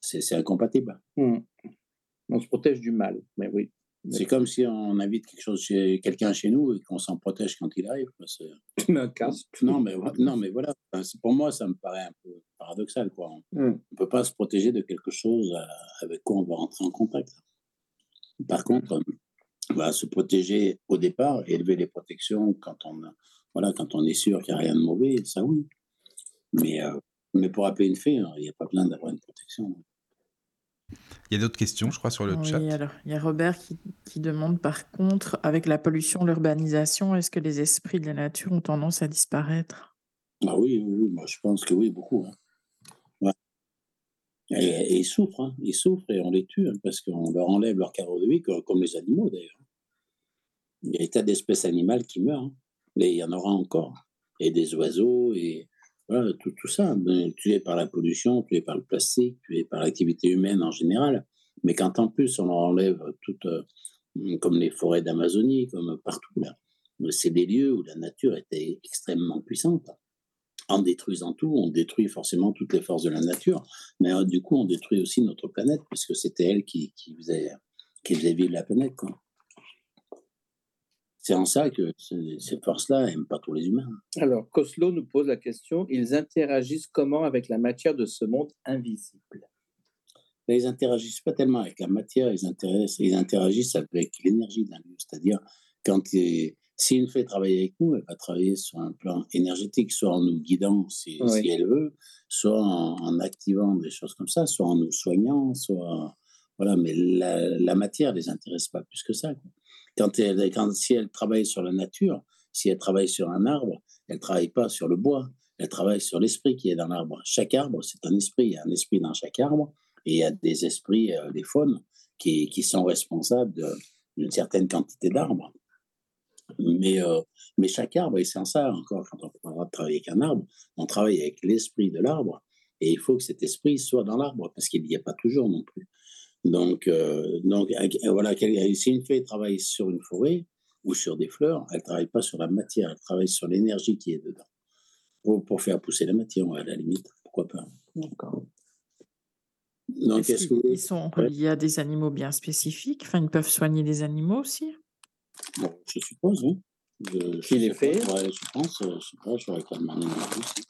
C'est incompatible. Hmm. On se protège du mal, mais oui. C'est comme si on invite quelque chose chez quelqu'un chez nous et qu'on s'en protège quand il arrive. Tu mets un casque. Non, mais, non, mais voilà. Pour moi, ça me paraît un peu paradoxal. Quoi. On ne hmm. peut pas se protéger de quelque chose euh, avec quoi on va rentrer en contact. Par contre, on va se protéger au départ, élever les protections quand on, voilà, quand on est sûr qu'il n'y a rien de mauvais, ça oui. Mais, euh, mais pour appeler une fée, il n'y a pas besoin d'avoir une protection. Il y a d'autres questions, je crois, sur le chat. Alors, il y a Robert qui, demande, par contre, avec la pollution, l'urbanisation, est-ce que les esprits de la nature ont tendance à disparaître? Ah oui, oui, moi je pense que oui, beaucoup. Hein. Et, ils souffrent, hein. ils souffrent et on les tue hein, parce qu'on leur enlève leur carreau de vie, comme, les animaux d'ailleurs. il y a des tas d'espèces animales qui meurent. Hein. Mais il y en aura encore. Et des oiseaux, et voilà, tout, tout ça. Ben, tués par la pollution, tués par le plastique, tués par l'activité humaine en général. Mais quand en plus on enlève toutes, euh, comme les forêts d'Amazonie, comme partout, là, c'est des lieux où la nature était extrêmement puissante. En détruisant tout, on détruit forcément toutes les forces de la nature, mais euh, du coup, on détruit aussi notre planète, puisque c'était elle qui, faisait, qui faisait vivre la planète. C'est en ça que ces forces-là n'aiment pas tous les humains. Alors, Coslo nous pose la question ils interagissent comment avec la matière de ce monde invisible? Mais Ils interagissent pas tellement avec la matière, ils, ils interagissent avec l'énergie d'un lieu. C'est-à-dire, quand si une fait travailler avec nous, elle va travailler sur un plan énergétique, soit en nous guidant si, elle veut, soit en, activant des choses comme ça, soit en nous soignant, soit. Voilà, mais la, la matière ne les intéresse pas plus que ça. Quand elle, si elle travaille sur la nature, si elle travaille sur un arbre, elle ne travaille pas sur le bois, elle travaille sur l'esprit qui est dans l'arbre. Chaque arbre, c'est un esprit. Il y a un esprit dans chaque arbre et il y a des esprits, euh, des faunes, qui, sont responsables d'une certaine quantité d'arbres. Mais, euh, chaque arbre, et c'est en ça encore, quand on travailler avec un arbre, on travaille avec l'esprit de l'arbre, et il faut que cet esprit soit dans l'arbre, parce qu'il n'y a pas toujours non plus. Donc, euh, donc voilà, si une fée travaille sur une forêt ou sur des fleurs, elle ne travaille pas sur la matière, elle travaille sur l'énergie qui est dedans. Pour, pour, faire pousser la matière, à la limite, pourquoi pas. D'accord. Donc, est-ce que... Ils sont liés à des animaux bien spécifiques? Enfin, ils peuvent soigner des animaux aussi? Je suppose, oui. Je, les fait? Je pense, euh, je pas, je demander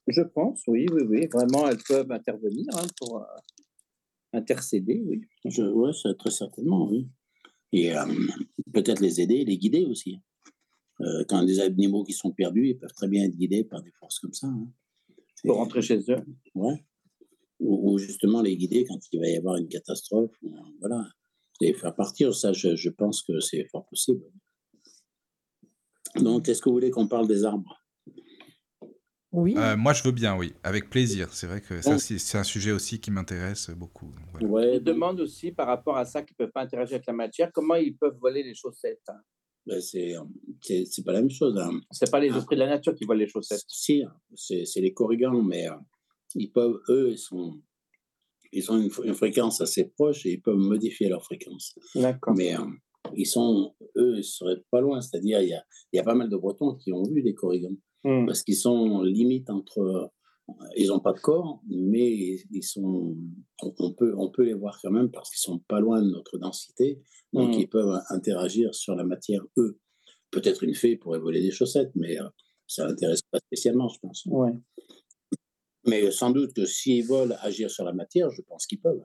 Je pense, oui, oui, oui. Vraiment, elles peuvent intervenir hein, pour euh, intercéder, oui. Oui, très certainement, oui. Et euh, peut-être les aider, les guider aussi. quand des animaux qui sont perdus, ils peuvent très bien être guidés par des forces comme ça. Hein. Pour rentrer chez eux. Ouais. Ou, justement les guider quand il va y avoir une catastrophe. voilà. Et faire partir, ça, je, je pense que c'est fort possible. Donc, est-ce que vous voulez qu'on parle des arbres? Oui. Euh, moi, je veux bien, oui, avec plaisir. C'est vrai que ça, c'est un sujet aussi qui m'intéresse beaucoup. Je demande aussi par rapport à ça qu'ils ne peuvent pas interagir avec la matière, comment ils peuvent voler les chaussettes hein? ben, c'est, pas la même chose. Hein. C'est pas les ah. esprits de la nature qui volent les chaussettes. Si, c'est, les corrigans, mais euh, ils peuvent, eux, ils sont, ils ont une, fréquence assez proche et ils peuvent modifier leur fréquence. D'accord. Mais euh, ils sont, eux, ils seraient pas loin. C'est-à-dire, il y a, y a, pas mal de Bretons qui ont vu des corrigans hmm. parce qu'ils sont limite entre. Ils n'ont pas de corps, mais ils sont, on, peut, on peut les voir quand même parce qu'ils sont pas loin de notre densité, donc hmm. ils peuvent interagir sur la matière, eux. Peut-être une fée pourrait voler des chaussettes, mais euh, ça l'intéresse pas spécialement, je pense. Ouais. Mais sans doute que s'ils veulent agir sur la matière, je pense qu'ils peuvent.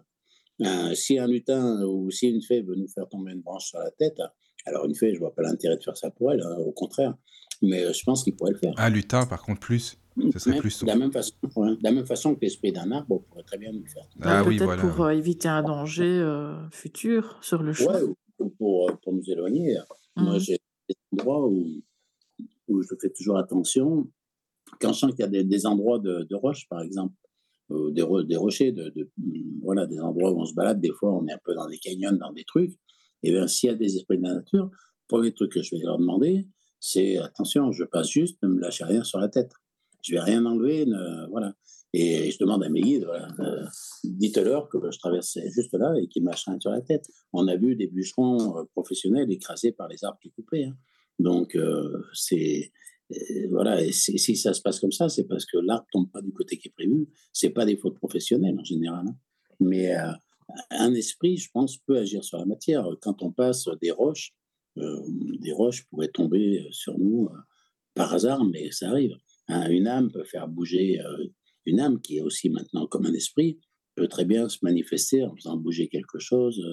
Euh, si un lutin ou si une fée veut nous faire tomber une branche sur la tête, alors une fée, je vois pas l'intérêt de faire ça pour elle, hein, au contraire. Mais euh, je pense qu'il pourrait le faire. Un lutin, par contre, plus. Ce serait plus. De la, même façon, de la même façon que l'esprit d'un arbre pourrait très bien nous faire. Ah, oui, Peut-être pour euh, éviter un danger futur sur le chemin. Ouais, ou pour, pour nous éloigner. Moi, mmh. j'ai des endroits où, où je fais toujours attention. Quand je sens qu'il y a des, des endroits de, de roche, par exemple, euh, des, des, rochers, de, voilà, des endroits où on se balade. Des fois, on est un peu dans des canyons, dans des trucs. Et bien, s'il y a des esprits de la nature, le premier truc que je vais leur demander, c'est attention, je passe juste, ne me lâchez rien sur la tête. Je vais rien enlever, voilà. Et je demande à mes guides, euh, dites-leur que je traversais juste là et qu'ils ne lâchent rien sur la tête. On a vu des bûcherons euh, professionnels écrasés par les arbres qui coupaient. Hein. Donc, c'est voilà, et si ça se passe comme ça, c'est parce que l'arbre tombe pas du côté qui est prévu. C'est pas des fautes professionnelles en général, hein. mais euh, un esprit, je pense, peut agir sur la matière. Quand on passe des roches, euh, des roches pourraient tomber sur nous euh, par hasard, mais ça arrive. Hein, une âme peut faire bouger. une âme qui est aussi maintenant comme un esprit peut très bien se manifester en faisant bouger quelque chose.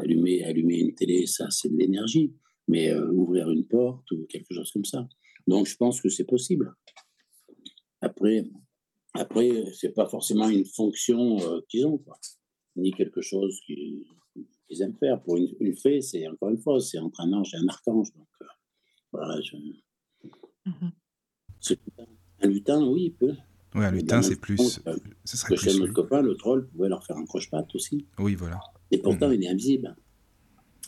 allumer, allumer une télé, ça, c'est de l'énergie. Mais ouvrir une porte ou quelque chose comme ça. Donc, je pense que c'est possible. Après, après ce n'est pas forcément une fonction euh, qu'ils ont, ni quelque chose qu'ils aiment faire. Pour une, fée, c'est encore une fois, c'est entre un ange et un archange. Donc, euh, voilà, je... Mhm. Un lutin, oui, il peut. Oui, un lutin, c'est plus. ce serait que chez notre copain, le troll pouvait leur faire un croche-patte aussi. Oui, voilà. Et pourtant, mhm. il est invisible.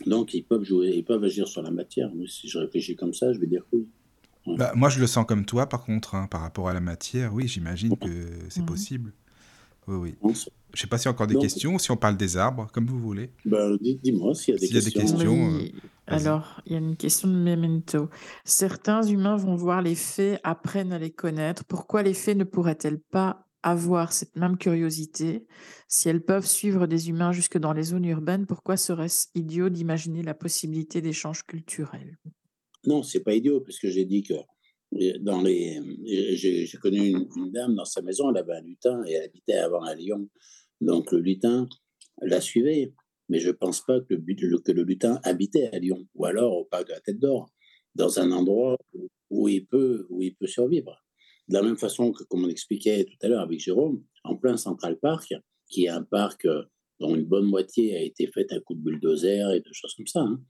Donc, ils peuvent jouer, ils peuvent agir sur la matière. Mais si je réfléchis comme ça, je vais dire oui. Bah, moi, je le sens comme toi, par contre, hein, par rapport à la matière. Oui, j'imagine que c'est possible. Oui, oui. Je ne sais pas s'il y a encore des questions si on parle des arbres, comme vous voulez. Bah, dis-moi s'il y a des questions. Euh, alors, il y a une question de Memento. Certains humains vont voir les faits, apprennent à les connaître. Pourquoi les faits ne pourraient-elles pas avoir cette même curiosité? Si elles peuvent suivre des humains jusque dans les zones urbaines, pourquoi serait-ce idiot d'imaginer la possibilité d'échanges culturels? Non, c'est pas idiot, puisque j'ai dit que dans les, j'ai connu une, dame dans sa maison, elle avait un lutin et elle habitait avant à Lyon. Donc le lutin la suivait, mais je ne pense pas que le, lutin habitait à Lyon, ou alors au parc de la Tête d'Or, dans un endroit où il peut, où il peut survivre. De la même façon que, comme on expliquait tout à l'heure avec Jérôme, en plein Central Park, qui est un parc euh, dont une bonne moitié a été faite à coup de bulldozer et de choses comme ça, hein,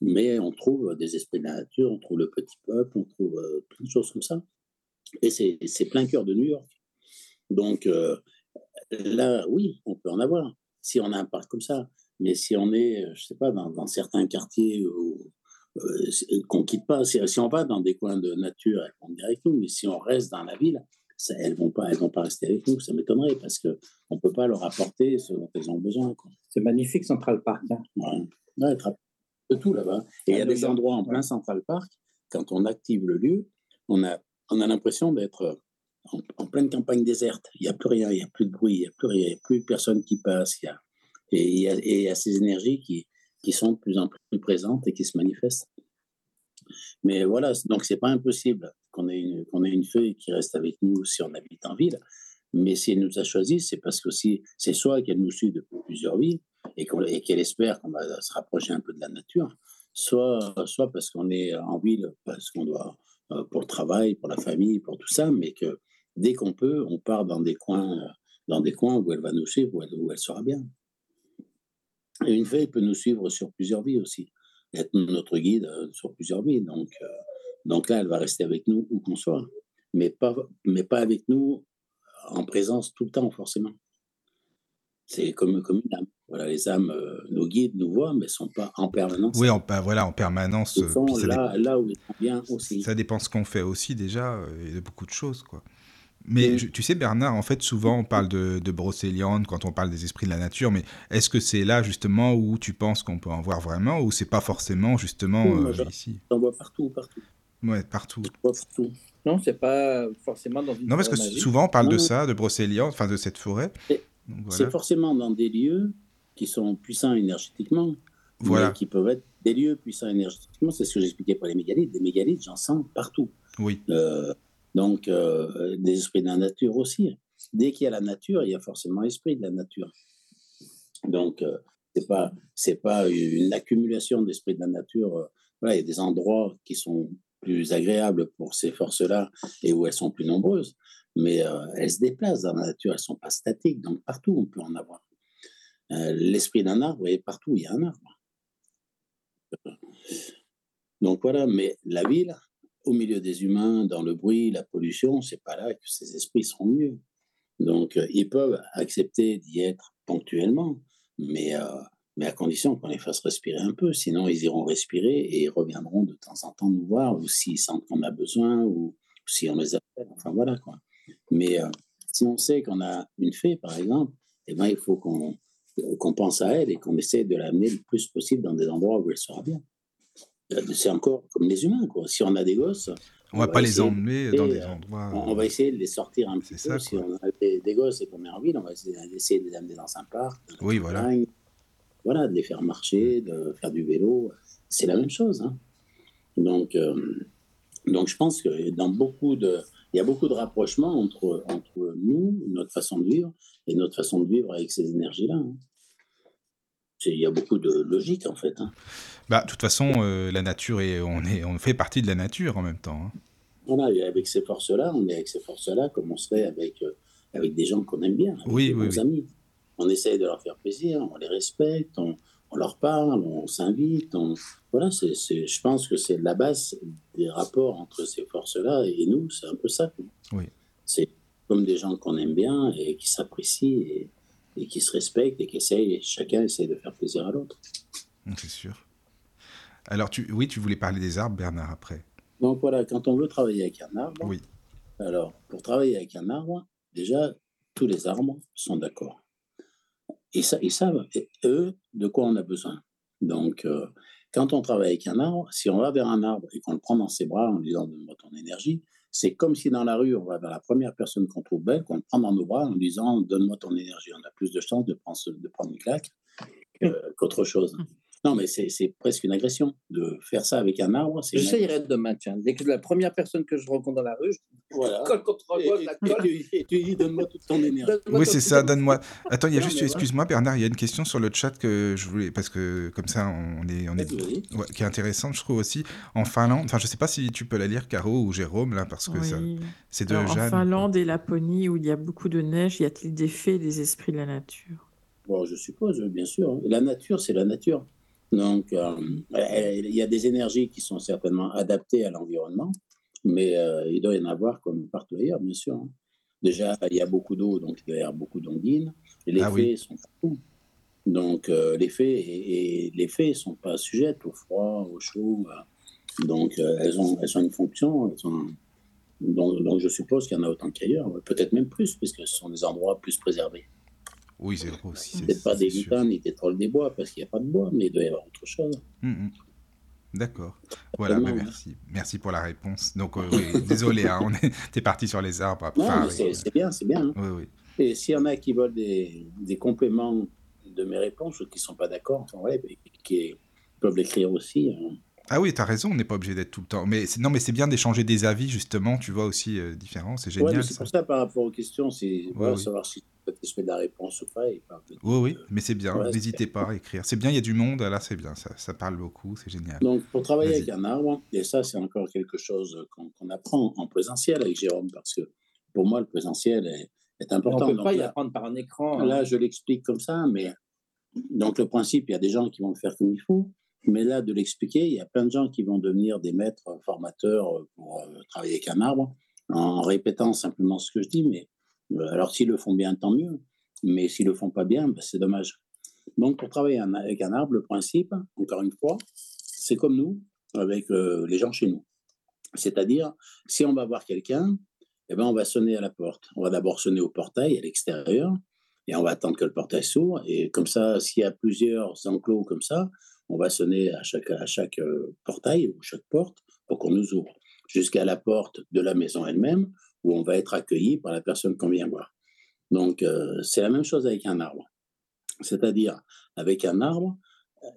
mais on trouve des esprits de la nature, on trouve le petit peuple, on trouve euh, plein de choses comme ça. Et c'est plein cœur de New York. Donc euh, là, oui, on peut en avoir, si on a un parc comme ça. Mais si on est, je sais pas, dans, certains quartiers où, euh, qu'on quitte pas, si, on va dans des coins de nature, elles vont venir avec nous. Mais si on reste dans la ville, ça, elles vont pas, elles vont pas rester avec nous. Ça m'étonnerait parce que on peut pas leur apporter ce dont elles ont besoin. C'est magnifique Central Park. Hein. Ouais. Ouais, de tout là-bas. Et il y a des endroits en plein Central Park, quand on active le lieu, on a, on a l'impression d'être en, pleine campagne déserte. Il n'y a plus rien, il n'y a plus de bruit, il n'y a plus rien, il n'y a plus personne qui passe. Il y a, et il y a, et il y a ces énergies qui, qui sont de plus en plus présentes et qui se manifestent. Mais voilà, donc c'est pas impossible qu'on ait, une, qu'on ait une feuille qui reste avec nous si on habite en ville. Mais si elle nous a choisi, c'est parce que si, c'est soit qu'elle nous suit depuis plusieurs vies, et qu'elle espère qu'on va se rapprocher un peu de la nature, soit, parce qu'on est en ville, parce qu'on doit, euh, pour le travail, pour la famille, pour tout ça, mais que dès qu'on peut, on part dans des coins, dans des coins où elle va nous suivre, où elle, sera bien. Et une fée peut nous suivre sur plusieurs vies aussi, être notre guide euh, sur plusieurs vies. Donc, euh, donc là, elle va rester avec nous où qu'on soit, mais pas, mais pas avec nous en présence tout le temps forcément. C'est comme, comme une âme. Voilà, les âmes euh, nous guident, nous voient, mais ne sont pas en permanence. Oui, en, voilà, en permanence. Ils sont là, là, où ils sont bien aussi. Ça dépend ce qu'on fait aussi déjà, euh, et de beaucoup de choses. quoi. Mais tu sais, Bernard, en fait, souvent on parle de, de brocéliande quand on parle des esprits de la nature, mais est-ce que c'est là justement où tu penses qu'on peut en voir vraiment, ou c'est pas forcément justement oui, euh, ici? J'en vois partout, partout. Ouais, partout. partout. Non, c'est pas forcément dans une Non, parce que souvent on parle de ça, de brocéliande, enfin de cette forêt. C'est forcément dans des lieux qui sont puissants énergétiquement, voilà. qui peuvent être des lieux puissants énergétiquement. C'est ce que j'expliquais pour les mégalithes. Des mégalithes, j'en sens partout. Oui. Euh, donc, euh, des esprits de la nature aussi. Dès qu'il y a la nature, il y a forcément l'esprit de la nature. Donc, euh, c'est pas c'est pas une accumulation d'esprits de la nature. voilà, il y a des endroits qui sont plus agréables pour ces forces-là et où elles sont plus nombreuses mais euh, elles se déplacent dans la nature, elles ne sont pas statiques, donc partout on peut en avoir. Euh, l'esprit d'un arbre, voyez, partout il y a un arbre. Donc voilà, mais la ville, au milieu des humains, dans le bruit, la pollution, c'est pas là que ces esprits seront mieux. Donc euh, ils peuvent accepter d'y être ponctuellement, mais, mais à condition qu'on les fasse respirer un peu, sinon ils iront respirer et ils reviendront de temps en temps nous voir, ou s'ils sentent qu'on a besoin, ou si on les appelle, enfin voilà quoi. Mais euh, si on sait qu'on a une fée, par exemple, eh ben, il faut qu'on qu'on pense à elle et qu'on essaie de l'amener le plus possible dans des endroits où elle sera bien. Euh, c'est encore comme les humains. Quoi. Si on a des gosses, on, ne va pas les emmener dans des endroits. On, va essayer de les sortir un petit peu. Ça, si on a des, gosses et qu'on est en ville, on va essayer, de les amener dans un parc. oui, voilà. voilà, de les faire marcher, de faire du vélo. C'est la même chose. Hein. Donc, euh, donc, je pense que dans beaucoup de, il y a beaucoup de rapprochements entre, entre nous, notre façon de vivre, et notre façon de vivre avec ces énergies-là. Hein. Il y a beaucoup de logique, en fait. Hein. Bah, de toute façon, euh, la nature, et on, est, on fait partie de la nature en même temps. Hein. Voilà, et avec ces forces-là, on est avec ces forces-là comme on serait avec, euh, avec des gens qu'on aime bien, avec oui, oui, amis. On essaye de leur faire plaisir, on les respecte, on, on leur parle, on s'invite. On... Voilà, c'est, je pense que c'est la base des rapports entre ces forces-là et nous, c'est un peu ça. Oui. C'est comme des gens qu'on aime bien et qui s'apprécient et, et, qui se respectent et qui essayent, chacun essaye de faire plaisir à l'autre. C'est sûr. Alors, tu, oui, tu voulais parler des arbres, Bernard, après. Donc voilà, quand on veut travailler avec un arbre, oui. alors pour travailler avec un arbre, déjà, tous les arbres sont d'accord. Et ça, ils savent, eux, de quoi on a besoin. Donc, euh, quand on travaille avec un arbre, si on va vers un arbre et qu'on le prend dans ses bras en lui disant Donne-moi ton énergie, c'est comme si dans la rue, on va vers la première personne qu'on trouve belle, qu'on le prend dans nos bras en lui disant Donne-moi ton énergie. On a plus de chances de de prendre une claque qu'autre chose. Non, mais c'est presque une agression de faire ça avec un arbre. J'essayerais de maintien. Dès que la première personne que je rencontre dans la rue, je voilà. colle contre moi, la colle. Et tu, dis donne-moi toute ton énergie. Oui, c'est ça, donne-moi. Attends, il y a juste, excuse-moi Bernard, il y a une question sur le chat que je voulais, parce que comme ça, on est, on est, ouais, qui est intéressante, je trouve aussi. En Finlande, enfin, je sais pas si tu peux la lire, Caro ou Jérôme, là, parce que c'est de Jeanne. En Finlande et Laponie, où il y a beaucoup de neige, y a-t-il des faits des esprits de la nature? Bon, je suppose, bien sûr. La nature, c'est la nature. Donc, euh, il y a des énergies qui sont certainement adaptées à l'environnement, mais euh, il doit y en avoir comme partout ailleurs, bien sûr. Déjà, il y a beaucoup d'eau, donc il y avoir beaucoup d'ondines. Les ah fées sont partout. Donc, euh, les fées et, les fées sont pas sujettes au froid, au chaud. donc, elles, ont, elles ont une fonction. donc, donc, je suppose qu'il y en a autant qu'ailleurs, peut-être même plus, puisque ce sont des endroits plus préservés. Oui, c'est vrai aussi. Peut-être pas des lutins ni des trolls des bois, parce qu'il n'y a pas de bois, mais il doit y avoir autre chose. Hum, hum. D'accord. Voilà, bah, merci. Merci pour la réponse. Donc, euh, oui, désolé, hein, on est... parti sur les arbres. non, c'est bien, c'est bien. Hein. Oui. Et s'il y en a qui veulent des, des, compléments de mes réponses ou qui ne sont pas d'accord, enfin, ouais, qui peuvent l'écrire aussi. Hein. Ah oui, tu as raison, on n'est pas obligé d'être tout le temps. Mais non, mais c'est bien d'échanger des avis, justement, tu vois, aussi euh, différents, c'est génial. c'est pour ça, par rapport aux questions, c'est ouais, savoir si tu satisfait de la réponse ou pas. Et oui, oui, mais c'est bien, n'hésitez pas à écrire. C'est bien, il y a du monde, là, c'est bien, ça, ça, parle beaucoup, c'est génial. Donc, pour travailler avec un arbre, et ça, c'est encore quelque chose qu'on apprend en présentiel avec Jérôme, parce que pour moi, le présentiel est, est important. on ne peut pas y apprendre par un écran. Là, hein. je l'explique comme ça, mais donc le principe, il y a des gens qui vont le faire comme il faut. Mais là, de l'expliquer, il y a plein de gens qui vont devenir des maîtres formateurs pour euh, travailler avec un arbre en répétant simplement ce que je dis. Mais euh, alors, s'ils le font bien, tant mieux. Mais s'ils le font pas bien, ben, c'est dommage. Donc, pour travailler avec un arbre, le principe, encore une fois, c'est comme nous, avec euh, les gens chez nous. C'est-à-dire, si on va voir quelqu'un, eh ben, on va sonner à la porte. On va d'abord sonner au portail à l'extérieur et on va attendre que le portail s'ouvre. Et comme ça, s'il y a plusieurs enclos comme ça, on va sonner à chaque, à chaque euh, portail ou chaque porte pour qu'on nous ouvre, jusqu'à la porte de la maison elle-même, où on va être accueilli par la personne qu'on vient voir. Donc, euh, c'est la même chose avec un arbre. C'est-à-dire, avec un arbre,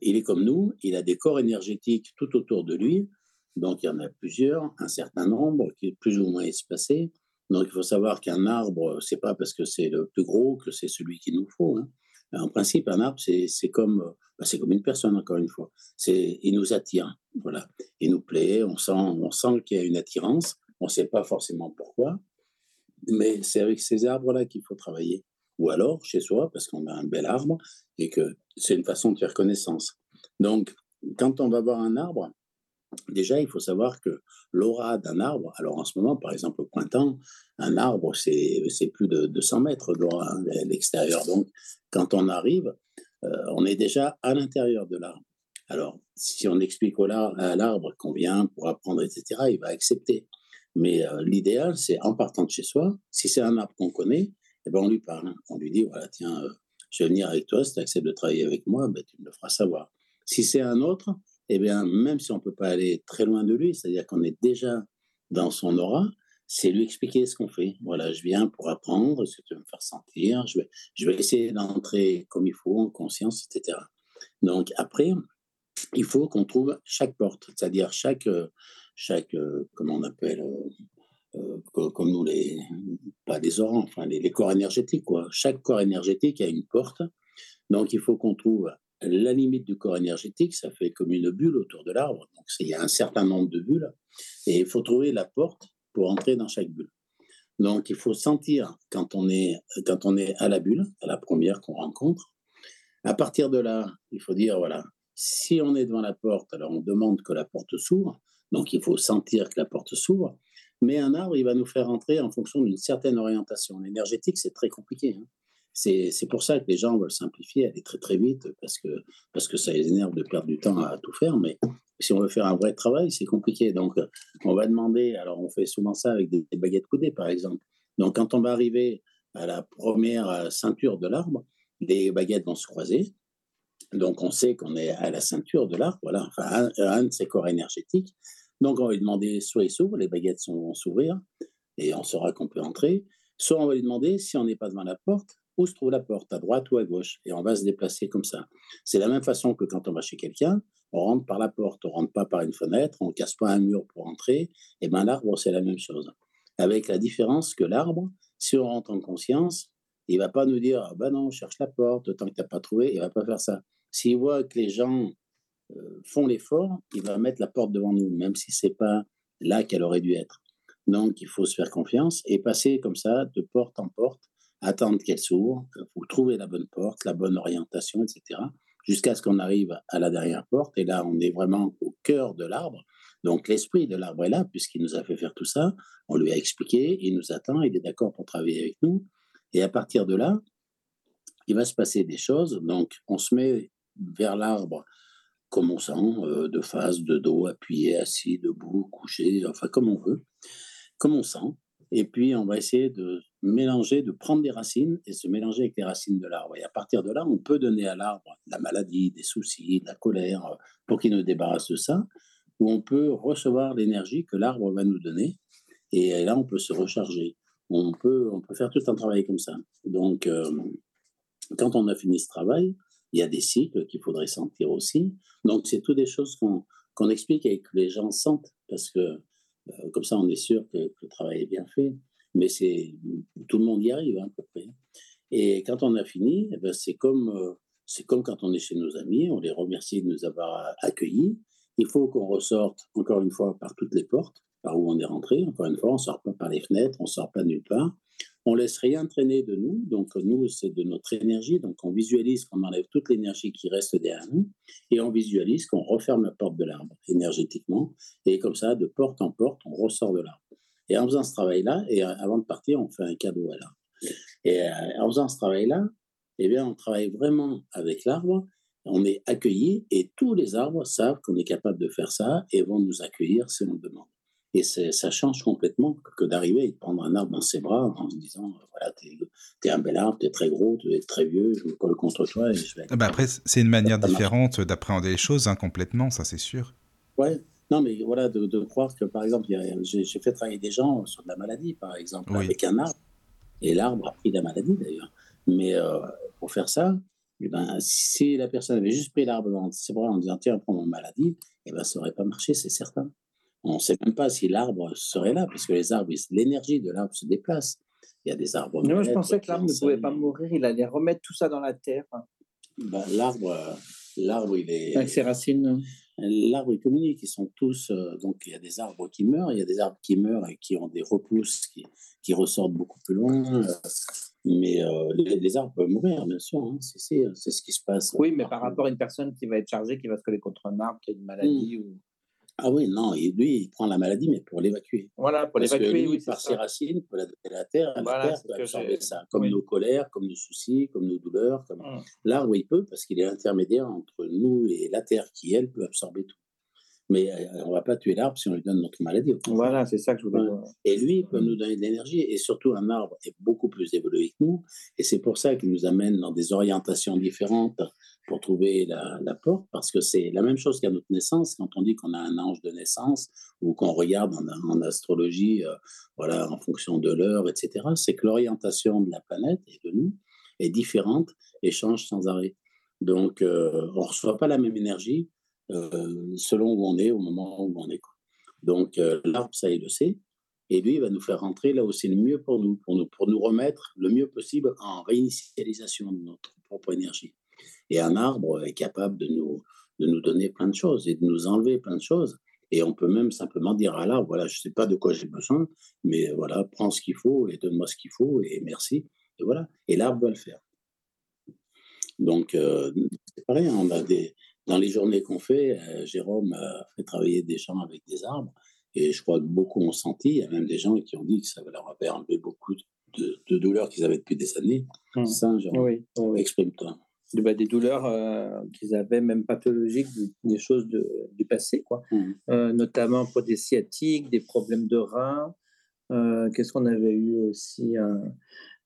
il est comme nous, il a des corps énergétiques tout autour de lui. Donc, il y en a plusieurs, un certain nombre qui est plus ou moins espacé. Donc, il faut savoir qu'un arbre, c'est pas parce que c'est le plus gros que c'est celui qu'il nous faut. Hein. En principe, un arbre, c'est comme, c'est comme une personne, encore une fois. Il nous attire, voilà. Il nous plaît, on sent, on sent qu'il y a une attirance. On ne sait pas forcément pourquoi, mais c'est avec ces arbres-là qu'il faut travailler. Ou alors chez soi, parce qu'on a un bel arbre et que c'est une façon de faire connaissance. Donc, quand on va voir un arbre, Déjà, il faut savoir que l'aura d'un arbre, alors en ce moment, par exemple, au printemps, un arbre, c'est plus de 200 mètres d'aura hein, à l'extérieur. Donc, quand on arrive, euh, on est déjà à l'intérieur de l'arbre. Alors, si on explique à l'arbre qu'on vient pour apprendre, etc., il va accepter. Mais euh, l'idéal, c'est en partant de chez soi, si c'est un arbre qu'on connaît, eh ben on lui parle. On lui dit, voilà, tiens, euh, je vais venir avec toi, si tu acceptes de travailler avec moi, ben, tu me le feras savoir. Si c'est un autre, eh bien, même si on ne peut pas aller très loin de lui, c'est-à-dire qu'on est déjà dans son aura, c'est lui expliquer ce qu'on fait. Voilà, je viens pour apprendre ce que tu veux me faire sentir, je vais, je vais essayer d'entrer comme il faut, en conscience, etc. Donc, après, il faut qu'on trouve chaque porte, c'est-à-dire chaque, chaque, comment on appelle, euh, comme nous, les, pas des orans, enfin les, les corps énergétiques, quoi. Chaque corps énergétique a une porte. Donc, il faut qu'on trouve la limite du corps énergétique, ça fait comme une bulle autour de l'arbre. Donc, il y a un certain nombre de bulles. Et il faut trouver la porte pour entrer dans chaque bulle. Donc, il faut sentir quand on est, quand on est à la bulle, à la première qu'on rencontre. À partir de là, il faut dire, voilà, si on est devant la porte, alors on demande que la porte s'ouvre. Donc, il faut sentir que la porte s'ouvre. Mais un arbre, il va nous faire entrer en fonction d'une certaine orientation. L'énergétique, c'est très compliqué. Hein. C'est pour ça que les gens veulent simplifier, aller très très vite, parce que, parce que ça les énerve de perdre du temps à tout faire. Mais Si on veut faire un vrai travail, c'est compliqué. Donc, on va demander, alors on fait souvent ça avec des, baguettes coudées, par exemple. Donc, quand on va arriver à la première euh, ceinture de l'arbre, les baguettes vont se croiser. Donc, on sait qu'on est à la ceinture de l'arbre, voilà, enfin, un, de ses corps énergétiques. Donc, on va lui demander soit il s'ouvre, les baguettes vont s'ouvrir, et on saura qu'on peut entrer. Soit on va lui demander, si on n'est pas devant la porte, où se trouve la porte, à droite ou à gauche, et on va se déplacer comme ça. C'est la même façon que quand on va chez quelqu'un, on rentre par la porte, on rentre pas par une fenêtre, on casse pas un mur pour entrer. Et ben l'arbre, c'est la même chose. Avec la différence que l'arbre, si on rentre en conscience, il va pas nous dire, ah ben non, cherche la porte, tant que tu n'as pas trouvé, il va pas faire ça. S'il voit que les gens font l'effort, il va mettre la porte devant nous, même si c'est pas là qu'elle aurait dû être. Donc, il faut se faire confiance et passer comme ça de porte en porte, attendre qu'elle s'ouvre, faut trouver la bonne porte, la bonne orientation, etc jusqu'à ce qu'on arrive à la dernière porte. Et là, on est vraiment au cœur de l'arbre. Donc l'esprit de l'arbre est là, puisqu'il nous a fait faire tout ça. On lui a expliqué, il nous attend, il est d'accord pour travailler avec nous. Et à partir de là, il va se passer des choses. Donc on se met vers l'arbre comme on sent, euh, de face, de dos, appuyé, assis, debout, couché, enfin comme on veut, comme on sent. Et puis, on va essayer de mélanger, de prendre des racines et se mélanger avec les racines de l'arbre. Et à partir de là, on peut donner à l'arbre la maladie, des soucis, de la colère, euh, pour qu'il nous débarrasse de ça, ou on peut recevoir l'énergie que l'arbre va nous donner. Et là, on peut se recharger. On peut, on peut faire tout un travail comme ça. Donc, euh, quand on a fini ce travail, il y a des cycles qu'il faudrait sentir aussi. Donc, c'est toutes des choses qu'on explique et que les gens sentent, parce que euh, comme ça, on est sûr que, le travail est bien fait. Mais c'est tout le monde y arrive hein, à peu près. Et quand on a fini, eh ben, c'est comme euh, c'est comme quand on est chez nos amis, on les remercie de nous avoir accueillis. Il faut qu'on ressorte encore une fois par toutes les portes, par où on est rentré. Encore une fois, on sort pas par les fenêtres, on sort pas nulle part. On laisse rien traîner de nous. Donc nous, c'est de notre énergie. Donc on visualise qu'on enlève toute l'énergie qui reste derrière nous et on visualise qu'on referme la porte de l'arbre énergétiquement. Et comme ça, de porte en porte, on ressort de l'arbre. Et en faisant ce travail-là, et avant de partir, on fait un cadeau à l'arbre. Et euh, en faisant ce travail-là, eh bien, on travaille vraiment avec l'arbre. On est accueilli et tous les arbres savent qu'on est capable de faire ça et vont nous accueillir si on le demande. Et ça change complètement que d'arriver et de prendre un arbre dans ses bras en se disant voilà, t'es es un bel arbre, t'es très gros, t'es très vieux, je me colle contre toi et je vais. Ah bah après, c'est une manière différente d'appréhender les choses, hein, complètement, ça c'est sûr. Ouais, non, mais voilà, de, croire que par exemple, j'ai fait travailler des gens sur de la maladie, par exemple, avec un arbre, et l'arbre a pris la maladie d'ailleurs. Mais euh, pour faire ça, eh ben, si la personne avait juste pris l'arbre dans ses bras en disant tiens, prends mon maladie, eh ben, ça n'aurait pas marché, c'est certain. On ne sait même pas si l'arbre serait là, parce que les arbres, l'énergie de l'arbre se déplace. Il y a des arbres. moi, je pensais que l'arbre ne pouvait pas mourir, il allait remettre tout ça dans la terre. Ben, l'arbre, l'arbre, il est. Avec ses racines. L'arbre, il communique. Ils sont tous. Euh, donc, il y a des arbres qui meurent, il y a des arbres qui meurent et qui ont des repousses qui, qui ressortent beaucoup plus loin. Euh, mais euh, les, arbres peuvent mourir, bien sûr. Hein. C'est, ce qui se passe. Oui, mais par rapport à une personne qui va être chargée, qui va se coller contre un arbre, qui a une maladie mmh. ou ah oui, non, et lui, il prend la maladie, mais pour l'évacuer. Voilà, pour l'évacuer, oui. Par ses racines, pour la donner à la terre, la terre peut absorber ça, comme nos colères, comme nos soucis, comme nos douleurs. Comme... Mmh. L'arbre, il peut, parce qu'il est l'intermédiaire entre nous et la terre, qui, elle, peut absorber tout. Mais euh, on ne va pas tuer l'arbre si on lui donne notre maladie. Voilà, c'est ça que je voulais dire. Et lui, il peut nous donner de l'énergie. Et surtout, un arbre est beaucoup plus évolué que nous. Et c'est pour ça qu'il nous amène dans des orientations différentes pour trouver la, porte, parce que c'est la même chose qu'à notre naissance, quand on dit qu'on a un ange de naissance ou qu'on regarde en, astrologie, euh, voilà, en fonction de l'heure, etc., c'est que l'orientation de la planète et de nous est différente et change sans arrêt. Donc, euh, on ne reçoit pas la même énergie selon où on est, au moment où on est. Donc, l'arbre, ça, il le sait. Et lui, il va nous faire rentrer là où c'est le mieux pour nous, pour nous, pour nous remettre le mieux possible en réinitialisation de notre propre énergie. Et un arbre est capable de nous, de nous donner plein de choses et de nous enlever plein de choses. Et on peut même simplement dire à l'arbre, voilà, je ne sais pas de quoi j'ai besoin, mais voilà, prends ce qu'il faut et donne-moi ce qu'il faut et merci. Et voilà. Et l'arbre va le faire. Donc, euh, c'est pareil, hein, on a des, dans les journées qu'on fait, euh, Jérôme a fait travailler des gens avec des arbres. Et je crois que beaucoup ont senti, il y a même des gens qui ont dit que ça leur avait enlevé beaucoup de, de douleurs qu'ils avaient depuis des années. Mmh. Ça, Jérôme, oui, exprime-toi. bah, des douleurs euh, qu'ils avaient, même pathologiques, des, choses du passé, quoi. Euh, notamment pour des sciatiques, des problèmes de reins. Euh, qu'est-ce qu'on avait eu aussi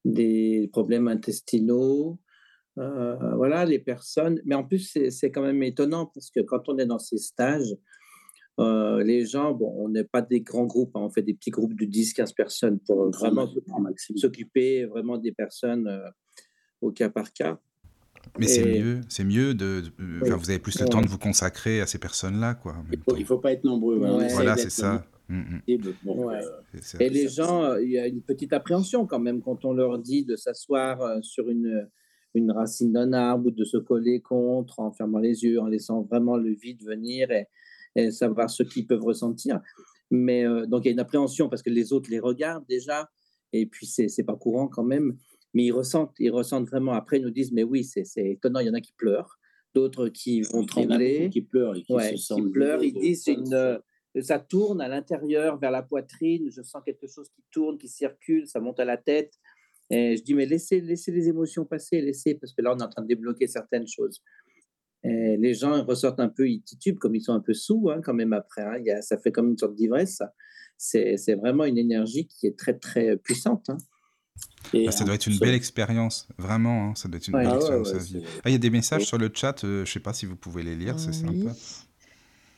Des problèmes intestinaux. Voilà, les personnes. Mais en plus, c'est quand même étonnant parce que quand on est dans ces stages, les gens, bon, on n'est pas des grands groupes, hein, on fait des petits groupes de 10-15 personnes pour vraiment s'occuper vraiment des personnes au cas par cas. Mais c'est mieux, c'est mieux de, vous avez plus le temps de vous consacrer à ces personnes-là, quoi. Il ne faut, pas être nombreux. Voilà, c'est ça. Mm, mm. Euh, et les gens, euh, il y a une petite appréhension quand même quand on leur dit de s'asseoir euh, sur une, une racine d'un arbre ou de se coller contre en fermant les yeux, en laissant vraiment le vide venir et, et savoir ce qu'ils peuvent ressentir. Mais donc il y a une appréhension parce que les autres les regardent déjà et puis c'est pas courant quand même mais ils ressentent, ils ressentent vraiment. Après, ils nous disent, mais oui, c'est étonnant, il y en a qui pleurent, d'autres qui vont trembler. Qui pleurent, et qui, se qui pleurent. Ils disent, une, ça tourne à l'intérieur, vers la poitrine, je sens quelque chose qui tourne, qui circule, ça monte à la tête. Et je dis, mais laissez, laissez les émotions passer, laissez, parce que là, on est en train de débloquer certaines choses. Et les gens ressortent un peu, ils titubent, comme ils sont un peu sous, hein, quand même, après. Hein. Il y a, ça fait comme une sorte d'ivresse. C'est vraiment une énergie qui est très, très puissante. Hein. Ah, ça doit être une belle expérience, vraiment. Hein, ça doit être une belle ah expérience. Ah, il y a des messages sur le chat, euh, je ne sais pas si vous pouvez les lire, c'est sympa.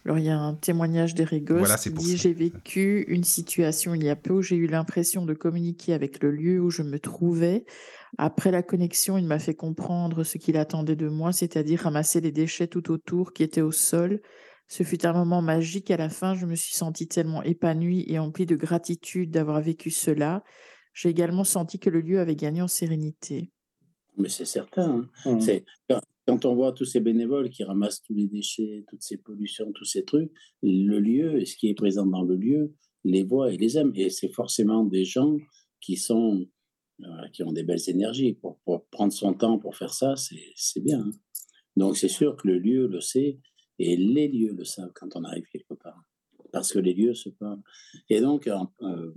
Alors, il y a un témoignage d'Erigos voilà, qui dit J'ai vécu une situation il y a peu où j'ai eu l'impression de communiquer avec le lieu où je me trouvais. Après la connexion, il m'a fait comprendre ce qu'il attendait de moi, c'est-à-dire ramasser les déchets tout autour qui étaient au sol. Ce fut un moment magique. À la fin, je me suis sentie tellement épanouie et emplie de gratitude d'avoir vécu cela. J'ai également senti que le lieu avait gagné en sérénité. Mais c'est certain. Hein. Mmh. C'est quand, on voit tous ces bénévoles qui ramassent tous les déchets, toutes ces pollutions, tous ces trucs, le lieu et ce qui est présent dans le lieu les voit et les aime. Et c'est forcément des gens qui sont euh, qui ont des belles énergies. Pour, prendre son temps pour faire ça, c'est bien. Hein. Donc c'est sûr que le lieu le sait et les lieux le savent quand on arrive quelque part. Parce que les lieux se parlent. Et donc, euh,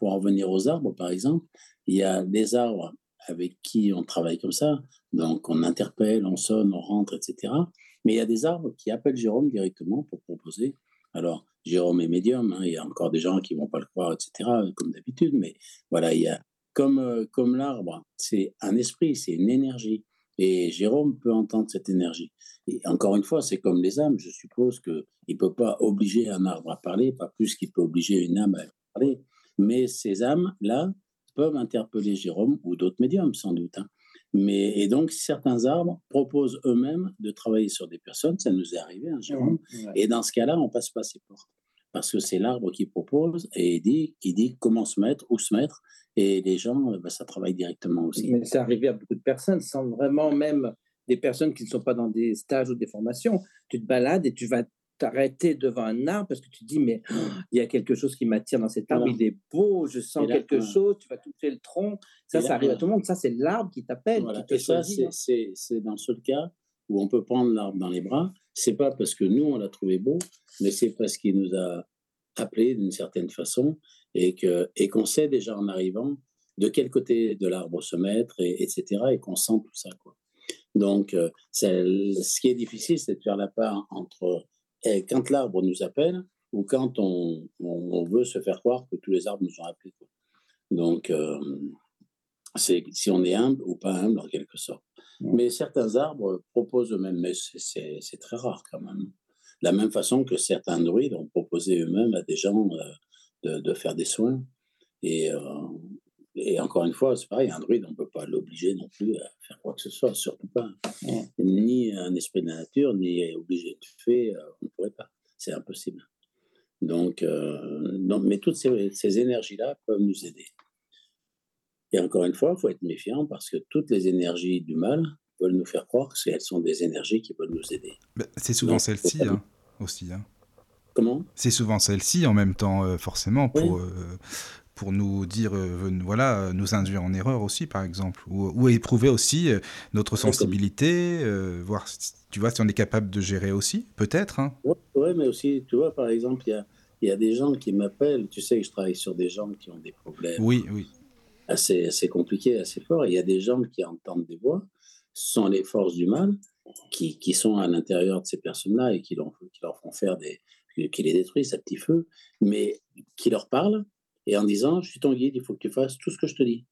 pour en revenir aux arbres, par exemple, il y a des arbres avec qui on travaille comme ça. Donc, on interpelle, on sonne, on rentre, etc. Mais il y a des arbres qui appellent Jérôme directement pour proposer. Alors, Jérôme est médium, hein, il y a encore des gens qui vont pas le croire, etc., comme d'habitude. Mais voilà, il y a, comme, euh, comme l'arbre, c'est un esprit, c'est une énergie. Et Jérôme peut entendre cette énergie. Et encore une fois, c'est comme les âmes. Je suppose qu'il ne peut pas obliger un arbre à parler, pas plus qu'il peut obliger une âme à parler. Mais ces âmes-là peuvent interpeller Jérôme ou d'autres médiums, sans doute. Hein. Mais, et donc, certains arbres proposent eux-mêmes de travailler sur des personnes. Ça nous est arrivé, hein, Jérôme. Et dans ce cas-là, on passe pas ses portes. Parce que c'est l'arbre qui propose et dit, qui dit comment se mettre, où se mettre. Et les gens, bah, ça travaille directement aussi. Mais c'est arrivé à beaucoup de personnes, sans vraiment même des personnes qui ne sont pas dans des stages ou des formations. Tu te balades et tu vas t'arrêter devant un arbre parce que tu dis, mais il y a quelque chose qui m'attire dans cet arbre, il est beau, je sens quelque chose, tu vas toucher le tronc. Ça, ça arrive à tout le monde. Ça, c'est l'arbre qui t'appelle. Qui ça, c'est dans ce cas où on peut prendre l'arbre dans les bras. C'est pas parce que nous, on l'a trouvé beau, mais c'est parce qu'il nous a appelé d'une certaine façon et qu'on et qu'on sait déjà en arrivant de quel côté de l'arbre se mettre, et, etc. Et qu'on sent tout ça. Quoi. Donc, euh, ce qui est difficile, c'est de faire la part entre et quand l'arbre nous appelle ou quand on, on, veut se faire croire que tous les arbres nous ont appelés. Donc, euh, c'est si on est humble ou pas humble en quelque sorte. Mais certains arbres proposent eux-mêmes, mais c'est très rare quand même. De la même façon que certains druides ont proposé eux-mêmes à des gens euh, de, de, faire des soins. Et, euh, et encore une fois, c'est pareil, un druide, on ne peut pas l'obliger non plus à faire quoi que ce soit, surtout pas. Ni un esprit de la nature, ni obligé de faire, euh, on ne pourrait pas. C'est impossible. Donc, euh, mais toutes ces, ces énergies-là peuvent nous aider. Et encore une fois, il faut être méfiant parce que toutes les énergies du mal veulent nous faire croire qu'elles sont des énergies qui veulent nous aider. Bah, c'est souvent celles-ci hein, aussi. Hein. Comment? C'est souvent celle-ci en même temps, euh, forcément, pour, pour nous dire, euh, voilà, nous induire en erreur aussi, par exemple, ou, éprouver aussi euh, notre sensibilité, euh, voir, tu vois, si on est capable de gérer aussi, peut-être. Hein. Oui, mais aussi, tu vois, par exemple, il y a, y a, des gens qui m'appellent, tu sais que je travaille sur des gens qui ont des problèmes oui, oui. Assez, assez compliqués, assez forts, il y a des gens qui entendent des voix, sont les forces du mal qui, qui sont à l'intérieur de ces personnes-là et qui leur, qui leur font faire des. qui les détruisent à petit feu, mais qui leur parlent et en disant Je suis ton guide, il faut que tu fasses tout ce que je te dis.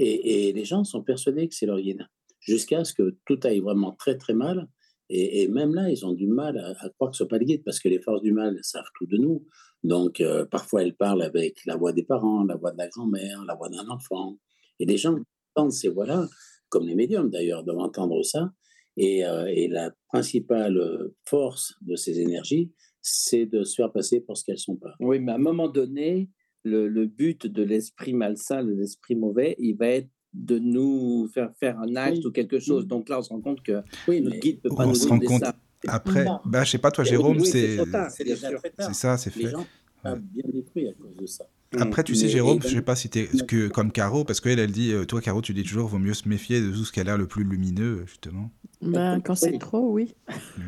Et, les gens sont persuadés que c'est leur guide, jusqu'à ce que tout aille vraiment très très mal. Et, même là, ils ont du mal à, croire que ce n'est pas le guide, parce que les forces du mal savent tout de nous. Donc, euh, parfois, elles parlent avec la voix des parents, la voix de la grand-mère, la voix d'un enfant. Et les gens entendent ces voix-là, comme les médiums d'ailleurs, doivent entendre ça. Et, euh, et, la principale force de ces énergies, c'est de se faire passer pour ce qu'elles sont pas. Oui, mais à un moment donné, le, le but de l'esprit malsain, de l'esprit mauvais, il va être de nous faire faire un acte ou quelque chose. Donc là, on se rend compte que oui, notre guide peut pas on nous se rend compte ça. Après, bah, je sais pas toi, Jérôme, c'est c'est ça, c'est fait. Les gens bien détruit à cause de ça. Après, tu sais, Jérôme, je sais pas si tu es que, comme Caro, parce qu'elle, elle dit, euh, toi, Caro, tu dis toujours, vaut mieux se méfier de tout ce qui a l'air le plus lumineux, justement. Ben, quand c'est trop, oui.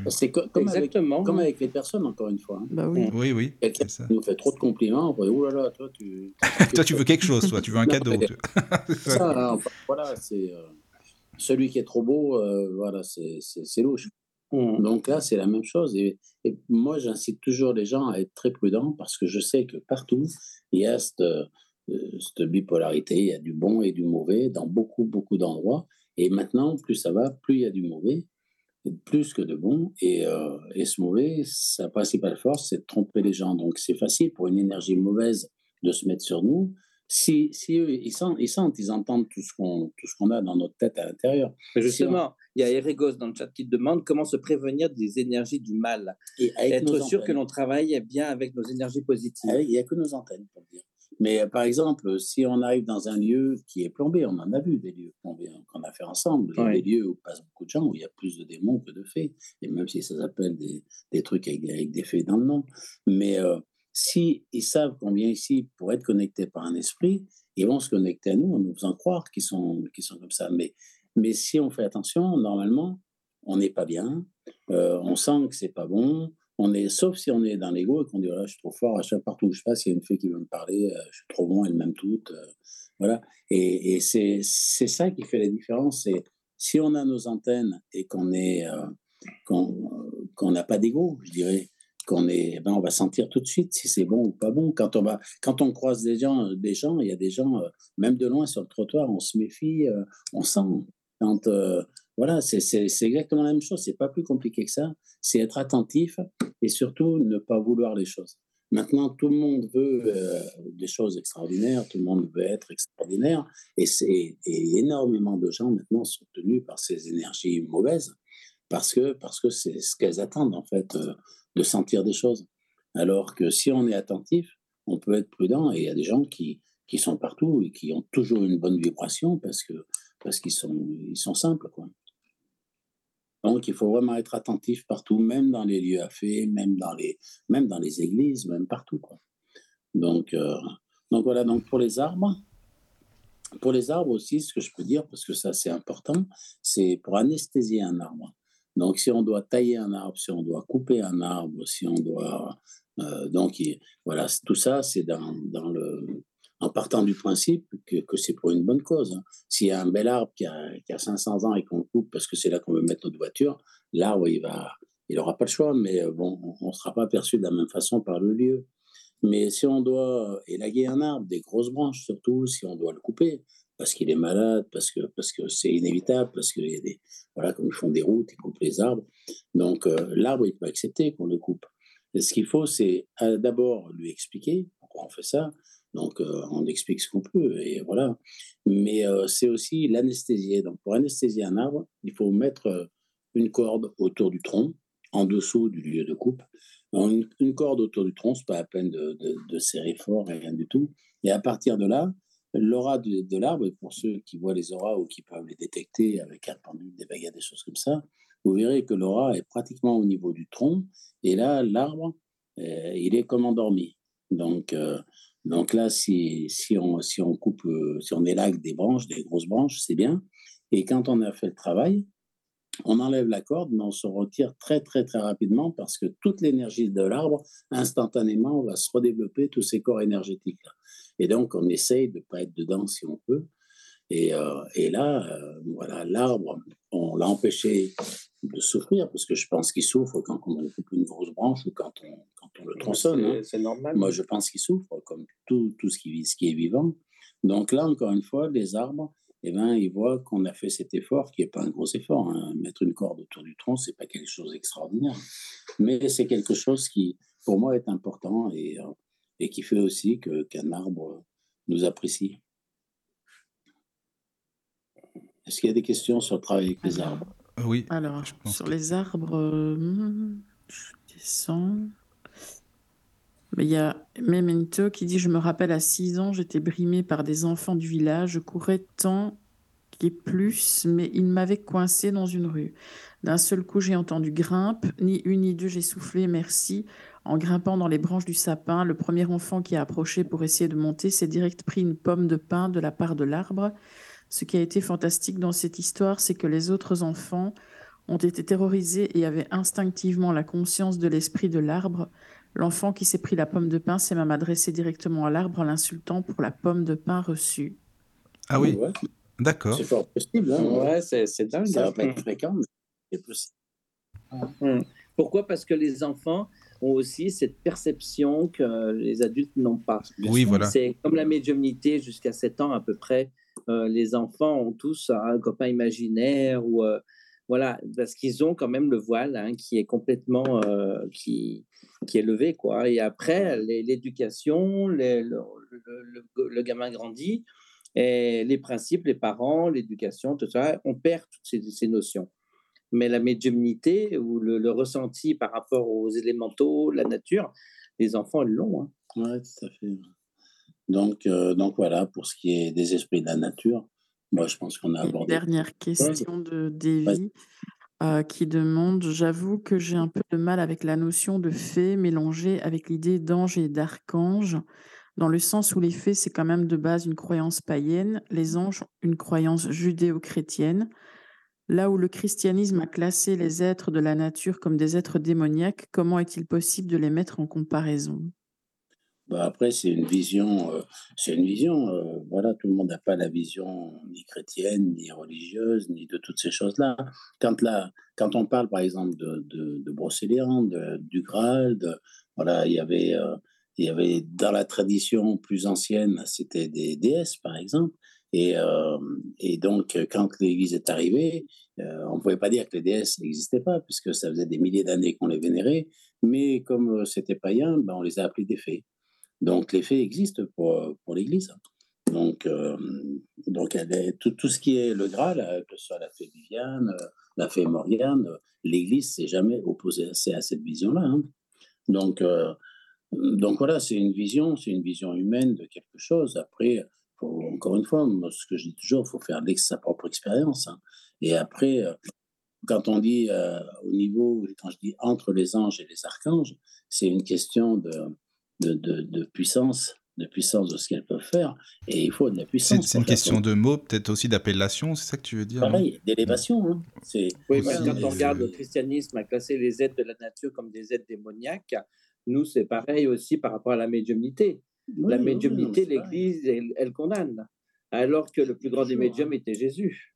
C'est comme, Exactement. Avec, comme avec les personnes, encore une fois. Hein. Bah oui. Oui, oui. Quelqu'un nous fait trop de compliments, on dit, oh là là, toi, tu. toi, tu veux quelque chose, toi, tu veux un cadeau. ça, voilà, c'est. Euh, celui qui est trop beau, euh, voilà, c'est louche. Mmh. Donc là, c'est la même chose. Et, moi, j'incite toujours les gens à être très prudents parce que je sais que partout, il y a cette, euh, cette bipolarité. Il y a du bon et du mauvais dans beaucoup, beaucoup d'endroits. Et maintenant, plus ça va, plus il y a du mauvais, plus que de bon. Et, euh, et ce mauvais, sa principale force, c'est de tromper les gens. Donc c'est facile pour une énergie mauvaise de se mettre sur nous si, si eux, ils sentent, ils sentent, ils entendent tout ce qu'on tout ce qu'on a dans notre tête à l'intérieur. Justement, il y a Erigos dans le chat qui demande comment se prévenir des énergies du mal. Et être sûr que l'on travaille bien avec nos énergies positives. Ah il n'y a que nos antennes, pour dire. Mais euh, par exemple, si on arrive dans un lieu qui est plombé, on en a vu des lieux plombés hein, qu'on a fait ensemble, des lieux où passent beaucoup de gens, où il y a plus de démons que de fées, et même si ça s'appelle des, des, trucs avec, avec, des fées dans le nom. Mais euh, si ils savent qu'on vient ici pour être connectés par un esprit, ils vont se connecter à nous en nous faisant croire qu'ils sont, qu'ils sont comme ça. Mais, mais si on fait attention, normalement, on n'est pas bien, euh, on sent que c'est pas bon, on est, sauf si on est dans l'ego et qu'on dit voilà, je suis trop fort, à chaque partout où je passe, il y a une fille qui veut me parler, euh, je suis trop bon, elle m'aime toute. Euh, voilà. Et, c'est, c'est ça qui fait la différence. C'est si on a nos antennes et qu'on qu'on n'a pas d'ego, je dirais, qu'on est, ben on va sentir tout de suite si c'est bon ou pas bon. Quand on va, quand on croise des gens, des gens, il y a des gens, euh, même de loin sur le trottoir, on se méfie, euh, on sent. Quand, euh, voilà, c'est exactement la même chose. C'est pas plus compliqué que ça. C'est être attentif et surtout ne pas vouloir les choses. Maintenant, tout le monde veut des choses extraordinaires, tout le monde veut être extraordinaire, et, et énormément de gens maintenant sont tenus par ces énergies mauvaises parce que parce que c'est ce qu'elles attendent en fait de sentir des choses. Alors que si on est attentif, on peut être prudent et il y a des gens qui, qui sont partout et qui ont toujours une bonne vibration parce que parce qu'ils sont ils sont simples quoi. Donc il faut vraiment être attentif partout, même dans les lieux à fait, même dans les même dans les églises, même partout quoi. Donc euh, donc voilà donc pour les arbres. Pour les arbres aussi, ce que je peux dire, parce que ça c'est important, c'est pour anesthésier un arbre. Donc, si on doit tailler un arbre, si on doit couper un arbre, si on doit. Euh, donc, voilà, tout ça, c'est dans, dans, le. En partant du principe que, que c'est pour une bonne cause. Hein. S'il y a un bel arbre qui a, qui a 500 ans et qu'on coupe parce que c'est là qu'on veut mettre notre voiture, l'arbre, il va. Il n'aura pas le choix, mais euh, bon, on ne sera pas perçu de la même façon par le lieu. Mais si on doit élaguer un arbre, des grosses branches surtout, si on doit le couper, parce qu'il est malade, parce que parce que c'est inévitable, parce qu'il y a des voilà comme ils font des routes, ils coupent les arbres. Donc euh, l'arbre il peut accepter qu'on le coupe. Et ce qu'il faut c'est euh, d'abord lui expliquer pourquoi on fait ça. Donc euh, on explique ce qu'on peut et voilà. Mais c'est aussi l'anesthésier. Donc pour anesthésier un arbre, il faut mettre une corde autour du tronc, en dessous du lieu de coupe. Une, corde autour du tronc, c'est pas à peine de, serrer fort, rien du tout. Et à partir de là, l'aura de, l'arbre, et pour ceux qui voient les auras ou qui peuvent les détecter avec un pendule, des baguettes, des choses comme ça, vous verrez que l'aura est pratiquement au niveau du tronc. Et là, l'arbre, euh, il est comme endormi. Donc, euh, donc là, si, on, si on coupe, euh, si on élague des branches, des grosses branches, c'est bien. Et quand on a fait le travail, on enlève la corde, mais on se retire très, très, très rapidement parce que toute l'énergie de l'arbre, instantanément, va se redévelopper, tous ces corps énergétiques-là. Et donc, on essaye de ne pas être dedans si on peut. Et, et là, voilà, l'arbre, on l'a empêché de souffrir, parce que je pense qu'il souffre quand on coupe une grosse branche ou quand on, quand on le tronçonne. Hein. C'est normal. Moi, je pense qu'il souffre, comme tout, tout ce, qui, ce qui est vivant. Donc là, encore une fois, les arbres, eh ben, ils voient qu'on a fait cet effort, qui n'est pas un gros effort. Hein. Mettre une corde autour du tronc, c'est pas quelque chose d'extraordinaire. Mais c'est quelque chose qui, pour moi, est important et, euh, et qui fait aussi qu'un arbre nous apprécie. Est-ce qu'il y a des questions sur le travail avec les arbres Oui. Alors, sur les arbres, euh, je descends. Mais il y a Memento qui dit Je me rappelle à 6 ans, j'étais brimée par des enfants du village. Je courais tant et plus, mais ils m'avaient coincé dans une rue. D'un seul coup, j'ai entendu grimpe. Ni une ni deux, j'ai soufflé merci. En grimpant dans les branches du sapin, le premier enfant qui a approché pour essayer de monter s'est direct pris une pomme de pain de la part de l'arbre. Ce qui a été fantastique dans cette histoire, c'est que les autres enfants ont été terrorisés et avaient instinctivement la conscience de l'esprit de l'arbre. L'enfant qui s'est pris la pomme de pain s'est même adressé directement à l'arbre en l'insultant pour la pomme de pain reçue. Ah oui, d'accord. C'est fort possible. Hein, ouais, c'est dingue. Ça va pas être fréquent, mais c'est possible. Hum. Pourquoi? Parce que les enfants ont aussi cette perception que les adultes n'ont pas. Oui, voilà. C'est comme la médiumnité jusqu'à 7 ans à peu près. Euh, les enfants ont tous un copain imaginaire ou euh, voilà, parce qu'ils ont quand même le voile hein, qui est complètement euh, qui, qui est levé. Quoi. Et après, l'éducation, le, le, gamin grandit, et les principes, les parents, l'éducation, tout ça, on perd toutes ces, notions. Mais la médiumnité ou le, ressenti par rapport aux élémentaux, la nature, les enfants l'ont. Hein. Oui, tout à fait. Donc, euh, donc voilà, pour ce qui est des esprits de la nature, moi, je pense qu'on a abordé. Dernière question de Davy euh, qui demande J'avoue que j'ai un peu de mal avec la notion de fée mélangée avec l'idée d'ange et d'archange, dans le sens où les fées, c'est quand même de base une croyance païenne, les anges, une croyance judéo-chrétienne. Là où le christianisme a classé les êtres de la nature comme des êtres démoniaques, comment est-il possible de les mettre en comparaison? Bah, après, c'est une vision, euh, une vision. Euh, voilà, tout le monde n'a pas la vision ni chrétienne, ni religieuse, ni de toutes ces choses-là. Quand quand on parle, par exemple, de, de, de Brocéliande, du Graal, voilà, il y avait, euh, il y avait dans la tradition plus ancienne, c'était des déesses, par exemple. Et, et donc, quand l'Église est arrivée, on ne pouvait pas dire que les déesses n'existaient pas, puisque ça faisait des milliers d'années qu'on les vénérait. Mais comme c'était païen, ben, on les a appelés des fées. Donc les faits existent pour, pour l'Église. Donc, euh, donc tout, tout, ce qui est le Graal, euh, que ce soit la fée Viviane, euh, la fée Morgane, l'Église s'est jamais opposée assez à cette vision-là. Hein. Donc, donc voilà, c'est une vision, c'est une vision humaine de quelque chose. Après, encore une fois, ce que je dis toujours, il faut faire sa propre expérience. Hein. Et après, quand on dit au niveau, quand je dis entre les anges et les archanges, c'est une question de, de, puissance, de puissance de ce qu'elles peuvent faire, et il faut de la puissance. C'est une question de mots, peut-être aussi d'appellation, c'est ça que tu veux dire Pareil, d'élévation. Hein. Oui, quand on regarde le christianisme a classé les êtres de la nature comme des êtres démoniaques, nous, c'est pareil aussi par rapport à la médiumnité. la médiumnité, l'Église, elle, condamne, alors que le plus grand des médiums était Jésus.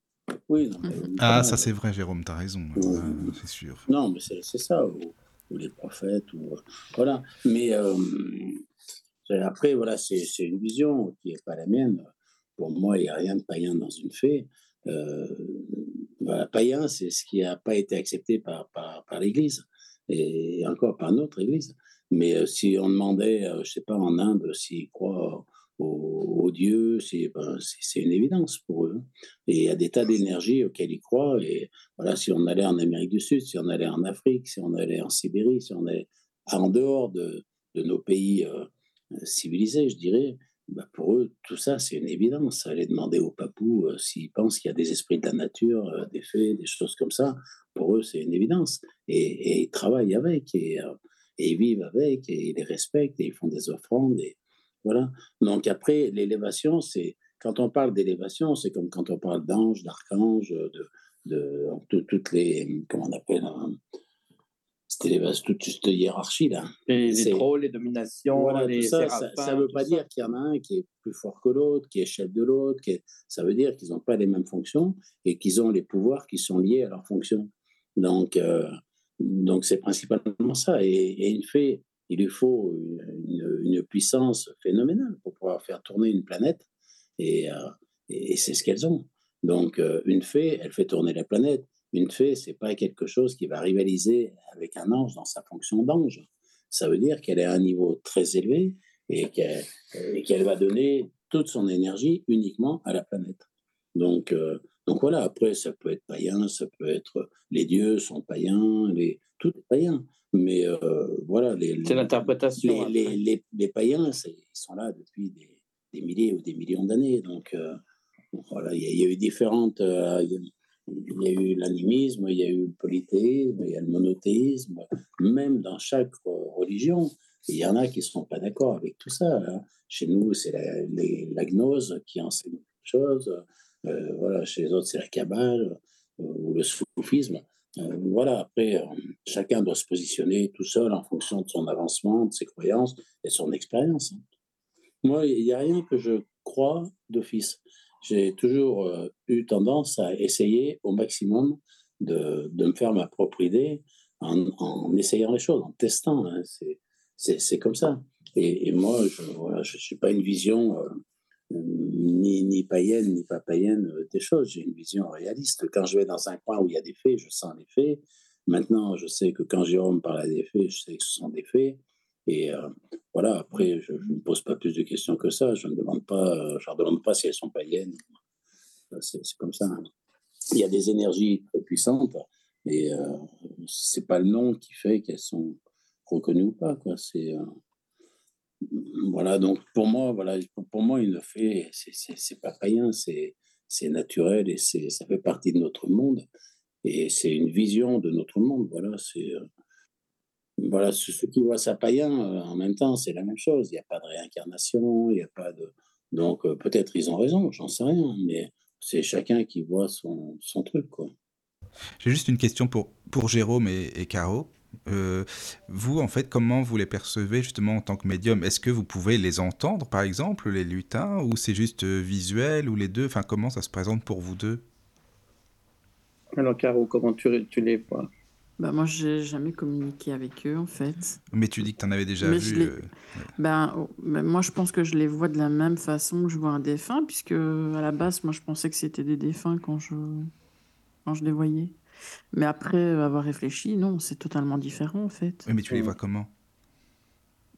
Oui, ah, ça c'est vrai, Jérôme, tu as raison, c'est sûr. Non, mais c'est ça ou les prophètes, ou, voilà. Mais euh, après, voilà, c'est une vision qui n'est pas la mienne. Pour moi, il n'y a rien de païen dans une fée. Euh, païen, c'est ce qui n'a pas été accepté par, par, par l'Église, et encore par notre Église. Mais euh, si on demandait, je ne sais pas, en Inde, s'ils croient aux, dieux, ben, c'est une évidence pour eux. Et il y a des tas d'énergie auxquelles ils croient. Et voilà, si on allait en Amérique du Sud, si on allait en Afrique, si on allait en Sibérie, si on allait en dehors de, nos pays euh, civilisés, je dirais, ben, pour eux, tout ça, c'est une évidence. Aller demander aux papous euh, s'ils pensent qu'il y a des esprits de la nature, euh, des fées, des choses comme ça, pour eux, c'est une évidence. Et, ils travaillent avec, et, ils vivent avec, et ils les respectent, et ils font des offrandes. Voilà. Donc après, l'élévation, c'est quand on parle d'élévation, c'est comme quand on parle d'ange, d'archange, de, de, toutes les comment on appelle. Hein, toute cette hiérarchie là. Et les trolls, les dominations, les ça, ça ne veut pas dire qu'il y en a un qui est plus fort que l'autre, qui est chef de l'autre. Ça veut dire qu'ils n'ont pas les mêmes fonctions et qu'ils ont les pouvoirs qui sont liés à leurs fonctions. Donc, euh, donc c'est principalement ça. Et, il fait, il lui faut une, puissance phénoménale pour pouvoir faire tourner une planète. Et, euh, c'est ce qu'elles ont. Donc, euh, une fée, elle fait tourner la planète. Une fée, c'est pas quelque chose qui va rivaliser avec un ange dans sa fonction d'ange. Ça veut dire qu'elle est à un niveau très élevé et qu'elle va donner toute son énergie uniquement à la planète. Donc, euh, donc voilà, après, ça peut être païen, ça peut être les dieux sont païens, les, tout est païen. Mais euh, voilà, les, c'est l'interprétation. Les, les, les, païens, ils sont là depuis des, des, milliers ou des millions d'années. Donc euh, voilà, il y, a eu différentes. Il y a eu l'animisme, il y a eu le polythéisme, il y a le monothéisme. Même dans chaque religion, il y en a qui ne seront pas d'accord avec tout ça. Hein. Chez nous, c'est la, gnose qui enseigne quelque chose. Euh, voilà, chez les autres, c'est la cabale euh, ou le soufisme. Euh, voilà, après, chacun doit se positionner tout seul en fonction de son avancement, de ses croyances et de son expérience. Hein. Moi, il n'y a rien que je crois d'office j'ai toujours euh, eu tendance à essayer au maximum de, de, me faire ma propre idée en, essayant les choses, en testant. Hein. C'est comme ça. Et, moi, je n'ai voilà, pas une vision euh, ni, ni, païenne ni pas païenne euh, des choses. J'ai une vision réaliste. Quand je vais dans un coin où il y a des faits, je sens les faits. Maintenant, je sais que quand Jérôme parle à des faits, je sais que ce sont des faits. Et euh, voilà, après, je ne me pose pas plus de questions que ça. Je ne demande pas, euh, je leur demande pas si elles sont païennes. C'est comme ça. Il y a des énergies très puissantes et euh, c'est pas le nom qui fait qu'elles sont reconnues ou pas. Quoi. C'est euh, voilà. Donc pour moi, voilà, pour moi, il le fait. C'est pas païen, c'est naturel et ça fait partie de notre monde et c'est une vision de notre monde. Voilà, c'est voilà, ceux qui voient ça païen, euh, en même temps, c'est la même chose. Il n'y a pas de réincarnation, il n'y a pas de. Donc, euh, peut-être ils ont raison, j'en sais rien, mais c'est chacun qui voit son, son truc, quoi. J'ai juste une question pour, pour Jérôme et, et Caro. Euh, vous, en fait, comment vous les percevez justement en tant que médium? Est-ce que vous pouvez les entendre, par exemple, les lutins, ou c'est juste visuel, ou les deux? Enfin, comment ça se présente pour vous deux? Alors, Caro, comment tu, tu les vois? Bah moi, j'ai jamais communiqué avec eux, en fait. Mais tu dis que tu en avais déjà vu. Euh, ben, oh, ben, moi, je pense que je les vois de la même façon que je vois un défunt, puisque à la base, moi, je pensais que c'était des défunts quand je, quand je les voyais. Mais après avoir réfléchi, non, c'est totalement différent, en fait. mais tu les vois comment?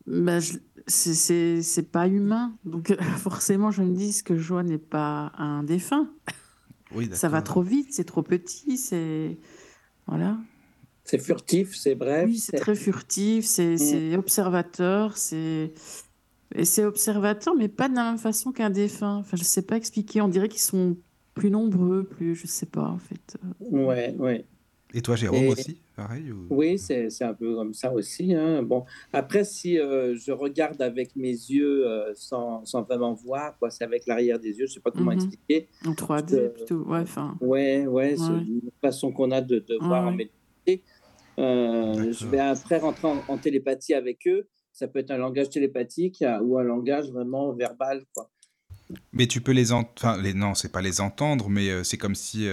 ben, c'est pas humain. Donc, forcément, je me dis ce que je vois n'est pas un défunt. Oui, Ça va trop vite, c'est trop petit, c'est. Voilà. C'est furtif, c'est bref. Oui, c'est très furtif, c'est mm. observateur, c'est. Et c'est observateur, mais pas de la même façon qu'un défunt. Enfin, je sais pas expliquer. On dirait qu'ils sont plus nombreux, plus. Je sais pas, en fait. Ouais, ouais. Et toi, Jérôme, aussi Pareil Oui, c'est un peu comme ça aussi. Hein. Bon, après, si euh, je regarde avec mes yeux euh, sans, sans, vraiment voir, c'est avec l'arrière des yeux, je sais pas comment mm-hmm. expliquer. En 3D plutôt, ouais. Enfin. Ouais, ouais, c'est une façon qu'on a de, de voir en. Euh, je vais après rentrer en, télépathie avec eux. Ça peut être un langage télépathique euh, ou un langage vraiment verbal. Quoi. Mais tu peux les entendre, enfin, les... non, c'est pas les entendre, mais euh, c'est comme si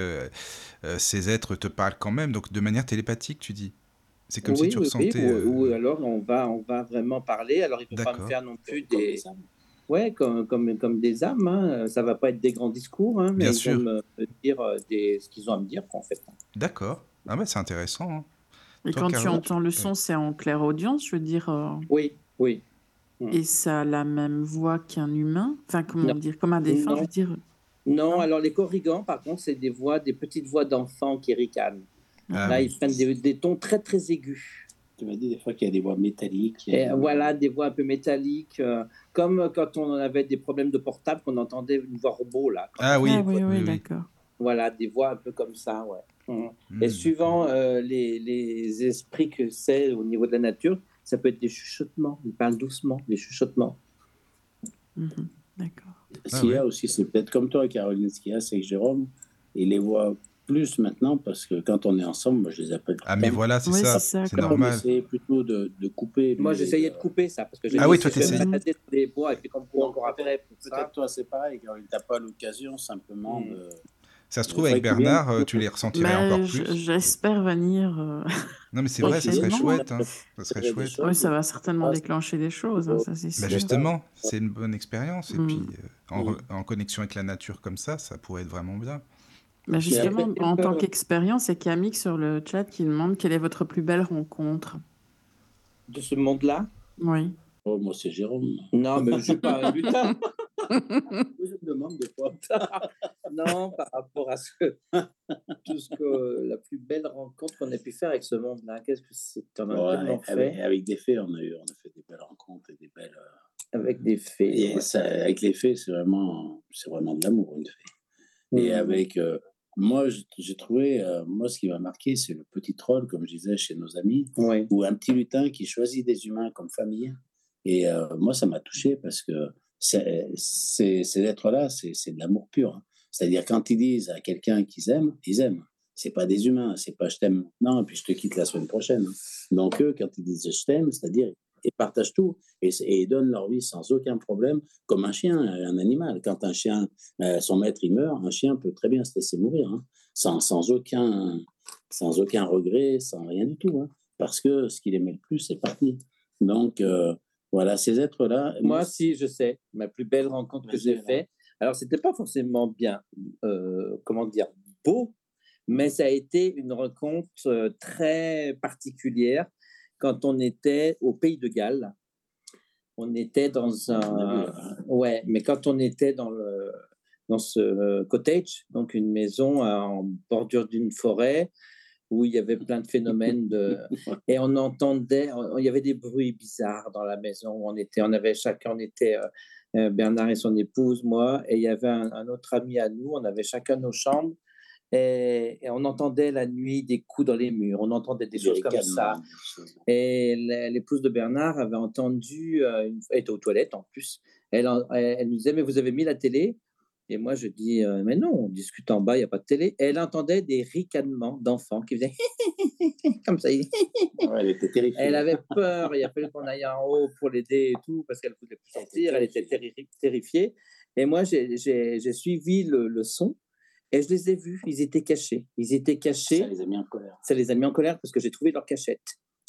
ces êtres te parlent quand même, donc de manière télépathique, tu dis. C'est comme si tu ressentais. Ou, alors on va, on va vraiment parler. Alors il ne faut pas me faire non plus des. Ouais, comme, comme, comme des âmes. Hein. Ça va pas être des grands discours, hein, mais Bien ils vont me dire des, ce qu'ils ont à me dire, en fait. D'accord. Ah ouais, c'est intéressant. Hein. Et quand tu entends le son, c'est en claire audience, je veux dire. Euh, oui, oui. Et ça a la même voix qu'un humain? Enfin, comment dire Comme un défunt, je veux dire? Non, alors les corrigans, par contre, c'est des voix, des petites voix d'enfants qui ricanent. Ah Là, ils prennent des, tons très, très aigus. Tu m'as dit des fois qu'il y a des voix métalliques. Et voilà, des voix un peu métalliques. Euh, comme quand on avait des problèmes de portable, qu'on entendait une voix robot, là. Ah oui, ah, oui, oui, oui d'accord. Voilà, des voix un peu comme ça, ouais. Mmh. Et suivant euh, les, les, esprits que c'est au niveau de la nature, ça peut être des chuchotements. Ils parlent doucement, des chuchotements. Mmh. D'accord. Ce qu'il y a aussi, c'est peut-être comme toi, Caroline, ce qu'il y a, c'est que Jérôme, il les voit plus maintenant parce que quand on est ensemble, moi je les appelle. Ah, mais voilà, c'est ça, c'est normal. C'est plutôt de, de, couper. Moi j'essayais de couper ça parce que j'ai Ah oui, toi t'essayais. des bois et puis comme encore après. Peut-être toi c'est pareil, quand il t'a pas l'occasion simplement mm. de ça se trouve, avec Bernard, euh, tu les ressentirais bah, encore plus. J'espère venir. Euh, non, mais c'est vrai, ça serait chouette. Hein. Ça serait chouette. Oui, ça va certainement déclencher des choses, hein, ça bah, justement, c'est une bonne expérience. Et mm. puis, euh, en, connexion avec la nature comme ça, ça pourrait être vraiment bien. Bah justement, en tant qu'expérience, il y a Camille sur le chat qui demande quelle est votre plus belle rencontre De ce monde-là? Oui. Oh, moi, c'est Jérôme. Non, mais je ne suis pas un lutin. je me demande des fois. non, par rapport à ce que, tout ce que la plus belle rencontre qu'on ait pu faire avec ce monde-là, qu'est-ce que c'est On a fait? Avec, des faits, on a, eu, on a fait des belles rencontres et des belles. Euh, avec des faits. Et ça, avec les faits, c'est vraiment, c'est vraiment de l'amour, une fée. Et mmh. avec. Euh, moi, j'ai trouvé, euh, moi, ce qui m'a marqué, c'est le petit troll, comme je disais chez nos amis, ou un petit lutin qui choisit des humains comme famille et moi, ça m'a touché parce que ces êtres-là, c'est de l'amour pur. Hein. C'est-à-dire, quand ils disent à quelqu'un qu'ils aiment, ils aiment. C'est pas des humains, c'est pas je t'aime non et puis je te quitte la semaine prochaine. Hein. Donc, eux, quand ils disent je t'aime, c'est-à-dire, ils partagent tout et, ils donnent leur vie sans aucun problème, comme un chien, un animal. Quand un chien, euh, son maître, il meurt, un chien peut très bien se laisser mourir, hein, sans, sans, aucun, sans aucun regret, sans rien du tout. parce que ce qu'il aimait le plus, c'est parti. Donc, euh, voilà, ces êtres-là. Moi, si, je sais, ma plus belle rencontre que j'ai faite. Alors, c'était pas forcément bien, euh, comment dire, beau, mais ça a été une rencontre euh, très particulière quand on était au Pays de Galles. On était dans un. Ouais, mais quand on était dans, le, dans ce cottage, donc une maison en bordure d'une forêt, où il y avait plein de phénomènes de et on entendait il y avait des bruits bizarres dans la maison où on était on avait chacun on était euh, euh, Bernard et son épouse moi et il y avait un, autre ami à nous on avait chacun nos chambres et, on entendait la nuit des coups dans les murs on entendait des choses comme ça. et l'épouse de Bernard avait entendu euh, elle était aux toilettes en plus. Elle, elle nous disait mais vous avez mis la télé? Et moi, je dis, euh, mais non, on discute en bas, il n'y a pas de télé. elle entendait des ricanements d'enfants qui faisaient comme ça. elle était terrifiée. Elle avait peur. Il a fallu qu'on aille en haut pour l'aider et tout, parce qu'elle ne pouvait plus sortir. Elle était terrifiée. Et moi, j'ai suivi le, le, son et je les ai vus. Ils étaient cachés. Ils étaient cachés. Ça les a mis en colère. Ça les a mis en colère parce que j'ai trouvé leur cachette.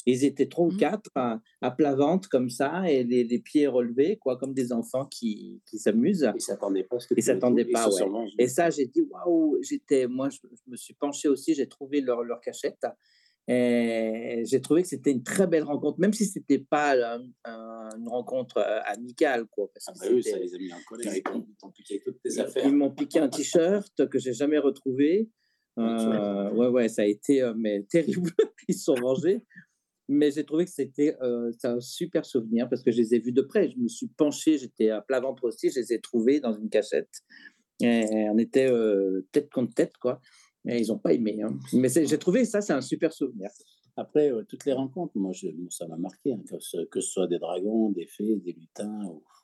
Ils étaient trois ou mmh. quatre à, plat ventre comme ça et les, pieds relevés, quoi, comme des enfants qui, qui s'amusent. Ils s'attendaient pas. Ils s'attendaient pas, ouais. Et ça, j'ai dit waouh. J'étais, moi, je, me suis penché aussi. J'ai trouvé leur, leur cachette. Et j'ai trouvé que c'était une très belle rencontre, même si c'était pas une rencontre euh, amicale, quoi. Parce ah bah ça les a mis en colère. Ils t'ont piqué toutes tes affaires. Ils m'ont piqué un t-shirt que j'ai jamais retrouvé. Euh, ouais, ouais, ça a été euh, mais terrible. Ils se sont vengés. Mais j'ai trouvé que c'était euh, un super souvenir parce que je les ai vus de près. Je me suis penché, j'étais à plat ventre aussi, je les ai trouvés dans une cachette. Et on était euh, tête contre tête, quoi. Et ils n'ont pas aimé. Hein. Mais j'ai trouvé ça, c'est un super souvenir. Après, euh, toutes les rencontres, moi, ça m'a marqué, hein, que, ce, que, ce, soit des dragons, des fées, des lutins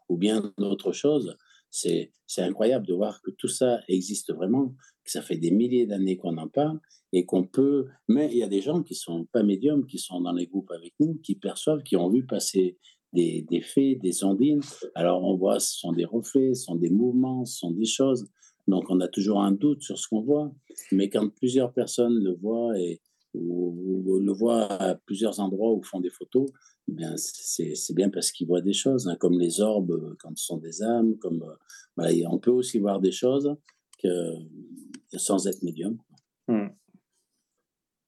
ou bien d'autres choses. C'est incroyable de voir que tout ça existe vraiment, que ça fait des milliers d'années qu'on en parle et qu'on peut. Mais il y a des gens qui sont pas médiums, qui sont dans les groupes avec nous, qui perçoivent, qui ont vu passer des, des faits, des ondines. Alors on voit, ce sont des reflets, ce sont des mouvements, ce sont des choses. Donc on a toujours un doute sur ce qu'on voit. Mais quand plusieurs personnes le voient et ou, le voient à plusieurs endroits ou font des photos, bien c'est bien parce qu'ils voient des choses, hein, comme les orbes quand ce sont des âmes. Comme voilà, on peut aussi voir des choses que sans être médium. Hmm.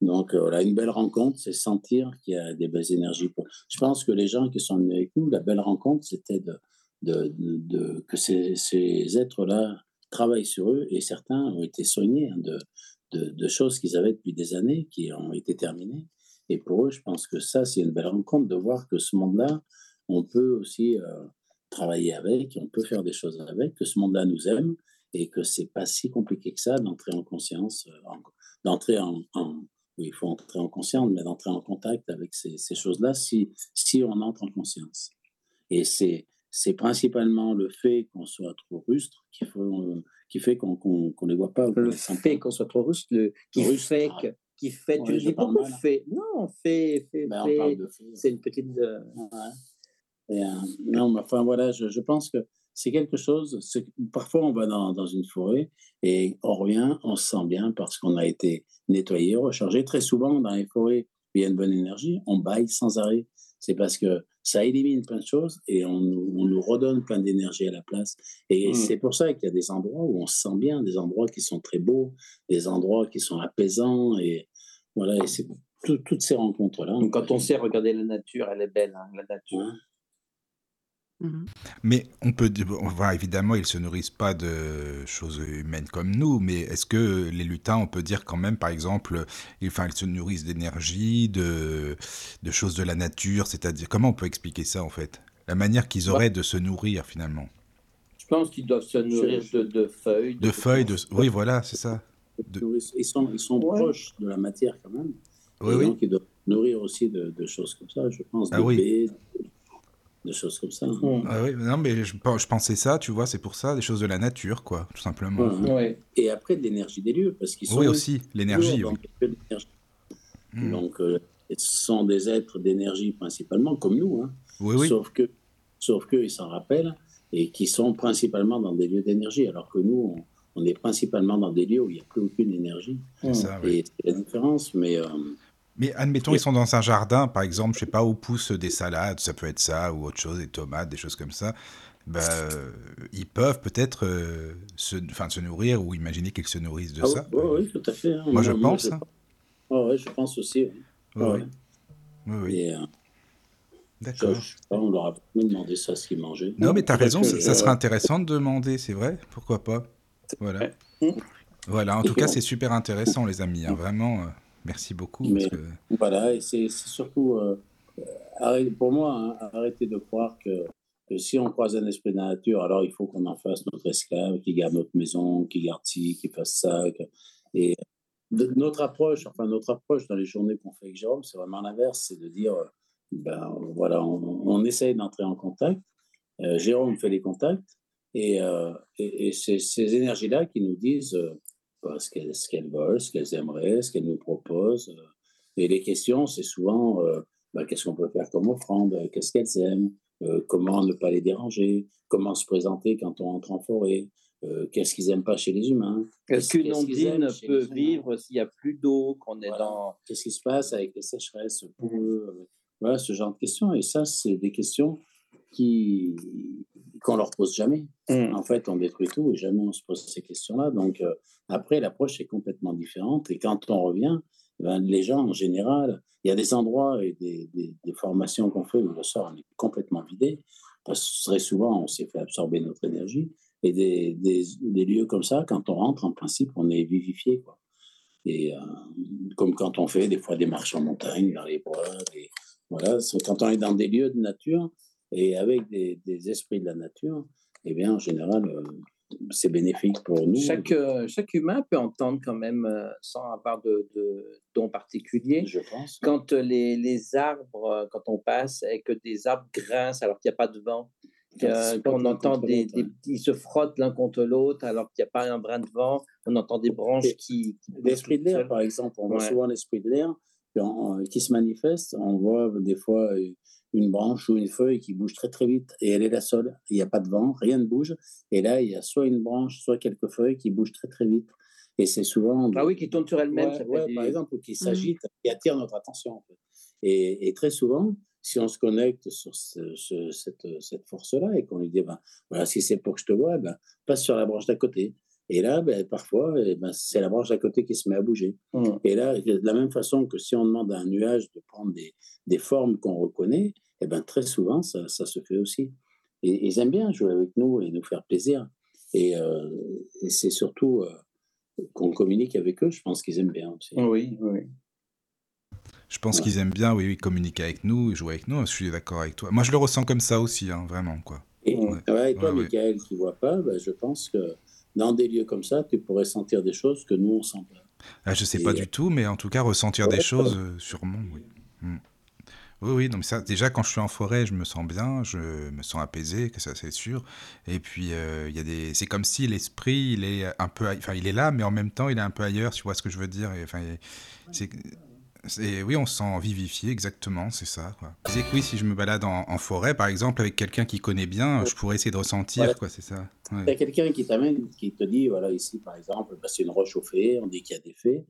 Donc, euh, voilà, une belle rencontre, c'est sentir qu'il y a des belles énergies. Je pense que les gens qui sont venus avec nous, la belle rencontre, c'était de, de, que ces, ces êtres-là travaillent sur eux et certains ont été soignés hein, de, de, choses qu'ils avaient depuis des années qui ont été terminées. Et pour eux, je pense que ça, c'est une belle rencontre de voir que ce monde-là, on peut aussi euh, travailler avec, on peut faire des choses avec, que ce monde-là nous aime et que c'est pas si compliqué que ça d'entrer en conscience, euh, d'entrer en, oui, il faut entrer en conscience, mais d'entrer en contact avec ces, ces choses-là si, si on entre en conscience. Et c'est, c'est principalement le fait qu'on soit trop rustre qui, qui fait qu'on ne les voit pas. Le fait qu'on soit trop rustre, qui fait que qui fait. tu dis pourquoi fait Non, fait, fait, ben, fait. C'est une petite. Euh, euh, non, enfin voilà, je, je pense que c'est quelque chose. Parfois, on va dans, dans, une forêt et on revient, on se sent bien parce qu'on a été nettoyé, rechargé. Très souvent, dans les forêts, il y a une bonne énergie, on baille sans arrêt. C'est parce que ça élimine plein de choses et on, on nous redonne plein d'énergie à la place. Et mmh. c'est pour ça qu'il y a des endroits où on se sent bien, des endroits qui sont très beaux, des endroits qui sont apaisants. Et voilà, et c'est toutes ces rencontres-là. Quand on sait regarder la nature, elle est belle, hein, la nature. Mmh. Mais on peut dire, évidemment, ils se nourrissent pas de choses humaines comme nous, mais est-ce que les lutins, on peut dire quand même, par exemple, ils, enfin, ils se nourrissent d'énergie, de, de choses de la nature, c'est-à-dire, comment on peut expliquer ça en fait? La manière qu'ils auraient de se nourrir finalement? Je pense qu'ils doivent se nourrir de, feuilles. De, feuilles, de... oui, voilà, c'est ça. Ils sont, ils sont proches de la matière quand même. Oui, Donc ils doivent nourrir aussi de, choses comme ça, je pense, ah, de oui de choses comme ça. Mmh. Ah oui, non, mais je, je, pensais ça, tu vois, c'est pour ça, des choses de la nature, quoi, tout simplement. Et après, de l'énergie des lieux, parce qu'ils sont. Oui, aussi, l'énergie. Oui. Mmh. Donc, euh, ce sont des êtres d'énergie principalement, comme nous. Hein. Oui, oui. Sauf que, sauf que ils s'en rappellent et qui sont principalement dans des lieux d'énergie, alors que nous, on, est principalement dans des lieux où il n'y a plus aucune énergie. Ça, et c'est la différence, mais. Euh, mais admettons, ils sont dans un jardin, par exemple, je sais pas, où poussent des salades, ça peut être ça, ou autre chose, des tomates, des choses comme ça. Ben, ils peuvent peut-être euh, se, se nourrir ou imaginer qu'ils se nourrissent de ah ça. Oui, oui, tout à fait. Hein. Moi, je pense. Hein. oui, je pense aussi. Oui, oui. oui. Euh, D'accord. On leur a demandé ça, ce qu'ils mangeaient. Non, mais tu as raison, ça, serait intéressant de demander, c'est vrai, pourquoi pas. Voilà. Voilà, en tout cas, c'est super intéressant, les amis, hein, vraiment. Euh, Merci beaucoup. Voilà, et c'est surtout, euh, pour moi, hein, arrêter de croire que, si on croise un esprit de la nature, alors il faut qu'on en fasse notre esclave, qui garde notre maison, qui garde ci, qui fasse ça. Et notre approche, enfin notre approche dans les journées qu'on fait avec Jérôme, c'est vraiment l'inverse, c'est de dire, ben voilà, on, essaye d'entrer en contact. Euh, Jérôme fait les contacts et, euh, et, c'est ces énergies-là qui nous disent ce qu'elles ce qu'elles veulent, ce qu'elles aimeraient, ce qu'elles nous proposent. Euh. Et les questions, c'est souvent euh, bah, qu'est-ce qu'on peut faire comme offrande, qu'est-ce qu'elles aiment, euh, comment ne pas les déranger, comment se présenter quand on entre en forêt, qu'est-ce qu'ils n'aiment pas chez les humains. Est-ce qu'une ondine peut vivre s'il n'y a plus d'eau, qu'on est dans... Qu'est-ce qui se passe avec les sécheresses pour eux Voilà, ce genre de questions. Et ça, c'est des questions qui qu'on leur pose jamais. Mmh. En fait, on détruit tout et jamais on se pose ces questions-là. Donc euh, après, l'approche est complètement différente. Et quand on revient, ben, les gens en général, il y a des endroits et des, des, formations qu'on fait où le sort est complètement vidé. Parce que très souvent, on s'est fait absorber notre énergie. Et des, des, lieux comme ça, quand on rentre, en principe, on est vivifié. Quoi. Et euh, comme quand on fait des fois des marches en montagne, dans les bois. Et, voilà, quand on est dans des lieux de nature, et avec des, esprits de la nature, eh bien, en général, euh, c'est bénéfique pour nous. Chaque, euh, chaque humain peut entendre quand même euh, sans avoir de, de don particulier. Je pense. Quand les, les, arbres, quand on passe et que des arbres grincent alors qu'il n'y a pas de vent, qu'on entend des, des, ils se frottent l'un contre l'autre alors qu'il n'y a pas un brin de vent, on entend des branches qui, L'esprit de l'air, par exemple, on voit souvent l'esprit de l'air qui se manifeste. On voit des fois une branche ou une feuille qui bouge très très vite et elle est la seule. Il n'y a pas de vent, rien ne bouge. Et là, il y a soit une branche, soit quelques feuilles qui bougent très très vite. Et c'est souvent. Ah oui, qui tournent sur elles-mêmes. Par exemple, qui mmh. s'agitent, qui attirent notre attention. et, très souvent, si on se connecte sur cette, cette force-là et qu'on lui dit, ben, voilà, si c'est pour que je te vois, ben, passe sur la branche d'à côté. Et là, ben, parfois, eh ben, c'est la branche à côté qui se met à bouger. Mmh. Et là, de la même façon que si on demande à un nuage de prendre des, des formes qu'on reconnaît, eh ben, très souvent, ça, ça, se fait aussi. Et, ils aiment bien jouer avec nous et nous faire plaisir. Et, euh, c'est surtout euh, qu'on communique avec eux, je pense qu'ils aiment bien aussi. Oui, oui. Je pense qu'ils aiment bien, oui, communiquer avec nous, jouer avec nous. Je suis d'accord avec toi. Moi, je le ressens comme ça aussi, hein, vraiment, quoi. Et, ouais. toi, Michael, qui ne vois pas, ben, je pense que dans des lieux comme ça, tu pourrais sentir des choses que nous, on sent pas. Ah, je sais pas du tout, mais en tout cas, ressentir des choses, euh, sûrement, oui. Hmm. Oui, oui, donc ça, déjà quand je suis en forêt, je me sens bien, je me sens apaisé, que ça c'est sûr. Et puis euh, il y a des, c'est comme si l'esprit, il est un peu, enfin il est là, mais en même temps il est un peu ailleurs. Tu vois ce que je veux dire? Enfin, c'est, oui, on se sent vivifié, exactement, c'est ça. Quoi. Je disais que oui, si je me balade en, forêt, par exemple, avec quelqu'un qui connaît bien, je pourrais essayer de ressentir, quoi, c'est ça. Il y a quelqu'un qui t'amène, qui te dit, voilà, ici, par exemple, bah, c'est une roche au fée, on dit qu'il y a des fées.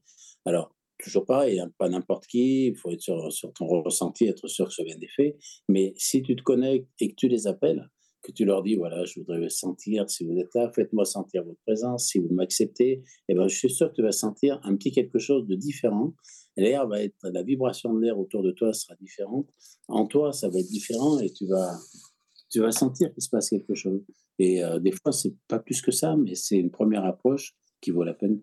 Alors, toujours pareil, hein, pas n'importe qui, il faut être sur, sur, ton ressenti, être sûr que ça vient des faits. Mais si tu te connectes et que tu les appelles, que tu leur dis, voilà, je voudrais sentir, si vous êtes là, faites-moi sentir votre présence, si vous m'acceptez, et eh ben, je suis sûr que tu vas sentir un petit quelque chose de différent. L'air va être, la vibration de l'air autour de toi sera différente. En toi, ça va être différent et tu vas, tu vas sentir qu'il se passe quelque chose. Et euh, des fois, c'est pas plus que ça, mais c'est une première approche qui vaut la peine.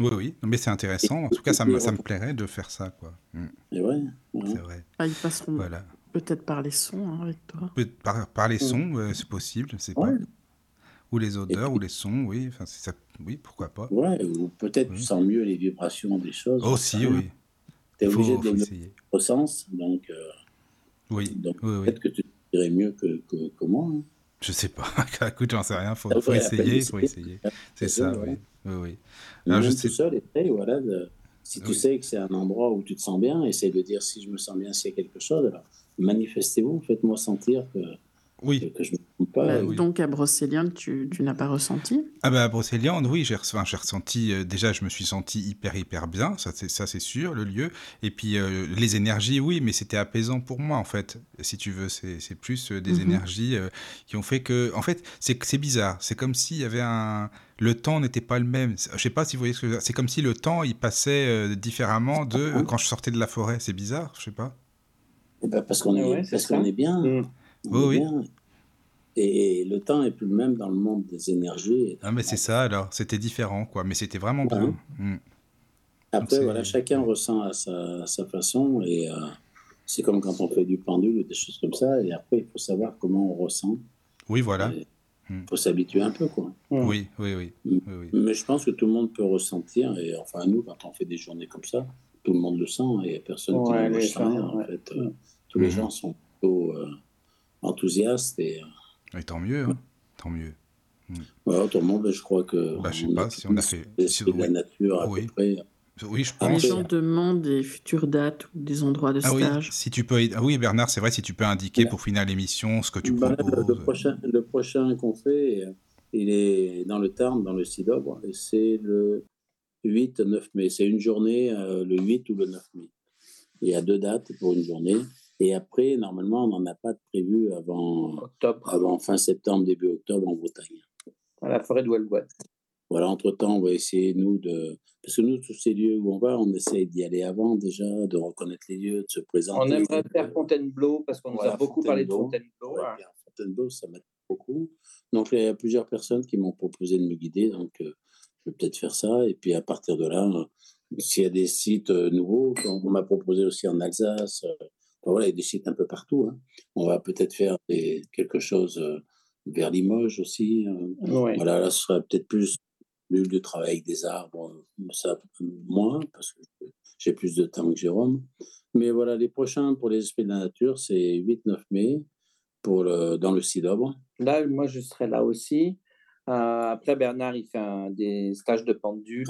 Oui, oui, mais c'est intéressant. En tout cas, ça me, ça me plairait de faire ça. Quoi. Mm. C'est vrai. C'est vrai. Ah, ils passeront voilà. peut-être par les sons hein, avec toi. Par, par les sons, c'est possible, c'est pas. Ou les odeurs, ou les sons, oui. Enfin, ça... Oui, pourquoi pas. Ouais, ou peut-être tu sens mieux les vibrations des choses. Aussi, oui. Tu es obligé de au sens, donc. Euh... Oui. Donc oui, peut-être que tu dirais mieux que, que, que moi. Hein. Je sais pas. Écoute, j'en sais rien. Faut, faut essayer, faut essayer. C'est ça, oui. Oui, oui. Alors, je sais... tout seul, et voilà, si tu sais que c'est un endroit où tu te sens bien, essaie de dire si je me sens bien, s'il y a quelque chose, alors manifestez-vous, faites-moi sentir que oui. Que, je pas. Bah, donc à Brocéliande, tu, tu n'as pas ressenti? Ah bah à Brocéliande, oui, j'ai enfin, ressenti, euh, déjà je me suis senti hyper hyper bien, ça c'est, ça, c'est sûr, le lieu. Et puis euh, les énergies, oui, mais c'était apaisant pour moi en fait, si tu veux, c'est, c'est plus euh, des mhm. énergies qui ont fait que, en fait, c'est, c'est bizarre, c'est comme s'il y avait un... Le temps n'était pas le même. Je sais pas si vous voyez ce que c'est comme si le temps il passait différemment de quand je sortais de la forêt. C'est bizarre, je sais pas. Eh ben, parce qu'on est, parce qu'on est bien. Mm. Oui, Et le temps est plus le même dans le monde des énergies. Ah, mais c'est ça alors, c'était différent, quoi. Mais c'était vraiment bien. Mm. Après, voilà, chacun ressent à sa, sa façon. Et euh, c'est comme quand on fait du pendule ou des choses comme ça. Et après, il faut savoir comment on ressent. Oui, voilà. Il mm. faut s'habituer un peu, quoi. Oui, oui, oui, mm. oui, Mais je pense que tout le monde peut ressentir. Et enfin, nous, quand on fait des journées comme ça, tout le monde le sent. Et personne qui ne le sent. En fait, euh, tous les gens sont plutôt. Euh, enthousiaste. Et, et tant mieux, hein. tant mieux. Tout le monde, je crois que. Bah, je sais pas si on a fait. Si... la nature, à oui. peu près. Oui, je pense. Les gens demandent des futures dates ou des endroits de stage. Oui, si tu peux... ah oui Bernard, c'est vrai, si tu peux indiquer pour finir l'émission ce que tu bah, proposes. Le prochain, le prochain qu'on fait, il est dans le Tarn, dans le Cidobre, et c'est le 8-9 mai. C'est une journée, euh, le 8 ou le 9 mai. Il y a deux dates pour une journée. Et après, normalement, on n'en a pas de prévu avant, octobre. avant fin septembre, début octobre en Bretagne. À la forêt de Walbois. Voilà, entre-temps, on va essayer, nous, de... Parce que nous, tous ces lieux où on va, on essaie d'y aller avant déjà, de reconnaître les lieux, de se présenter. On aimerait faire Fontainebleau, parce qu'on nous a beaucoup parlé de Fontainebleau. Ouais, Fontainebleau, ça m'aide beaucoup. Donc, il y a plusieurs personnes qui m'ont proposé de me guider, donc euh, je vais peut-être faire ça. Et puis, à partir de là, euh, s'il y a des sites euh, nouveaux, on m'a proposé aussi en Alsace, voilà, il y a des sites un peu partout. Hein. On va peut-être faire des, quelque chose euh, vers Limoges aussi. Euh. Voilà, là, ce serait peut-être plus nul de travailler avec des arbres, ça moins, parce que j'ai plus de temps que Jérôme. Mais voilà, les prochains pour les esprits de la nature, c'est 8-9 mai pour le, dans le Cidobre. Là, moi, je serai là aussi. Euh, après, Bernard, il fait des stages de pendule,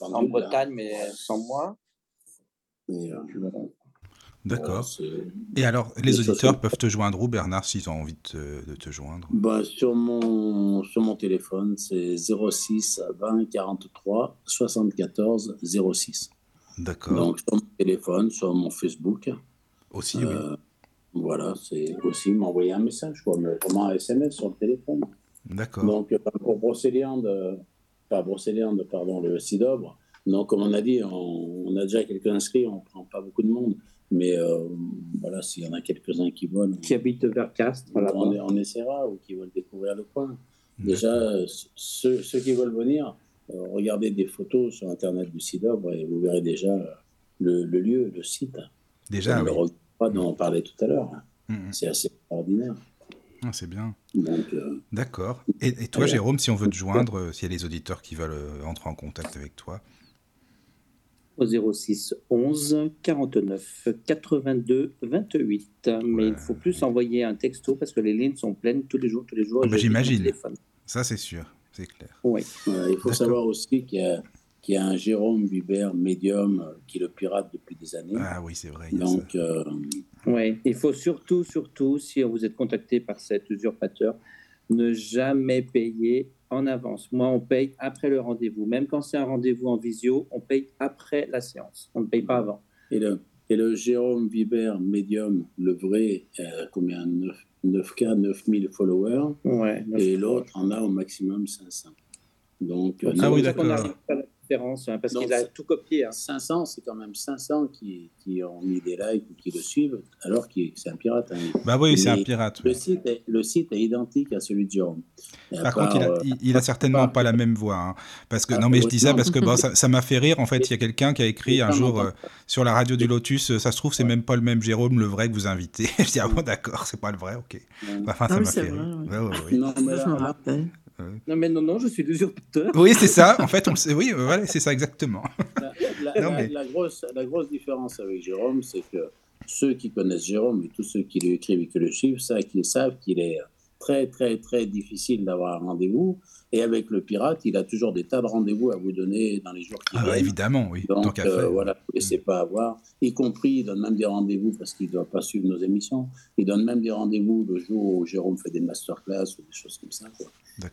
en Bretagne, mais sans moi. Mais, D'accord. Et alors, les auditeurs peuvent te joindre où, Bernard, s'ils ont envie de te, joindre? Bah, sur, mon, sur mon téléphone, c'est 06 20 43 74 06. D'accord. Donc, sur mon téléphone, sur mon Facebook. Aussi, oui. Euh, voilà, c'est aussi m'envoyer un message, quoi, mais vraiment un SMS sur le téléphone. D'accord. Donc, euh, pour Brocéliande, pas Brocéliande, pardon, le Cidobre, donc, comme on a dit, on, on a déjà quelques inscrits, on ne prend pas beaucoup de monde. Mais euh, voilà, s'il y en a quelques-uns qui veulent. Qui habitent vers Castres, on, on, essaiera, ou qui veulent découvrir le coin. Déjà, ceux, ceux, qui veulent venir, euh, regardez des photos sur Internet du CIDOB et vous verrez déjà le, le lieu, le site. Déjà, oui. Le dont on parlait tout à l'heure. Mm, mm. C'est assez extraordinaire. Ah, c'est bien. Euh, D'accord. Et, et, toi, Jérôme, si on veut te joindre, s'il y a des auditeurs qui veulent entrer en contact avec toi au 06 11 49 82 28. Mais il faut plus envoyer un texto parce que les lignes sont pleines tous les jours, tous les jours. Ah bah, J'imagine. Ça, c'est sûr, c'est clair. Oui. il faut savoir aussi qu'il y a y a un Jérôme Vibert médium euh, qui le pirate depuis des années. Ah oui, c'est vrai. Donc, euh, oui, il faut surtout, surtout, si vous êtes contacté par cet usurpateur, ne jamais payer en avance. Moi, on paye après le rendez-vous. Même quand c'est un rendez-vous en visio, on paye après la séance. On ne paye pas avant. Et le, et le Jérôme Vibert Medium, le vrai, euh, combien 9, 9K, 9000 followers. Ouais, et l'autre en a au maximum 500. Donc, ah oui, d'accord. Hein, parce qu'il a tout copié. 500, hein. c'est quand même 500 qui, qui, ont mis des likes ou qui le suivent, alors que c'est un pirate. Hein. Bah oui, c'est un pirate. Le, site est, le site est identique à celui de Jérôme. Par contre, il a, euh, il, a certainement pas, la même voix. parce que, ah, non, mais je dis ça parce que bon, ça m'a fait rire. En fait, il y a quelqu'un qui a écrit un jour euh, sur la radio du Lotus euh, ça se trouve, c'est même pas le même Jérôme, le vrai que vous invitez. je dis, ah bon, d'accord, c'est pas le vrai, ok. Enfin, ça ah m'a fait rire. Non, mais je me rappelle. Non, mais non, non, je suis l'usurpateur. Oui, c'est ça. En fait, on le sait. Oui, voilà, c'est ça exactement. La, grosse, la grosse différence avec Jérôme, c'est que ceux qui connaissent Jérôme et tous ceux qui lui écrivent et qui le suivent, ça, qu'ils savent qu'il est très, très, très difficile d'avoir un rendez-vous. Et avec le pirate, il a toujours des tas de rendez-vous à vous donner dans les jours qui ah, viennent. évidemment, oui. Donc, euh, voilà, vous ne laissez pas avoir. Y compris, il donne même des rendez-vous parce qu'il ne doit pas suivre nos émissions. Il donne même des rendez-vous le jour où Jérôme fait des masterclass ou des choses comme ça. Quoi.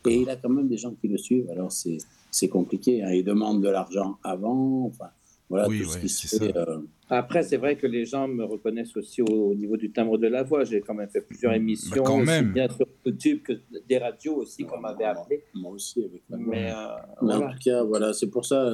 Et il a quand même des gens qui le suivent. Alors, c'est compliqué. Hein. Il demande de l'argent avant. Enfin, voilà tout ce qui se fait. Euh. Après, c'est vrai que les gens me reconnaissent aussi au, niveau du timbre de la voix. J'ai quand même fait plusieurs bah, émissions, quand même. bien sur YouTube que des radios aussi, qu'on m'avait appelé. Moi aussi, avec ma Mais, euh, en tout cas, voilà, c'est pour ça,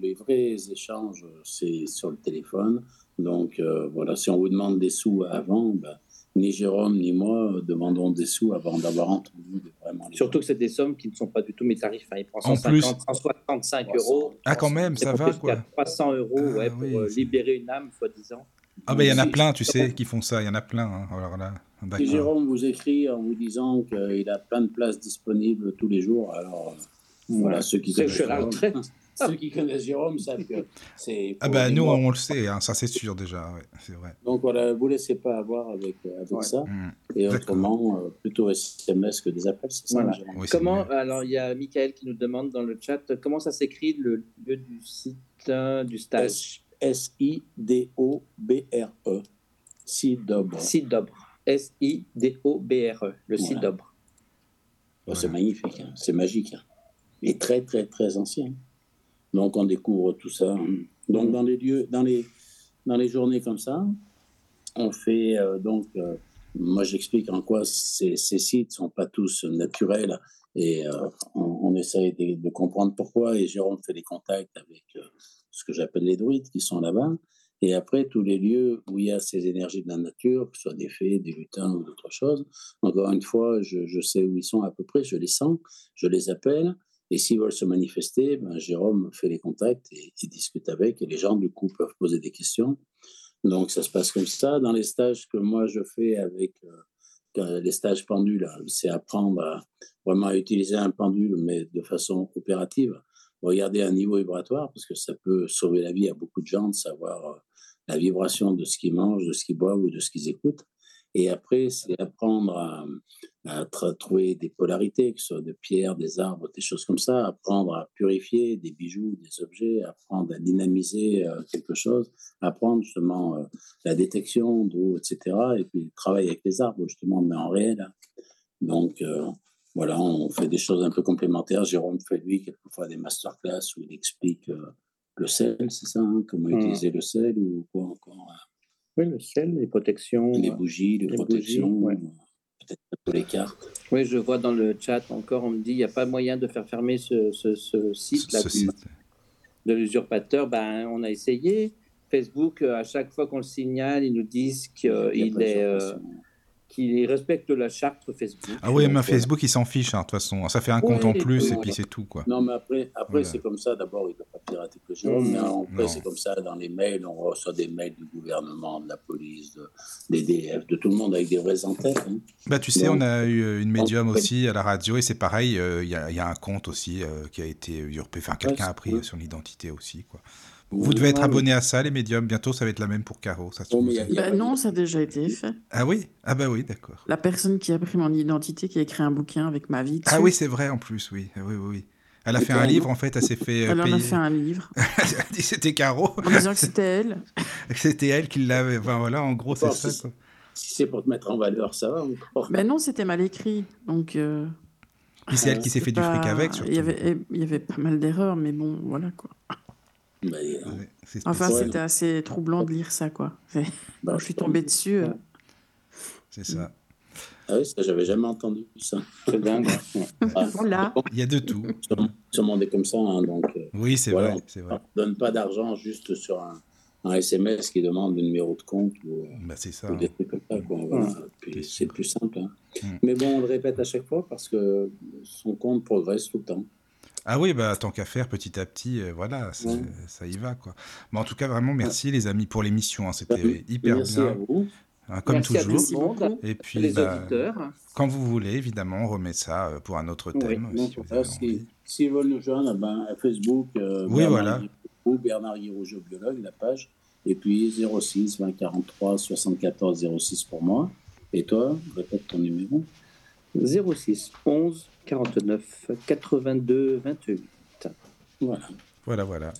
les vrais échanges, c'est sur le téléphone. Donc, euh, voilà, si on vous demande des sous avant, ben, ni Jérôme ni moi demandons des sous avant d'avoir entendu vraiment. Surtout que c'est des sommes qui ne sont pas du tout mes tarifs. Hein. Il prend 150, 165 euros. Ah, quand même, ça va quoi. 300 euros ah, ouais, pour euh, libérer une âme, soi-disant. Ah, ben il y en a plein, tu sais, qui font ça. Il y en a plein. Hein. Alors là, si Jérôme vous écrit en vous disant qu'il a plein de places disponibles tous les jours, alors euh, voilà, ceux qui. Je suis à la retraite. Ceux qui connaissent Jérôme savent que c'est. Ah ben nous, on le sait, hein, ça c'est sûr déjà, c'est vrai. Donc voilà, vous ne laissez pas avoir avec, euh, ça. Mmh. Et autrement, euh, plutôt SMS que des appels, c'est ça Comment, alors il y a Michael qui nous demande dans le chat, comment ça s'écrit le lieu du site euh, du stage? S-I-D-O-B-R-E. Sidobre. Sidobre. S-I-D-O-B-R-E. Le site d'Obre. Oh, c'est magnifique, hein. c'est magique. Hein. Et très, très, très ancien. Donc on découvre tout ça. Donc dans les lieux, dans les, dans les journées comme ça, on fait euh, donc, euh, moi j'explique en quoi ces, sites sont pas tous naturels et euh, on, essaye de, comprendre pourquoi. Et Jérôme fait les contacts avec ce que j'appelle les druides qui sont là-bas. Et après, tous les lieux où il y a ces énergies de la nature, que ce soit des fées, des lutins ou d'autres choses, encore une fois, je, sais où ils sont à peu près, je les sens, je les appelle, et s'ils veulent se manifester, ben, Jérôme fait les contacts et, discute avec, et les gens, du coup, peuvent poser des questions. Donc, ça se passe comme ça. Dans les stages que moi, je fais avec euh, les stages pendules, c'est apprendre à, vraiment à utiliser un pendule, mais de façon opérative. Regarder un niveau vibratoire, parce que ça peut sauver la vie à beaucoup de gens de savoir euh, la vibration de ce qu'ils mangent, de ce qu'ils boivent ou de ce qu'ils écoutent. Et après, c'est apprendre à, à, trouver des polarités, que ce soit de pierres, des arbres, des choses comme ça, apprendre à purifier des bijoux, des objets, apprendre à dynamiser euh, quelque chose, apprendre justement euh, la détection d'eau, etc. Et puis travailler avec les arbres, justement, mais en réel. Donc, euh, voilà, on fait des choses un peu complémentaires. Jérôme fait, lui, quelquefois des masterclass où il explique le sel, c'est ça, hein, comment mmh. utiliser le sel ou quoi encore. Oui, le sel, les protections. Les bougies, les, protections. Peut-être les cartes. Oui, je vois dans le chat encore, on me dit il n'y a pas moyen de faire fermer ce, ce, site, là, de l'usurpateur. Ben, on a essayé. Facebook, à chaque fois qu'on le signale, ils nous disent qu'il est qui respecte la charte Facebook. Ah oui, mais Facebook, il s'en fiche, hein, de toute façon. Ça fait un compte en plus et puis c'est tout. Quoi. Non, mais après, après c'est comme ça. D'abord, il ne doit pas pirater que Jérôme, mais après, c'est comme ça dans les mails. On reçoit des mails du gouvernement, de la police, de, des DF, de tout le monde avec des vraies entêtes. Hein. Bah, tu sais, on a eu euh, une médium aussi à la radio et c'est pareil. Euh, il y, a un compte aussi euh, qui a été usurpé. Enfin, quelqu'un a pris son identité aussi. Quoi. Vous devez être abonné à ça, les médiums. Bientôt, ça va être la même pour Caro. Ça bah non, ça a déjà été fait. Ah oui? Ah bah oui, d'accord. La personne qui a pris mon identité, qui a écrit un bouquin avec ma vie. Ah oui, c'est vrai en plus, oui. Oui, oui, oui. Elle a fait un livre, en fait, elle s'est fait. Euh, elle en a fait un livre. elle a dit c'était Caro. En disant que c'était elle. c'était elle qui l'avait. Enfin voilà, en gros, c'est ça. Quoi. Si c'est pour te mettre en valeur, ça va encore. Ben non, c'était mal écrit. Donc. Euh... c'est elle qui s'est fait du fric avec, surtout. Il y avait, il y avait pas mal d'erreurs, mais bon, voilà quoi. Bah, enfin, c'était assez troublant de lire ça, quoi. Bah, je suis tombée dessus. Euh. C'est ça. Ah oui, ça, j'avais jamais entendu ça. C'est dingue. voilà. Il y a de tout. Sûrement des comme ça. Hein, donc, euh, oui, c'est vrai. On ne donne pas d'argent juste sur un, un, SMS qui demande le numéro de compte ou, euh, bah, ça. ou des trucs comme ça. Quoi, voilà. c'est plus simple. Hein. Mais bon, on le répète à chaque fois parce que son compte progresse tout le temps. Ah oui, bah, tant qu'à faire, petit à petit, euh, voilà, ça y va. Quoi. Mais en tout cas, vraiment, merci les amis pour l'émission. Hein, C'était hyper merci bien. À vous. Hein, comme merci toujours. À tout Et puis, les bah, auditeurs. quand vous voulez, évidemment, on remet ça euh, pour un autre thème. Oui, si, vous si, si, veulent nous joindre, ben, Facebook, euh, oui, Bernard voilà. Guiraud, Bernard Guiraud, la page. Et puis 06 20 43 74 06 pour moi. Et toi, répète ton numéro. 06 11 49 82 28. Voilà. Voilà, voilà.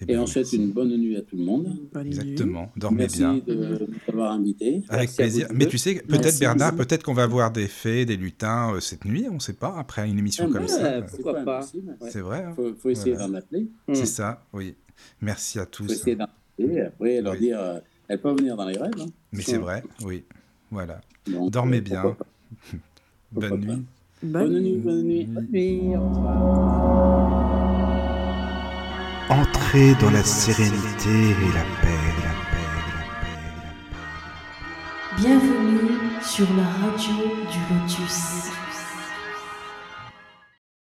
Et, bien, on souhaite une bonne nuit à tout le monde. Bonne Exactement. Dormez Merci bien. Merci de m'avoir invité. Avec Merci plaisir. Mais tu sais, peut-être Bernard, peut-être qu'on va voir des fées, des lutins euh, cette nuit, on ne sait pas, après une émission ah, comme ouais, ça. Pourquoi pas C'est vrai. Il faut, faut, essayer voilà. d'en appeler. C'est ça, oui. Merci à tous. Il faut essayer d'en appeler. Après, leur oui. dire, euh, elles peuvent venir dans les rêves. Hein. Mais c'est vrai, oui. Voilà. Donc, Dormez euh, bien. bonne, nuit. Bonne, bonne nuit. Bonne nuit. Bonne nuit. Au revoir. Entrez dans la sérénité et la paix, la paix, la paix, la paix. Bienvenue sur la radio du Lotus.